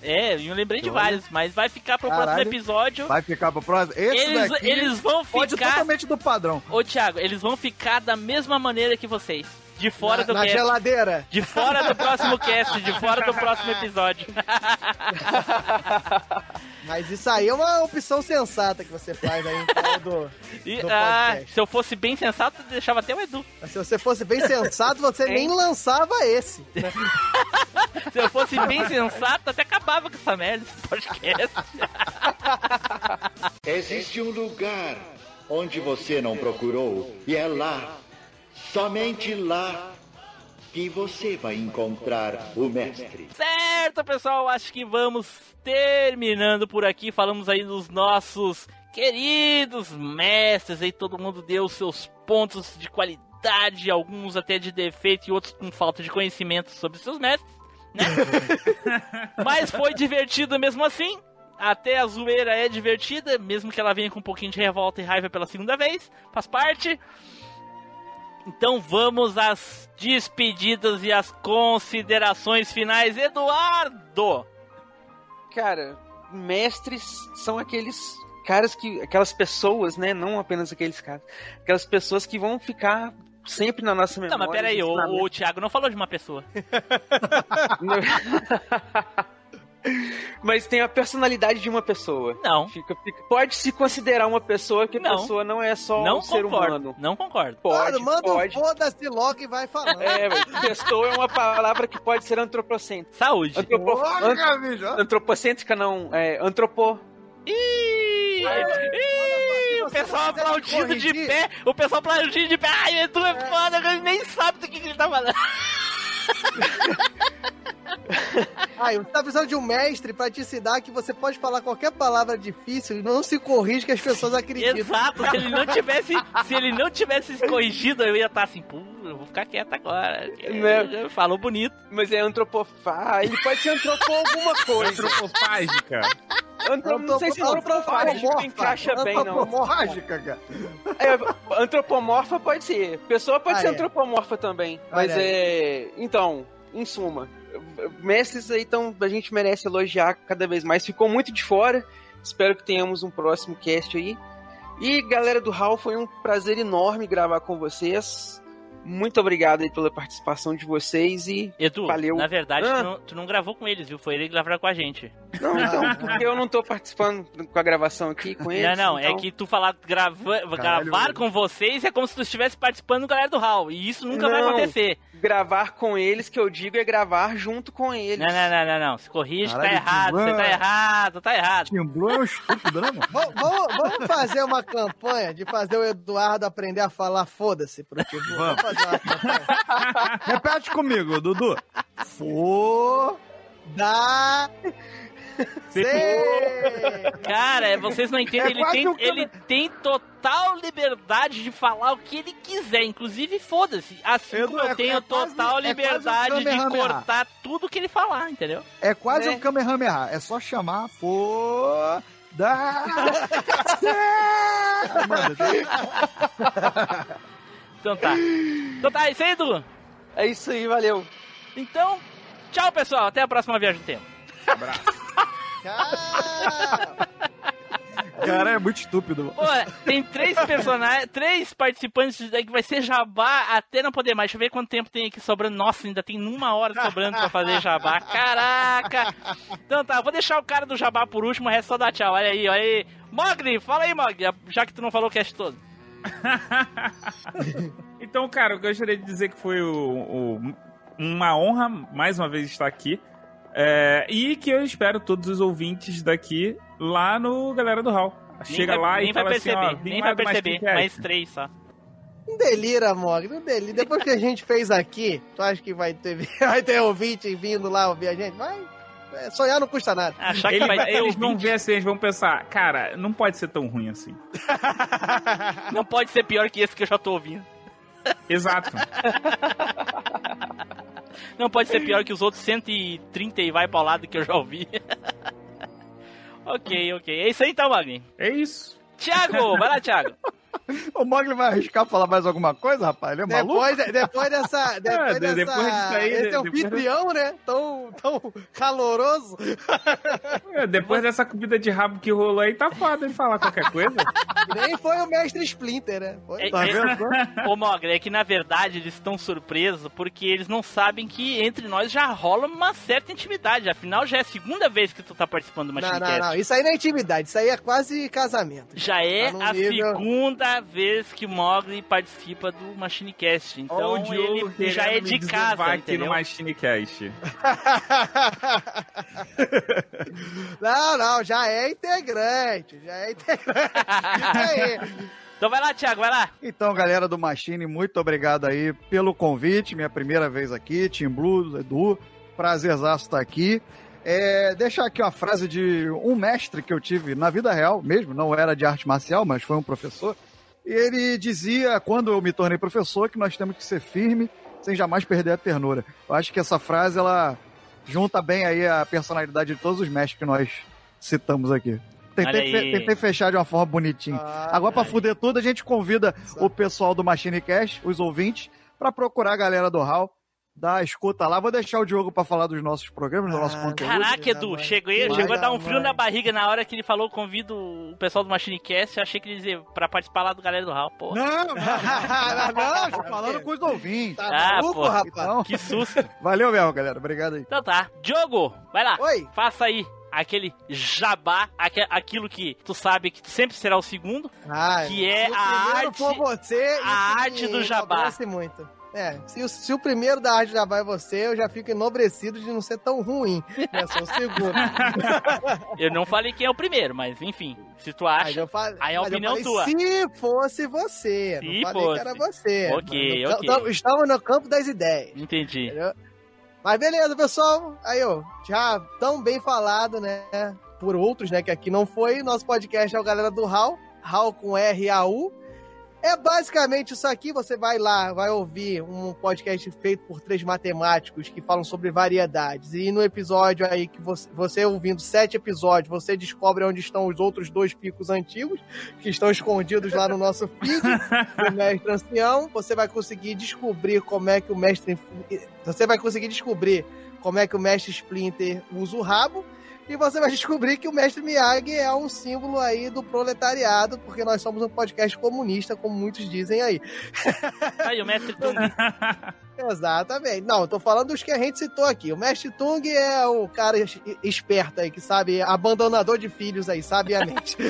A: É, eu lembrei de vários, mas vai ficar pro
F: Caralho.
A: próximo episódio.
F: Vai ficar pro próximo. Esse
A: Eles,
F: daqui
A: eles vão ficar.
F: totalmente do padrão.
A: Ô, Thiago, eles vão ficar da mesma maneira que vocês. De fora
C: Na-
A: do
C: na
A: cast.
C: geladeira.
A: De fora do próximo cast, de fora do próximo episódio. [laughs]
C: Mas isso aí é uma opção sensata que você faz aí em do,
A: E,
C: do
A: ah,
C: podcast.
A: se eu fosse bem sensato, deixava até o Edu.
C: Mas Se você fosse bem sensato, você nem lançava esse. né? [laughs]
A: Se eu fosse bem sensato, até acabava com essa merda, esse podcast.
J: Existe um lugar onde você não procurou e é lá, somente lá, que você vai encontrar o mestre.
A: Certo, pessoal, acho que vamos terminando por aqui. Falamos aí dos nossos queridos mestres aí, todo mundo deu os seus pontos de qualidade, alguns até de defeito e outros com falta de conhecimento sobre seus mestres, né? [laughs] Mas foi divertido mesmo assim. Até a zoeira é divertida, mesmo que ela venha com um pouquinho de revolta e raiva pela segunda vez, faz parte. Então vamos às despedidas e às considerações finais. Eduardo!
E: Cara, mestres são aqueles caras que. aquelas pessoas, né? Não apenas aqueles caras. Aquelas pessoas que vão ficar sempre na nossa
A: Não,
E: memória.
A: mas peraí, o, o Thiago não falou de uma pessoa. [laughs] [laughs]
E: Mas tem a personalidade de uma pessoa.
A: Não.
E: Fica, fica- pode se considerar uma pessoa que a
A: Não.
E: pessoa não é só
A: Não
E: um ser
A: concordo.
E: humano.
A: Não concordo.
E: Pode,
C: Mano, manda
E: pode.
C: um foda-se logo e vai falando.
E: É, pessoa é uma palavra que pode ser antropocêntrica.
A: Saúde.
E: Antropo... Ant-. Antropocêntrica não, é antropo.
A: Ih, ih, o pessoal aplaudindo de pé, o pessoal aplaudindo de pé. Ai, Edu é foda, ele nem sabe do que, que ele tá falando. [laughs]
C: Aí, você tá precisando de um mestre pra te ensinar que você pode falar qualquer palavra difícil e não se corrige que as pessoas acreditam.
A: Exato, se ele não tivesse, se ele não tivesse se corrigido, eu ia estar assim, pô, eu vou ficar quieto agora. [laughs]
E: Né?
A: Falou bonito.
E: Mas é antropofá. Ele pode ser antropo alguma coisa.
B: Antropofágica.
E: Antro... Não sei se antropofágico encaixa bem, não.
F: Antropomórfica, cara.
E: É, antropomorfa pode ser. Pessoa pode
C: Ah,
E: ser
C: é.
E: antropomorfa também. Mas
C: Olha aí.
E: é. Então, em suma, mestres aí, então, a gente merece elogiar cada vez mais. Ficou muito de fora. Espero que tenhamos um próximo cast aí. E galera do HAL, foi um prazer enorme gravar com vocês. Muito obrigado aí pela participação de vocês e
A: Edu,
E: valeu.
A: na verdade,
E: Ah.
A: tu, não, tu não gravou com eles, viu? Foi ele que gravou com a gente.
E: Não, então, [laughs] porque eu não tô participando com a gravação aqui com eles.
A: não, não,
E: então...
A: é que tu falar grava, gravar com vocês é como se tu estivesse participando do galera do Hall. E isso nunca vai
E: Não.
A: acontecer.
E: Gravar com eles, que eu digo, é gravar junto com eles.
A: Não, não, não, não, não. Se corrige, tá
F: Caralho,
A: errado. Você tá errado, tá errado.
F: Tim Blue é um estúpido, né, mano?
C: Vamos, fazer uma campanha de fazer o Eduardo aprender a falar foda-se pro. Vamos campanha. [laughs]
F: Repete comigo, Dudu. For.
C: Da.
A: Cara, é, vocês não entendem,
C: É
A: ele, tem,
C: um
A: ele tem total liberdade de falar o que ele quiser, inclusive foda-se. Assim como
F: é-
A: eu tenho
F: é
A: total
F: é quase um
A: liberdade de cortar tudo que ele falar, entendeu?
F: É quase
A: Né?
F: um Kamehameha. É só chamar for da. [laughs]
A: Então tá. Então tá, é isso aí, Edu.
E: É isso aí, valeu.
A: Então, tchau, pessoal. Até a próxima viagem do tempo. [laughs]
F: Cara, é muito estúpido.
A: Pô, tem três personagens, três participantes que vai ser jabá até não poder mais. Deixa eu ver quanto tempo tem aqui sobrando. Nossa, ainda tem uma hora sobrando pra fazer jabá. Caraca! Então tá, vou deixar o cara do jabá por último, o resto só dá tchau. Olha aí, olha aí. Mogli, fala aí, Mogli, já que tu não falou o cast todo. [laughs]
B: Então, cara, eu gostaria de dizer que foi o- o- uma honra mais uma vez estar aqui. É, e que eu espero todos os ouvintes daqui lá no Galera do Hall. Chega
A: nem vai,
B: lá
A: nem
B: e
A: vai
B: fala assim,
A: perceber,
B: ó, vim
A: nem vai perceber.
B: Masticast.
A: Mais três só.
C: Não delira, Mog, não delira. Depois que a gente fez aqui, tu acha que vai ter, [laughs] vai ter ouvinte vindo lá ouvir a gente? Vai. É, sonhar não custa nada.
A: Achar
B: Ele- eles vão ver assim, eles vão pensar, cara, não pode ser tão ruim assim. [laughs]
A: Não pode ser pior que esse que eu já tô ouvindo.
B: Exato. [laughs]
A: Não pode ser pior que os outros 130 e vai pra lado que eu já ouvi. [laughs] ok, ok. É isso aí então, Magni.
B: É isso.
A: Thiago, vai lá, Thiago.
F: O Mogli vai arriscar falar mais alguma coisa, rapaz? Ele é maluco?
C: Depois, de- depois dessa. [laughs] Depois,
F: de-
C: dessa
F: depois disso aí,
C: esse
F: de-
C: é o anfitrião, né? Tão, tão caloroso.
B: É, Depois dessa comida de rabo que rolou aí, tá foda ele falar qualquer coisa. [laughs]
C: Nem foi o mestre Splinter, né? Foi.
A: É, é, [laughs] Ô, Mogli, é que na verdade eles estão surpresos porque eles não sabem que entre nós já rola uma certa intimidade. Afinal, já é a segunda vez que tu tá participando do
C: Não,
A: Machine
C: não,
A: Cast.
C: não. Isso aí não é intimidade. Isso aí é quase casamento.
A: Já é
C: Tá
A: a
C: nível-
A: segunda vez que o Mogli participa do Machine Cast. Então ele já é de casa,
B: aqui no
A: entendeu?
B: Machinecast. [laughs]
C: Não, não, já é integrante. Já é integrante. [laughs] Aí.
A: Então vai lá, Thiago, vai lá.
F: Então, galera do Machine, muito obrigado aí pelo convite. Minha primeira vez aqui, Team Blue, Edu. Prazerzaço estar aqui. É, deixar aqui uma frase de um mestre que eu tive na vida real mesmo, não era de arte marcial, mas foi um professor. E ele dizia, quando eu me tornei professor, que nós temos que ser firme sem jamais perder a ternura. Eu acho que essa frase, ela junta bem aí a personalidade de todos os mestres que nós citamos aqui. Tentei, fe- tentei fechar de uma forma bonitinha. Agora, pra fuder tudo, a gente convida o pessoal do Machine Cash, os ouvintes, pra procurar a galera do HAL, dar a escuta lá. Vou deixar o Diogo pra falar dos nossos programas, do nosso conteúdo.
A: Caraca, Edu, chegou,
F: Vai
A: chegou a dar um frio
F: vai.
A: na barriga na hora que ele falou convido o pessoal do Machine Cast. Eu achei que ele ia dizer pra participar lá do Galera do Hall, pô.
F: Não, não, não, tô falando com os ouvintes.
C: Tá
A: Ah,
C: maluco,
A: pô.
C: rapaz?
F: Então,
A: Que susto.
F: valeu mesmo, galera. Obrigado aí.
A: Então tá. Diogo, vai lá.
C: Oi.
A: Faça aí aquele jabá, aque- aquilo que tu sabe que sempre será o segundo,
C: Ai,
A: que é a arte,
C: você,
A: a arte do jabá.
C: muito. É, se o, se o primeiro da arte jabá é você, eu já fico enobrecido de não ser tão ruim. Né? Sou o segundo. [laughs]
A: Eu não falei quem é o primeiro, mas enfim, se tu acha,
C: fa-
A: aí é a opinião
C: falei,
A: tua.
C: Se fosse você.
A: Se
C: não falei
A: fosse.
C: que era você.
A: Ok,
C: Mas
A: ok.
C: tam- Estamos no campo das ideias.
A: Entendi.
C: Entendeu? Mas beleza, pessoal. Aí, ó, já tão bem falado, né? Por outros, né? Que aqui não foi. Nosso podcast é o Galera do Hal. Hal com R-A-U. É basicamente isso aqui. Você vai lá, vai ouvir um podcast feito por três matemáticos que falam sobre variedades. E no episódio aí que você, você ouvindo sete episódios, você descobre onde estão os outros dois picos antigos que estão escondidos lá no nosso feed [laughs] do mestre ancião. Você vai conseguir descobrir como é que o mestre. Você vai conseguir descobrir como é que o mestre Splinter usa o rabo. E você vai descobrir que o mestre Miyagi é um símbolo aí do proletariado, porque nós somos um podcast comunista, como muitos dizem aí. [laughs]
A: Aí o mestre Tung. [laughs]
C: Exatamente. Não, eu tô falando dos que a gente citou aqui. O mestre Tung é o cara es- esperto aí, que sabe, abandonador de filhos aí, sabiamente. [laughs]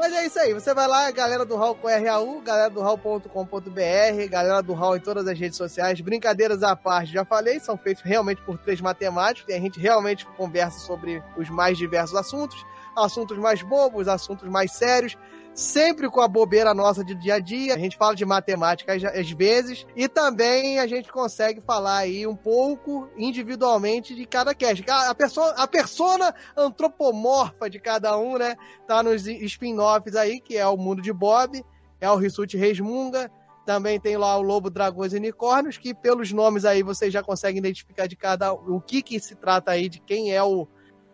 C: Mas é isso aí, você vai lá, galera do Hall com RAU, galera do Hall.com.br, galera do Hall em todas as redes sociais, brincadeiras à parte, já falei, são feitos realmente por três matemáticos, e a gente realmente conversa sobre os mais diversos assuntos, assuntos mais bobos, assuntos mais sérios, sempre com a bobeira nossa de dia a dia. A gente fala de matemática às- vezes e também a gente consegue falar aí um pouco individualmente de cada cast. A, persona, a persona antropomorfa de cada um, né? Tá nos spin-offs aí, que é o Mundo de Bob, é o Rissuti Resmunga, também tem lá o Lobo, Dragões e Unicórnios, que pelos nomes aí vocês já conseguem identificar de cada o que que se trata aí, de quem é o,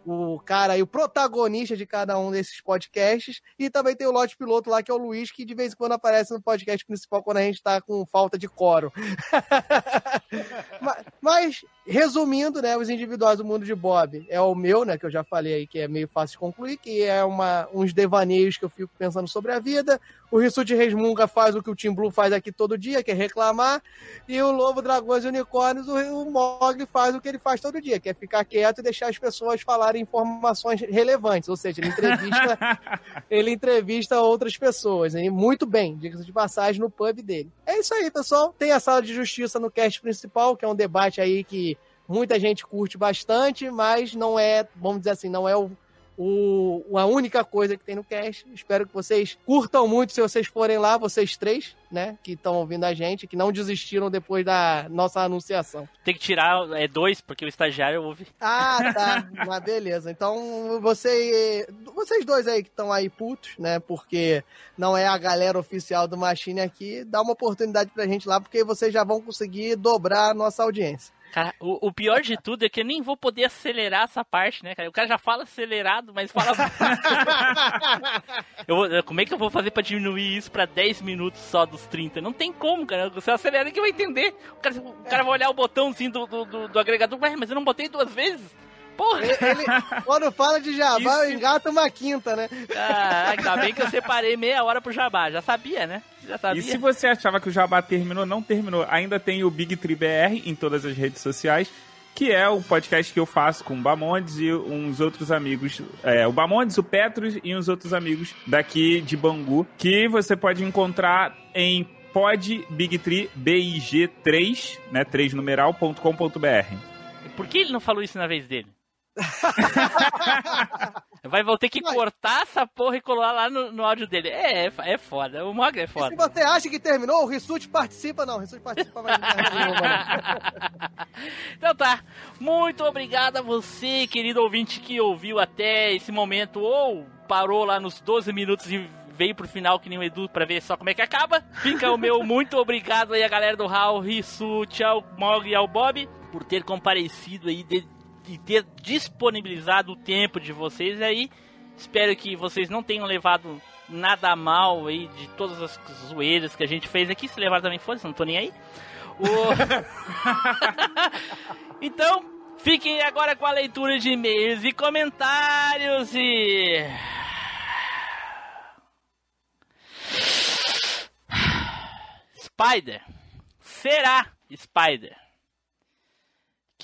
C: o cara aí, o protagonista de cada um desses podcasts. E também tem o lote piloto lá, que é o Luiz, que de vez em quando aparece no podcast principal quando a gente tá com falta de coro. [laughs] mas, mas, resumindo, né, os individuais do mundo de Bob é o meu, né, que eu já falei aí, que é meio fácil de concluir, que é uma, uns devaneios que eu fico pensando sobre a vida. O Rissuti Resmunga faz o que o Tim Blue faz aqui todo dia, que é reclamar. E o Lobo, Dragões e Unicórnios, o, o Mogli faz o que ele faz todo dia, que é ficar quieto e deixar as pessoas falarem informações relevantes. Ou seja, ele entrevista, [laughs] ele entrevista outras pessoas. E muito bem, diga-se de passagem, no pub dele. É isso aí, pessoal. Tem a sala de justiça no cast principal, que é um debate aí que muita gente curte bastante, mas não é, vamos dizer assim, não é o, o, a única coisa que tem no cast. Espero que vocês curtam muito se vocês forem lá, vocês três, né, que estão ouvindo a gente, que não desistiram depois da nossa anunciação.
A: Tem que tirar, é dois, porque o estagiário ouve.
C: Ah, tá. [laughs] Mas beleza. Então, você, vocês dois aí que estão aí putos, né? Porque não é a galera oficial do Machine aqui, dá uma oportunidade pra gente lá, porque vocês já vão conseguir dobrar a nossa audiência.
A: Cara, o, o pior de tudo é que eu nem vou poder acelerar essa parte, né, cara? O cara já fala acelerado, mas fala. [laughs] eu como é que eu vou fazer pra diminuir isso pra 10 minutos só dos 30? Não tem como, cara. Você acelera que vai entender. O cara, o cara vai olhar o botãozinho do, do, do, do agregador, mas eu não botei duas vezes. Porra!
C: Ele, ele- quando fala de jabá, eu engata uma quinta, né?
A: Ah, ainda bem que eu separei meia hora pro jabá. Já sabia, né? Já sabia.
B: E se você achava que o Jabá terminou, não terminou. Ainda tem o Big Tree BR em todas as redes sociais, que é o podcast que eu faço com o Bamondes e uns outros amigos. É, o Bamondes, o Petros e uns outros amigos daqui de Bangu, que você pode encontrar em podbigtree, BIG3, né, 3 numeral.com.br.
A: Por que ele não falou isso na vez dele? [laughs] Vai vou ter que cortar essa porra e colar lá no, no áudio dele. É, é, é foda. O Mogli é
C: E se
A: foda.
C: você acha que terminou, o Rissuti participa, não. O Rissuti participa mais? [laughs]
A: Então tá. Muito obrigado a você, querido ouvinte, que ouviu até esse momento ou parou lá nos 12 minutos e veio pro final que nem o Edu pra ver só como é que acaba. Fica o meu muito obrigado aí a galera do Raul, Rissuti, ao Mogli e ao Bob por ter comparecido aí de, e ter disponibilizado o tempo de vocês aí. Espero que vocês não tenham levado nada mal aí de todas as zoeiras que a gente fez aqui. Se levar também foda, não tô nem aí. O- [laughs] então, fiquem agora com a leitura de e-mails e comentários e. Spider. Será Spider?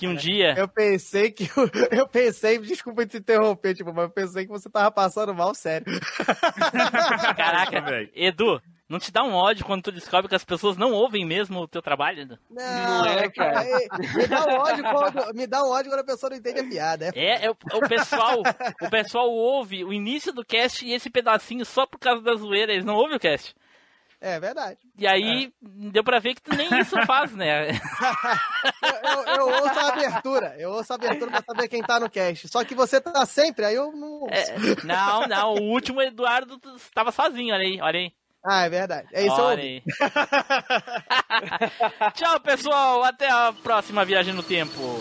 A: Que um dia.
C: Eu pensei que. [laughs] Eu pensei, desculpa te interromper, tipo, mas eu pensei que você tava passando mal, sério. [laughs]
A: Caraca, Edu, não te dá um ódio quando tu descobre que as pessoas não ouvem mesmo o teu trabalho, Edu?
C: Não, é, cara. Me dá um ódio quando, me dá um ódio quando a pessoa não entende a piada. É,
A: É, é o, o pessoal, o pessoal ouve o início do cast e esse pedacinho só por causa da zoeira, eles não ouvem o cast.
C: É verdade.
A: E aí deu pra ver que tu nem isso faz, né? [laughs]
C: Eu, eu ouço a abertura. Eu ouço a abertura pra saber quem tá no cast. Só que você tá sempre, aí eu não.
A: É, não, não, o último Eduardo estava sozinho, olha aí, olha aí.
C: Ah, é verdade. É isso eu
A: Olha aí. [laughs] Tchau, pessoal, até a próxima viagem no tempo.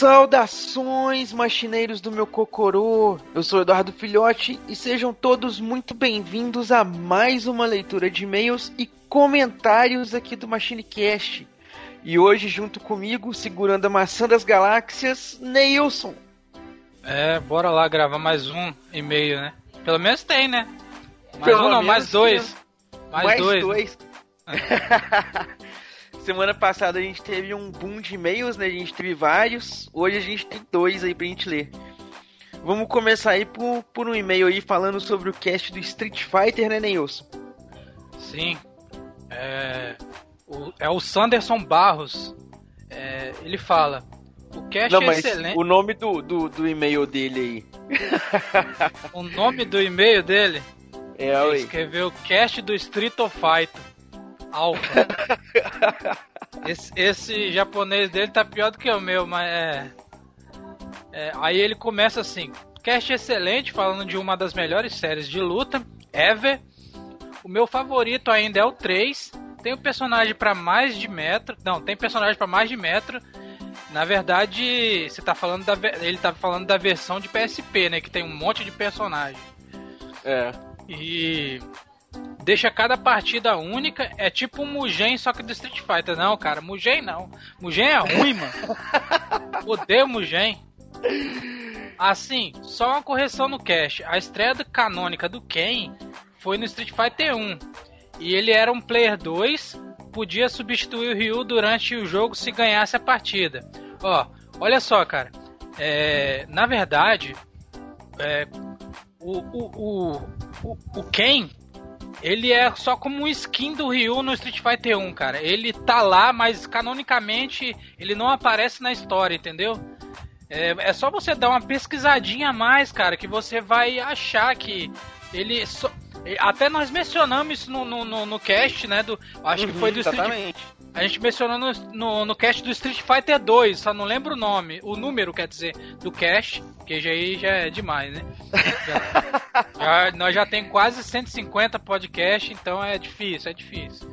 E: Saudações, machineiros do meu cocorô! Eu sou Eduardo Filhote e sejam todos muito bem-vindos a mais uma leitura de e-mails e comentários aqui do MachineCast. E hoje, junto comigo, segurando a maçã das galáxias, Neilson.
R: É, bora lá gravar mais um e-mail, né? Pelo menos tem, né?
E: Mais Pelo
R: um não, mais dois.
E: Mais, mais dois. dois. [laughs] Semana passada a gente teve um boom de e-mails, né? A gente teve vários. Hoje a gente tem dois aí pra gente ler. Vamos começar aí por, por um e-mail aí falando sobre o cast do Street Fighter, né, Neilson?
R: Sim. É o, é o Sanderson Barros. É, ele fala: O cast Não, é excelente.
E: O nome do, do, do e-mail dele aí. [laughs]
R: o nome do e-mail dele?
E: É, ele
R: escreveu cast do Street Fighter. Alpha. [laughs] esse, esse japonês dele tá pior do que o meu, mas é. é aí ele começa assim: Cast excelente, falando de uma das melhores séries de luta, ever. O meu favorito ainda é o 3. Tem o personagem para mais de metro. Não, tem personagem para mais de metro. Na verdade, você tá falando da. Ele tá falando da versão de PSP, né? Que tem um monte de personagem.
E: É.
R: E deixa cada partida única. É tipo um Mugen, só que do Street Fighter. Não, cara, Mugen não. Mugen é ruim, mano. [laughs] Odeio Mugen. Assim, só uma correção no cache. A estreia canônica do Ken foi no Street Fighter 1. E ele era um player 2, podia substituir o Ryu durante o jogo se ganhasse a partida. Ó, olha só, cara. É, na verdade, é, o, o, o, o, o Ken, ele é só como um skin do Ryu no Street Fighter 1, cara. Ele tá lá, mas canonicamente ele não aparece na história, entendeu? É, é só você dar uma pesquisadinha a mais, cara, que você vai achar que ele só, até nós mencionamos isso no, no, no, cast, né? Do, acho uhum, que foi do
E: exatamente.
R: Street, a gente mencionou no, no, no, cast do Street Fighter 2, só não lembro o nome, o número, quer dizer, do cast, que já aí já é demais, né? [laughs] Já, já, nós já tem quase 150 podcasts, então é difícil, é difícil.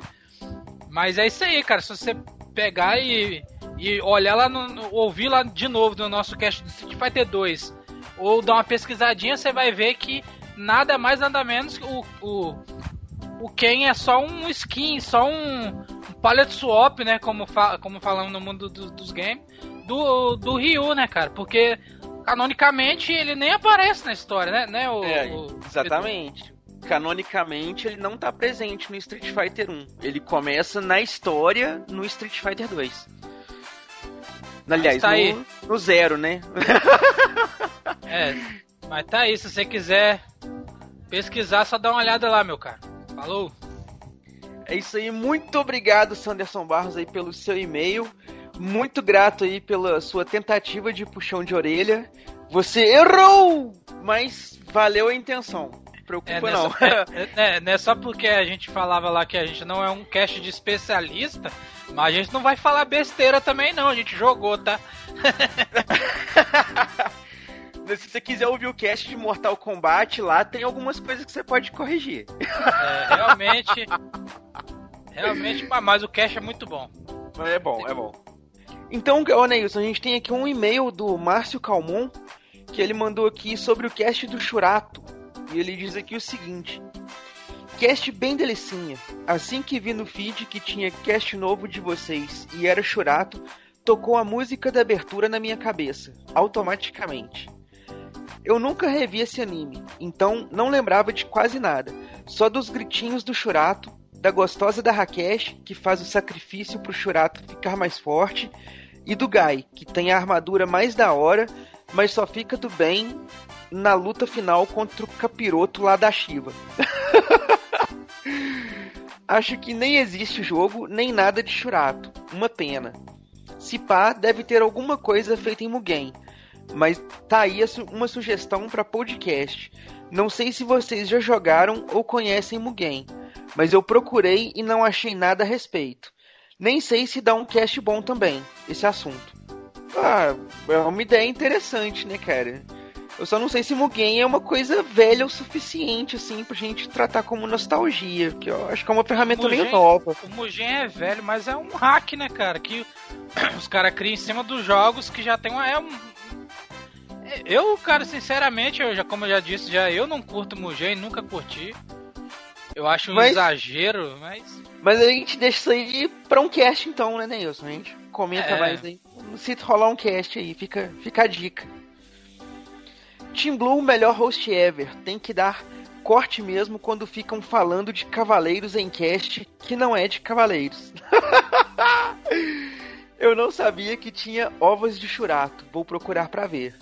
R: Mas é isso aí, cara. Se você pegar e, e olhar lá, no, ouvir lá de novo no nosso cast do Street Fighter 2, ou dar uma pesquisadinha, você vai ver que nada mais, nada menos que o, o, o Ken é só um skin, só um, palette swap, né? Como, fa como falamos no mundo do, dos games, do, do Ryu, né, cara? Porque canonicamente ele nem aparece na história, né? né o,
E: é,
R: o,
E: exatamente. Canonicamente ele não tá presente no Street Fighter 1. Ele começa na história no Street Fighter 2. Aliás, tá no, no zero, né?
R: é, [laughs] mas tá aí, se você quiser pesquisar, só dá uma olhada lá, meu cara. Falou!
E: É isso aí, muito obrigado, Sanderson Barros, aí, pelo seu e-mail. Muito grato aí pela sua tentativa de puxão de orelha. Você errou! Mas valeu a intenção. Preocupa é,
R: nessa,
E: não. [laughs]
R: É, é, não é só porque a gente falava lá que a gente não é um cast de especialista, mas a gente não vai falar besteira também não, a gente jogou, tá? [laughs]
E: se você quiser ouvir o cast de Mortal Kombat lá, tem algumas coisas que você pode corrigir.
R: É, realmente. realmente, mas o cast é muito bom.
E: É bom, é bom. Então, ô Neilson, a gente tem aqui um e-mail do Márcio Calmon, que ele mandou aqui sobre o cast do Churato. E ele diz aqui o seguinte: Cast bem delicinha. Assim que vi no feed que tinha cast novo de vocês e era Churato, tocou a música da abertura na minha cabeça, automaticamente. Eu nunca revi esse anime, então não lembrava de quase nada, só dos gritinhos do Churato, da gostosa da Rakesh, que faz o sacrifício pro Churato ficar mais forte, e do Gai, que tem a armadura mais da hora, mas só fica do bem na luta final contra o capiroto lá da Shiva. [laughs] Acho que nem existe jogo, nem nada de Churato. Uma pena. Se pá, deve ter alguma coisa feita em Mugen, mas tá aí uma sugestão para podcast. Não sei se vocês já jogaram ou conhecem Mugen, mas eu procurei e não achei nada a respeito. Nem sei se dá um cast bom também, esse assunto. Ah, é uma ideia interessante, né, cara? Eu só não sei se Mugen é uma coisa velha o suficiente, assim, pra gente tratar como nostalgia. Que eu acho que é uma ferramenta Mugen, meio nova.
R: O Mugen é velho, mas é um hack, né, cara? Que [coughs] os caras criam em cima dos jogos que já tem uma. É um, eu, cara, sinceramente, eu já, como eu já disse, já eu não curto Mugen, nunca curti. Eu acho um mas, exagero, mas.
E: Mas a gente deixa isso aí pra um cast então, né, Neilson? A gente comenta é. mais aí. Se rolar um cast aí, fica, fica a dica. Team Blue, melhor host ever. Tem que dar corte mesmo quando ficam falando de cavaleiros em cast que não é de cavaleiros. [laughs] Eu não sabia que tinha ovos de churato. Vou procurar pra ver.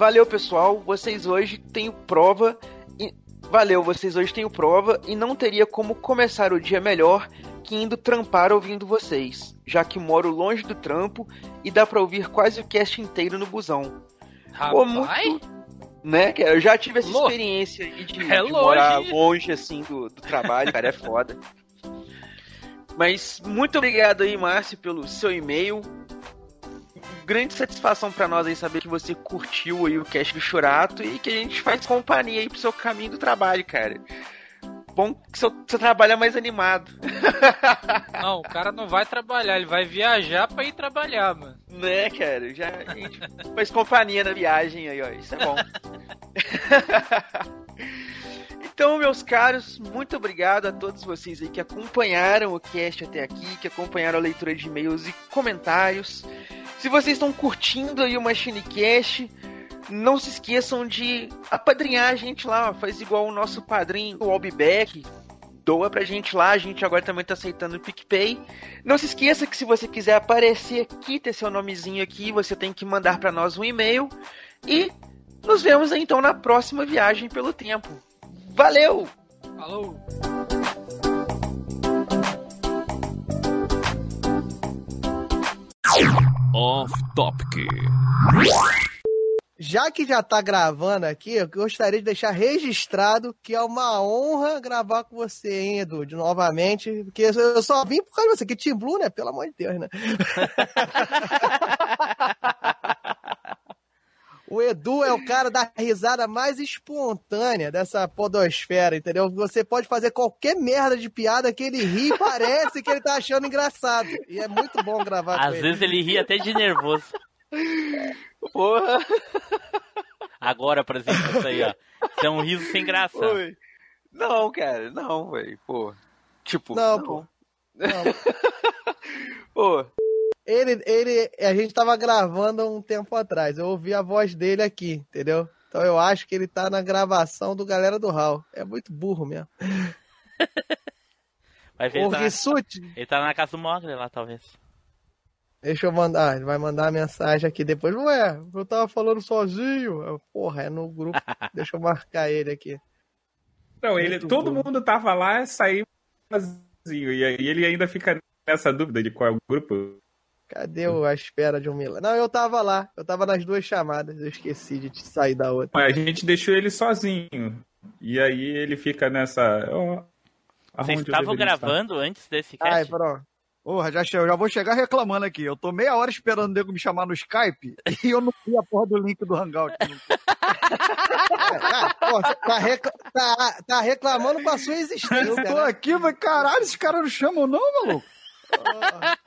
E: Valeu, pessoal. Vocês hoje têm prova. E... Valeu, vocês hoje têm prova e não teria como começar o dia melhor que indo trampar ouvindo vocês, já que moro longe do trampo e dá pra ouvir quase o cast inteiro no busão. Pô, muito, né? Eu já tive essa experiência aí de,
R: É
E: de morar
R: longe.
E: longe assim do, do trabalho, cara, é foda. [laughs] Mas muito obrigado aí, Márcio, pelo seu e-mail. Grande satisfação pra nós aí saber que você curtiu aí o cast do Churato e que a gente faz companhia aí pro seu caminho do trabalho, cara. Bom que seu, seu trabalho é mais animado. [laughs]
R: Não, o cara não vai trabalhar, ele vai viajar pra ir trabalhar, mano.
E: Né, cara? Já a gente faz companhia na viagem aí, ó. Isso é bom. [laughs] Então, meus caros, muito obrigado a todos vocês aí que acompanharam o cast até aqui, que acompanharam a leitura de e-mails e comentários. Se vocês estão curtindo aí o Machine Cast, não se esqueçam de apadrinhar a gente lá, faz igual o nosso padrinho, o Albeck. Doa pra gente lá, a gente agora também tá aceitando o PicPay. Não se esqueça que se você quiser aparecer aqui, ter seu nomezinho aqui, você tem que mandar pra nós um e-mail. E nos vemos então na próxima viagem pelo tempo. Valeu!
R: Falou!
D: Off Topic.
C: Já que já tá gravando aqui, eu gostaria de deixar registrado que é uma honra gravar com você, hein, Edu, de novamente, porque eu só vim por causa de você, que Team Blue, né? Pelo amor de Deus, né? [laughs] O Edu é o cara da risada mais espontânea dessa podosfera, entendeu? Você pode fazer qualquer merda de piada que ele ri e parece que ele tá achando engraçado. E é muito bom gravar com
A: Às
C: ele.
A: vezes ele ri até de nervoso.
E: Porra!
A: Agora, por exemplo, isso aí, ó. Isso é um riso sem graça.
E: Oi. Não, cara, não, velho. Pô. Tipo,
C: Não,
E: não.
C: pô. [laughs]
E: Pô.
C: Ele, ele, a gente tava gravando um tempo atrás. Eu ouvi a voz dele aqui, entendeu? Então eu acho que ele tá na gravação do Galera do Hall. É muito burro mesmo.
A: Vai ver,
C: O
A: ele tá,
C: Rissuti,
A: ele tá na casa do Mogli lá, talvez.
C: deixa eu mandar. Ele vai mandar a mensagem aqui depois. Ué, eu tava falando sozinho. Eu, Porra, é no grupo. [laughs] deixa eu marcar ele aqui.
B: Não, ele,
C: Muito
B: todo
C: bom.
B: mundo tava lá, saiu vazio. E aí ele ainda fica nessa dúvida de qual é o grupo.
C: Cadê o a espera de um milagre? Não, eu tava lá. Eu tava nas duas chamadas. Eu esqueci de te sair da outra.
B: Mas a gente deixou ele sozinho. E aí ele fica nessa. ó,
A: Vocês estavam
B: deveria estar.
A: gravando antes desse cast?
C: Ai, pronto.
F: Porra, já, eu já vou chegar reclamando aqui. Eu tô meia hora esperando o nego me chamar no Skype e eu não vi a porra do link do Hangout.
C: Ah, pô, você tá, recla- tá- tá reclamando com a sua existência.
F: Eu tô
C: né?
F: aqui, mas caralho, esses caras não chamam não, maluco?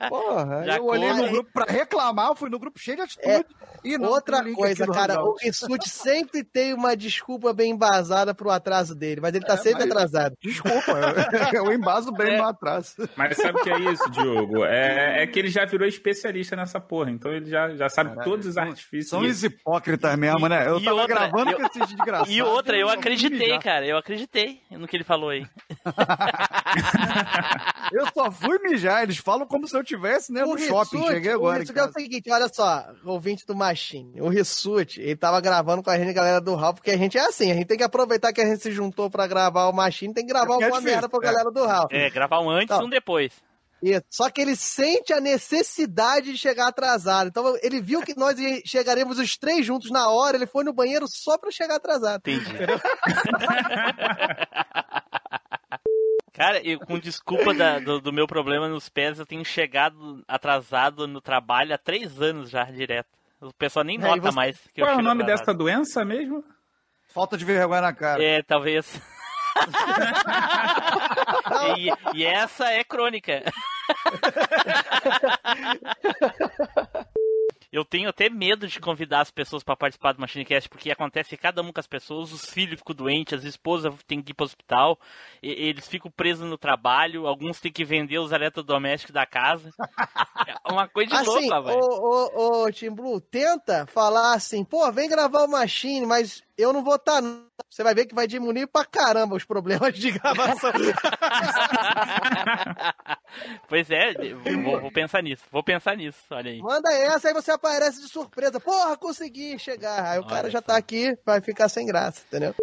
C: Porra,
F: eu olhei no grupo pra reclamar, eu fui no grupo cheio de atitude. e não
C: Outra coisa, cara, o. Rissuti sempre tem uma desculpa bem embasada pro atraso dele, mas ele tá
F: É,
C: sempre
F: mas-
C: atrasado.
F: Desculpa, eu, eu embaso bem no atraso.
B: Mas sabe o que é isso, Diogo? É, é que ele já virou especialista nessa porra. Então ele já, já sabe todos os artifícios.
F: São os hipócritas mesmo, né? Eu
A: E
F: tava
A: outra,
F: gravando
A: eu-
F: com esses desgraçados.
A: E outra, eu acreditei, cara. Eu acreditei no que ele falou aí. [laughs]
F: Eu só fui mijar, eles falam como se eu tivesse né, no shopping.
C: Rissuti-
F: Cheguei
C: o
F: agora.
C: Rissuti é o seguinte, olha só, ouvinte do Machine, o Rissuti, ele tava gravando com a gente, galera do Hall, porque a gente é assim, a gente tem que aproveitar que a gente se juntou pra gravar o Machine, tem que gravar
F: É é
C: alguma
F: difícil,
C: merda pra
F: é.
C: galera do Hall.
A: É, gravar um antes e
C: Não.
A: um depois.
C: Isso. Só que ele sente a necessidade de chegar atrasado. Então ele viu que nós chegaremos os três juntos na hora, ele foi no banheiro só pra chegar atrasado.
A: Entendi. [laughs] [laughs] Cara, eu, com desculpa da- do, do meu problema nos pés, eu tenho chegado atrasado no trabalho há três anos já, direto. O pessoal nem nota
C: você-
A: mais. Que eu
B: Qual é o nome
A: atrasado.
B: dessa doença mesmo?
F: Falta de vergonha na cara.
A: É, talvez. [laughs] e, e essa é crônica. [laughs] Eu tenho até medo de convidar as pessoas para participar do MachineCast, porque acontece cada um com as pessoas, os filhos ficam doentes, as esposas têm que ir para o hospital, e- eles ficam presos no trabalho, alguns têm que vender os eletrodomésticos da casa. [laughs] É uma coisa de
C: Assim,
A: louca, velho.
C: ô, ô, ô, Tim Blue, tenta falar assim, pô, vem gravar o Machine, mas eu não vou estar. Você vai ver que vai diminuir pra caramba os problemas de gravação. [laughs]
A: pois é, vou, vou pensar nisso. Vou pensar nisso, olha aí.
C: Manda essa, aí você aparece de surpresa. Porra, consegui chegar. Aí o cara
A: Olha
C: já tá aqui, vai ficar sem graça, entendeu?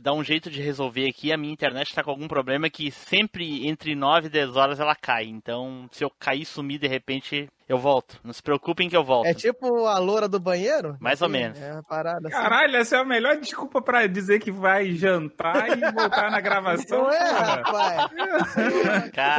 A: Dá um jeito de resolver aqui. A minha internet tá com algum problema que sempre entre 9 e 10 horas ela cai. Então, se eu cair e sumir de repente, eu volto. Não se preocupem que eu volto.
C: É tipo a loura do banheiro?
A: Mais ou menos.
C: É uma parada assim.
B: Caralho, essa é a melhor desculpa pra dizer que vai jantar e voltar na gravação.
C: Não é, rapaz?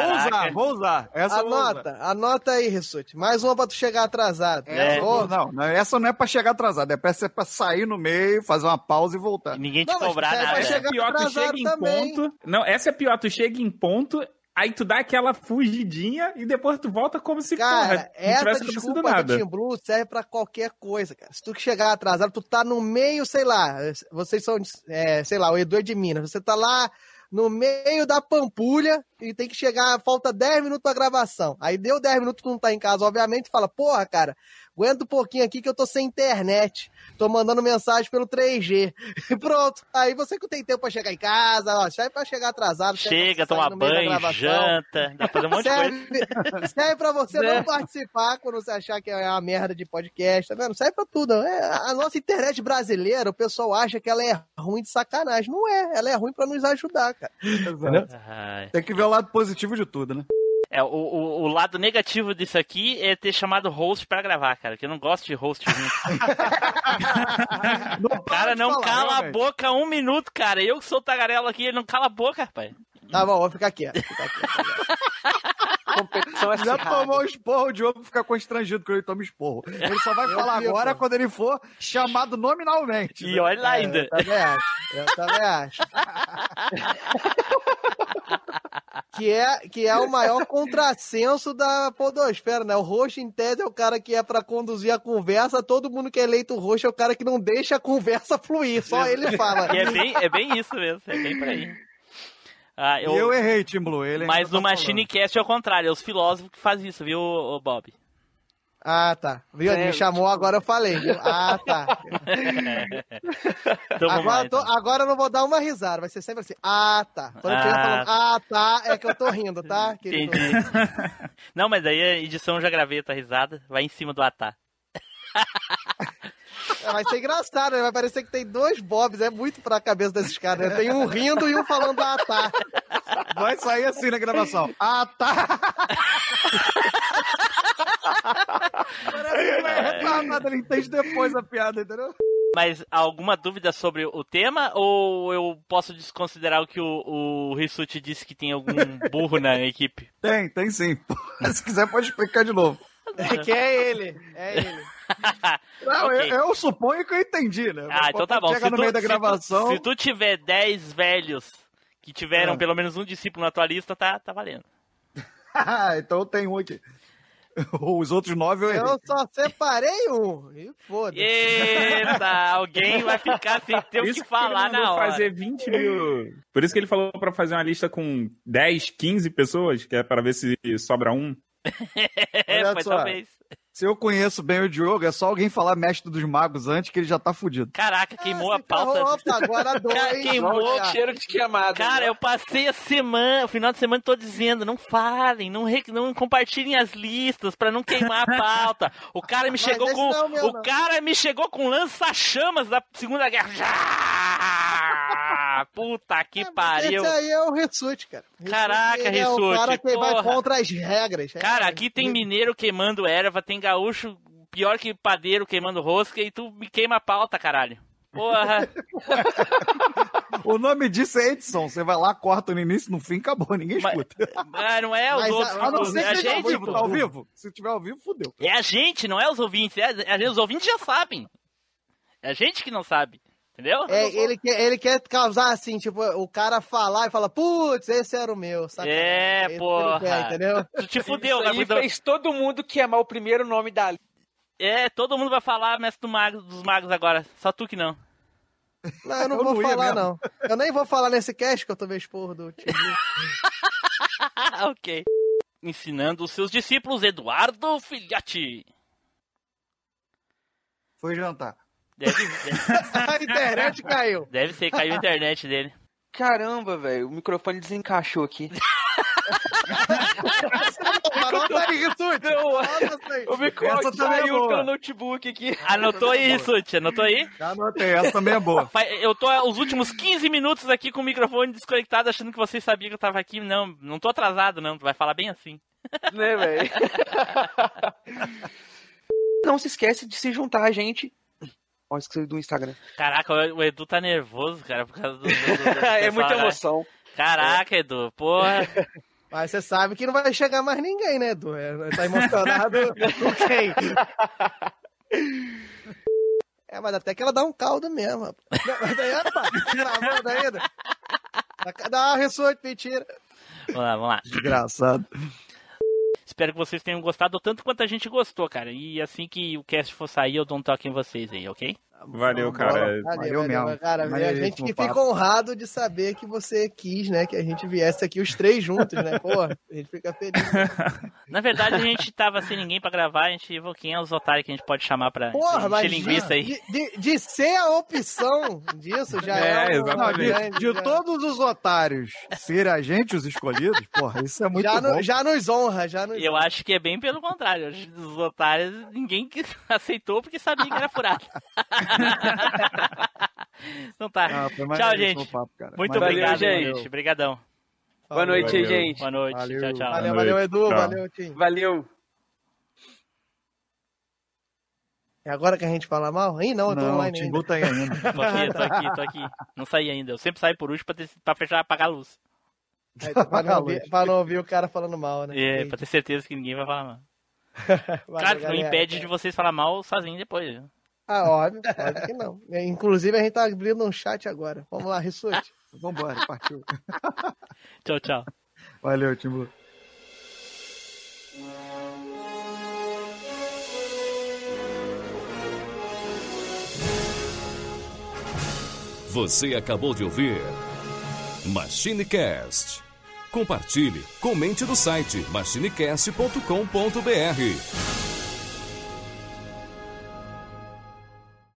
F: Vou usar, vou usar. Essa vou usar.
C: anota, anota aí, Rissuti. Mais uma pra tu chegar atrasado.
F: É, não, não, essa não é pra chegar atrasado, é pra, é pra sair no meio, fazer uma pausa e voltar.
A: Ninguém
C: te Não, mas cobrar aí nada. vai chegar
B: pior, tu
C: atrasado
B: chega em
C: também.
B: ponto. Não, essa é pior, tu chega em ponto, aí tu dá aquela fugidinha e depois tu volta como se
C: Cara,
B: porra, não tivesse acontecido nada.
C: Team Blue serve pra qualquer coisa, cara. Se tu chegar atrasado, tu tá no meio, sei lá, vocês são, é, sei lá, o Edu é de Minas, você tá lá no meio da pampulha e tem que chegar, falta 10 minutos pra gravação. Aí deu 10 minutos, tu não tá em casa, obviamente, e fala, porra, cara, aguenta um pouquinho aqui que eu tô sem internet. Tô mandando mensagem pelo 3G. [laughs] E pronto. Aí você que tem tempo pra chegar em casa, ó, sai pra chegar atrasado.
A: Chega, toma banho, janta, dá pra fazer um monte de coisa.
C: serve, [laughs] serve pra você
A: Né?
C: não participar quando você achar que é uma merda de podcast, tá vendo? Serve pra tudo. É, a nossa internet brasileira, o pessoal acha que ela é ruim de sacanagem. Não é, ela é ruim pra nos ajudar, cara.
F: Tem que ver o lado positivo de tudo, né?
A: É, o, o, o lado negativo disso aqui é ter chamado host pra gravar, cara, que eu não gosto de host ruim. o [laughs] cara não
C: falar,
A: cala a boca um minuto, cara. Eu que sou tagarela aqui, ele não cala a boca, rapaz.
C: Tá bom, vou ficar quieto. [laughs]
E: Competição é
F: Já
E: acirrada.
F: tomou um esporro, o Diogo fica constrangido quando ele toma esporro. Ele só vai falar agora quando ele for chamado nominalmente.
A: E
F: né?
A: olha lá ainda.
C: Eu também acho. Eu também acho. [laughs] que, é, que é o maior contrassenso da podosfera, né? O roxo, em tese, é o cara que é pra conduzir a conversa, todo mundo que é eleito roxo é o cara que não deixa a conversa fluir, só ele fala.
A: E é bem, é bem isso mesmo, é bem por aí. Ah,
F: E eu errei, Tim Blue. Ele
A: Mas no
F: tá
A: Machine Cast é o contrário, é os filósofos que fazem isso, viu, Bob?
C: Ah, tá. Viu? Ele
A: É,
C: me chamou, agora eu falei. viu? Ah, tá. [laughs]
A: Então
C: agora,
A: lá,
C: eu tô- agora eu não vou dar uma risada, vai ser sempre assim. Ah, tá. Quando eu estiver
A: Ah.
C: falando, ah, tá, é que eu tô rindo, tá? [laughs] querido?
A: Entendi. Não, mas daí a edição eu já gravei a tua risada, vai em cima do Atá. [laughs]
C: É, vai ser engraçado, né? Vai parecer que tem dois Bobs, é muito pra cabeça desses caras. Né? Tem um rindo e um falando ah, tá.
F: Vai sair assim na gravação. Ah, tá. Parece que ele é retardado, ele entende depois a piada, entendeu?
A: Mas alguma dúvida sobre o tema ou eu posso desconsiderar o que o, o Rissuti disse que tem algum burro na equipe?
F: Tem, tem sim. [laughs] Se quiser, pode explicar de novo.
C: É que é ele, é ele. [laughs]
F: Não,
A: Ok.
F: eu, eu suponho que eu entendi, né?
A: Ah, então tá bom.
F: Chega no
A: tu-
F: meio da
A: se tu-
F: gravação.
A: Se tu, tiver 10 velhos que tiveram
F: Ah.
A: pelo menos um discípulo na tua lista, tá, tá valendo. [laughs]
F: Então tenho um aqui. [laughs] Os outros nove eu errei.
C: Eu só separei um. E foda-se.
A: Eita, alguém vai ficar sem ter o que falar
B: ele mandou
A: na hora.
B: fazer 20 mil. Por isso que ele falou pra fazer uma lista com 10, 15 pessoas, que é pra ver se sobra um.
A: É,
F: Olha
A: foi
F: só.
A: talvez.
F: Se eu conheço bem o Diogo, é só alguém falar mestre dos magos antes que ele já tá fudido.
A: Caraca, queimou a pauta.
C: Opa, agora [laughs] dois.
A: Cara, queimou.
C: Olha.
E: Cheiro de queimado.
A: Cara, eu passei a semana, o final de semana tô dizendo, não falem, não, re- não compartilhem as listas pra não queimar a pauta. O cara me
C: Mas
A: chegou
C: esse
A: com
C: não é o
A: o
C: não.
A: cara me chegou com lança-chamas da Segunda Guerra. Já! Puta que pariu.
C: Esse aí é o Rissuti, cara. Rissuti,
A: Caraca,
C: ele É o cara que vai
A: porra.
C: contra as regras.
A: Cara,
C: É,
A: aqui tem mineiro queimando erva, tem gaúcho pior que padeiro queimando rosca e tu me queima a pauta, caralho. Porra. [laughs]
F: O nome disso é Edson. Você vai lá, corta no início, no fim, acabou. Ninguém escuta.
A: Ah, não é os
C: Mas a-
A: outros.
F: A não ser
A: é
F: que
A: a
F: seja ao
A: gente,
F: vivo. Tá ao vivo? Se tiver ao vivo, fudeu.
A: É a gente, não é os ouvintes. É, é- os ouvintes já sabem. É a gente que não sabe. Entendeu?
C: É, ele, quer, ele quer causar assim, tipo, o cara falar e fala, putz, esse era o meu. sacanagem.
A: É,
C: que
A: porra.
C: quer, entendeu? [laughs]
A: Tu te fudeu,
E: Isso aí fez todo mundo queimar o primeiro nome da
A: É, todo mundo vai falar mestre do mago, dos magos agora. Só tu que não.
C: Não, eu não [laughs]
F: Eu
C: vou
F: não
C: falar,
F: mesmo.
C: não. Eu nem vou falar nesse cast que eu tomei esporro do time. [laughs]
A: ok. Ensinando os seus discípulos, Eduardo Filhote.
F: Foi jantar.
A: Deve, [laughs]
C: a internet caiu.
A: deve ser, caiu a internet dele.
E: Caramba, velho, o microfone desencaixou aqui. [laughs]
C: Anota aí, Rissuti.
E: O microfone
F: também é
E: pelo notebook aqui.
A: Anotou aí, Rissuti? Anotou aí?
F: Já anotei, essa também é boa.
A: Eu tô os últimos 15 minutos aqui com o microfone desconectado, achando que vocês sabiam que eu tava aqui. Não, não tô atrasado, não. Tu vai falar bem assim.
E: Né, velho? [laughs] Não se esquece de se juntar a gente. Ó, esqueci do Instagram.
A: Caraca, o Edu tá nervoso, cara, por causa do. do- do- do [laughs]
E: é muita
A: né?
E: emoção.
A: Caraca, Edu, porra. [laughs]
C: Mas você sabe que não vai chegar mais ninguém, né, Edu? É, Tá emocionado [laughs] com quem? É, mas até que ela dá um caldo mesmo. Não, Mas daí, rapaz, gravando ainda. Dá- Dá uma ressoante, mentira.
A: Vamos lá, vamos lá.
F: Desgraçado.
A: Espero que vocês tenham gostado tanto quanto a gente gostou, cara. E assim que o cast for sair, eu dou um toque em vocês aí, ok?
B: Valeu, cara.
C: Valeu,
F: Valeu
C: valeu,
F: mesmo.
C: Cara, a
F: Maneiríssimo
C: gente que fica honrado de saber que você quis, né? Que a gente viesse aqui os três juntos, né? Porra, a gente fica feliz. [laughs]
A: Na verdade, a gente tava sem ninguém pra gravar, a gente viu quem é os otários que a gente pode chamar pra
C: Porra, mas
A: linguiça aí.
C: de, de, ser a opção disso já é,
B: É,
C: uma
F: de, de
C: já-
F: todos os otários ser a gente os escolhidos, porra, isso é muito
C: já,
F: bom.
C: no- já nos honra, já nos
A: eu acho que é bem pelo contrário. Os otários, ninguém [laughs] aceitou porque sabia que era furado. [laughs] [laughs] então tá.
F: Ah, foi
A: Tchau, gente.
F: papo, cara.
A: Muito
E: Valeu,
A: obrigado,
E: gente.
A: gente. Obrigadão.
E: Boa noite aí,
B: Valeu.
E: gente.
A: Boa noite.
F: Valeu.
A: Tchau, tchau.
C: Valeu, valeu. Edu,
B: Tchau.
C: valeu, Tim.
E: Valeu.
C: É agora que a gente fala mal? Ih, não, eu tô
F: Não,
C: online ainda.
F: Tá aí ainda. [laughs]
A: Tô aqui, tô aqui, tô aqui. Não saí ainda. Eu sempre saio por último pra, ter, pra fechar, apagar a luz.
C: Aí, pra, não [laughs] ouvir, pra não ouvir o cara falando mal, né?
A: É, pra ter certeza que ninguém vai falar mal.
C: Valeu,
A: Claro que não impede de vocês falar mal sozinho depois. né?
C: Ah, óbvio, óbvio que não. Inclusive, a gente tá abrindo um chat agora. Vamos lá, Rissuti.
F: Vambora, partiu. [laughs]
A: Tchau, tchau.
F: Valeu, Timbu.
D: Você acabou de ouvir MachineCast. Compartilhe, comente no site machinecast.com.br.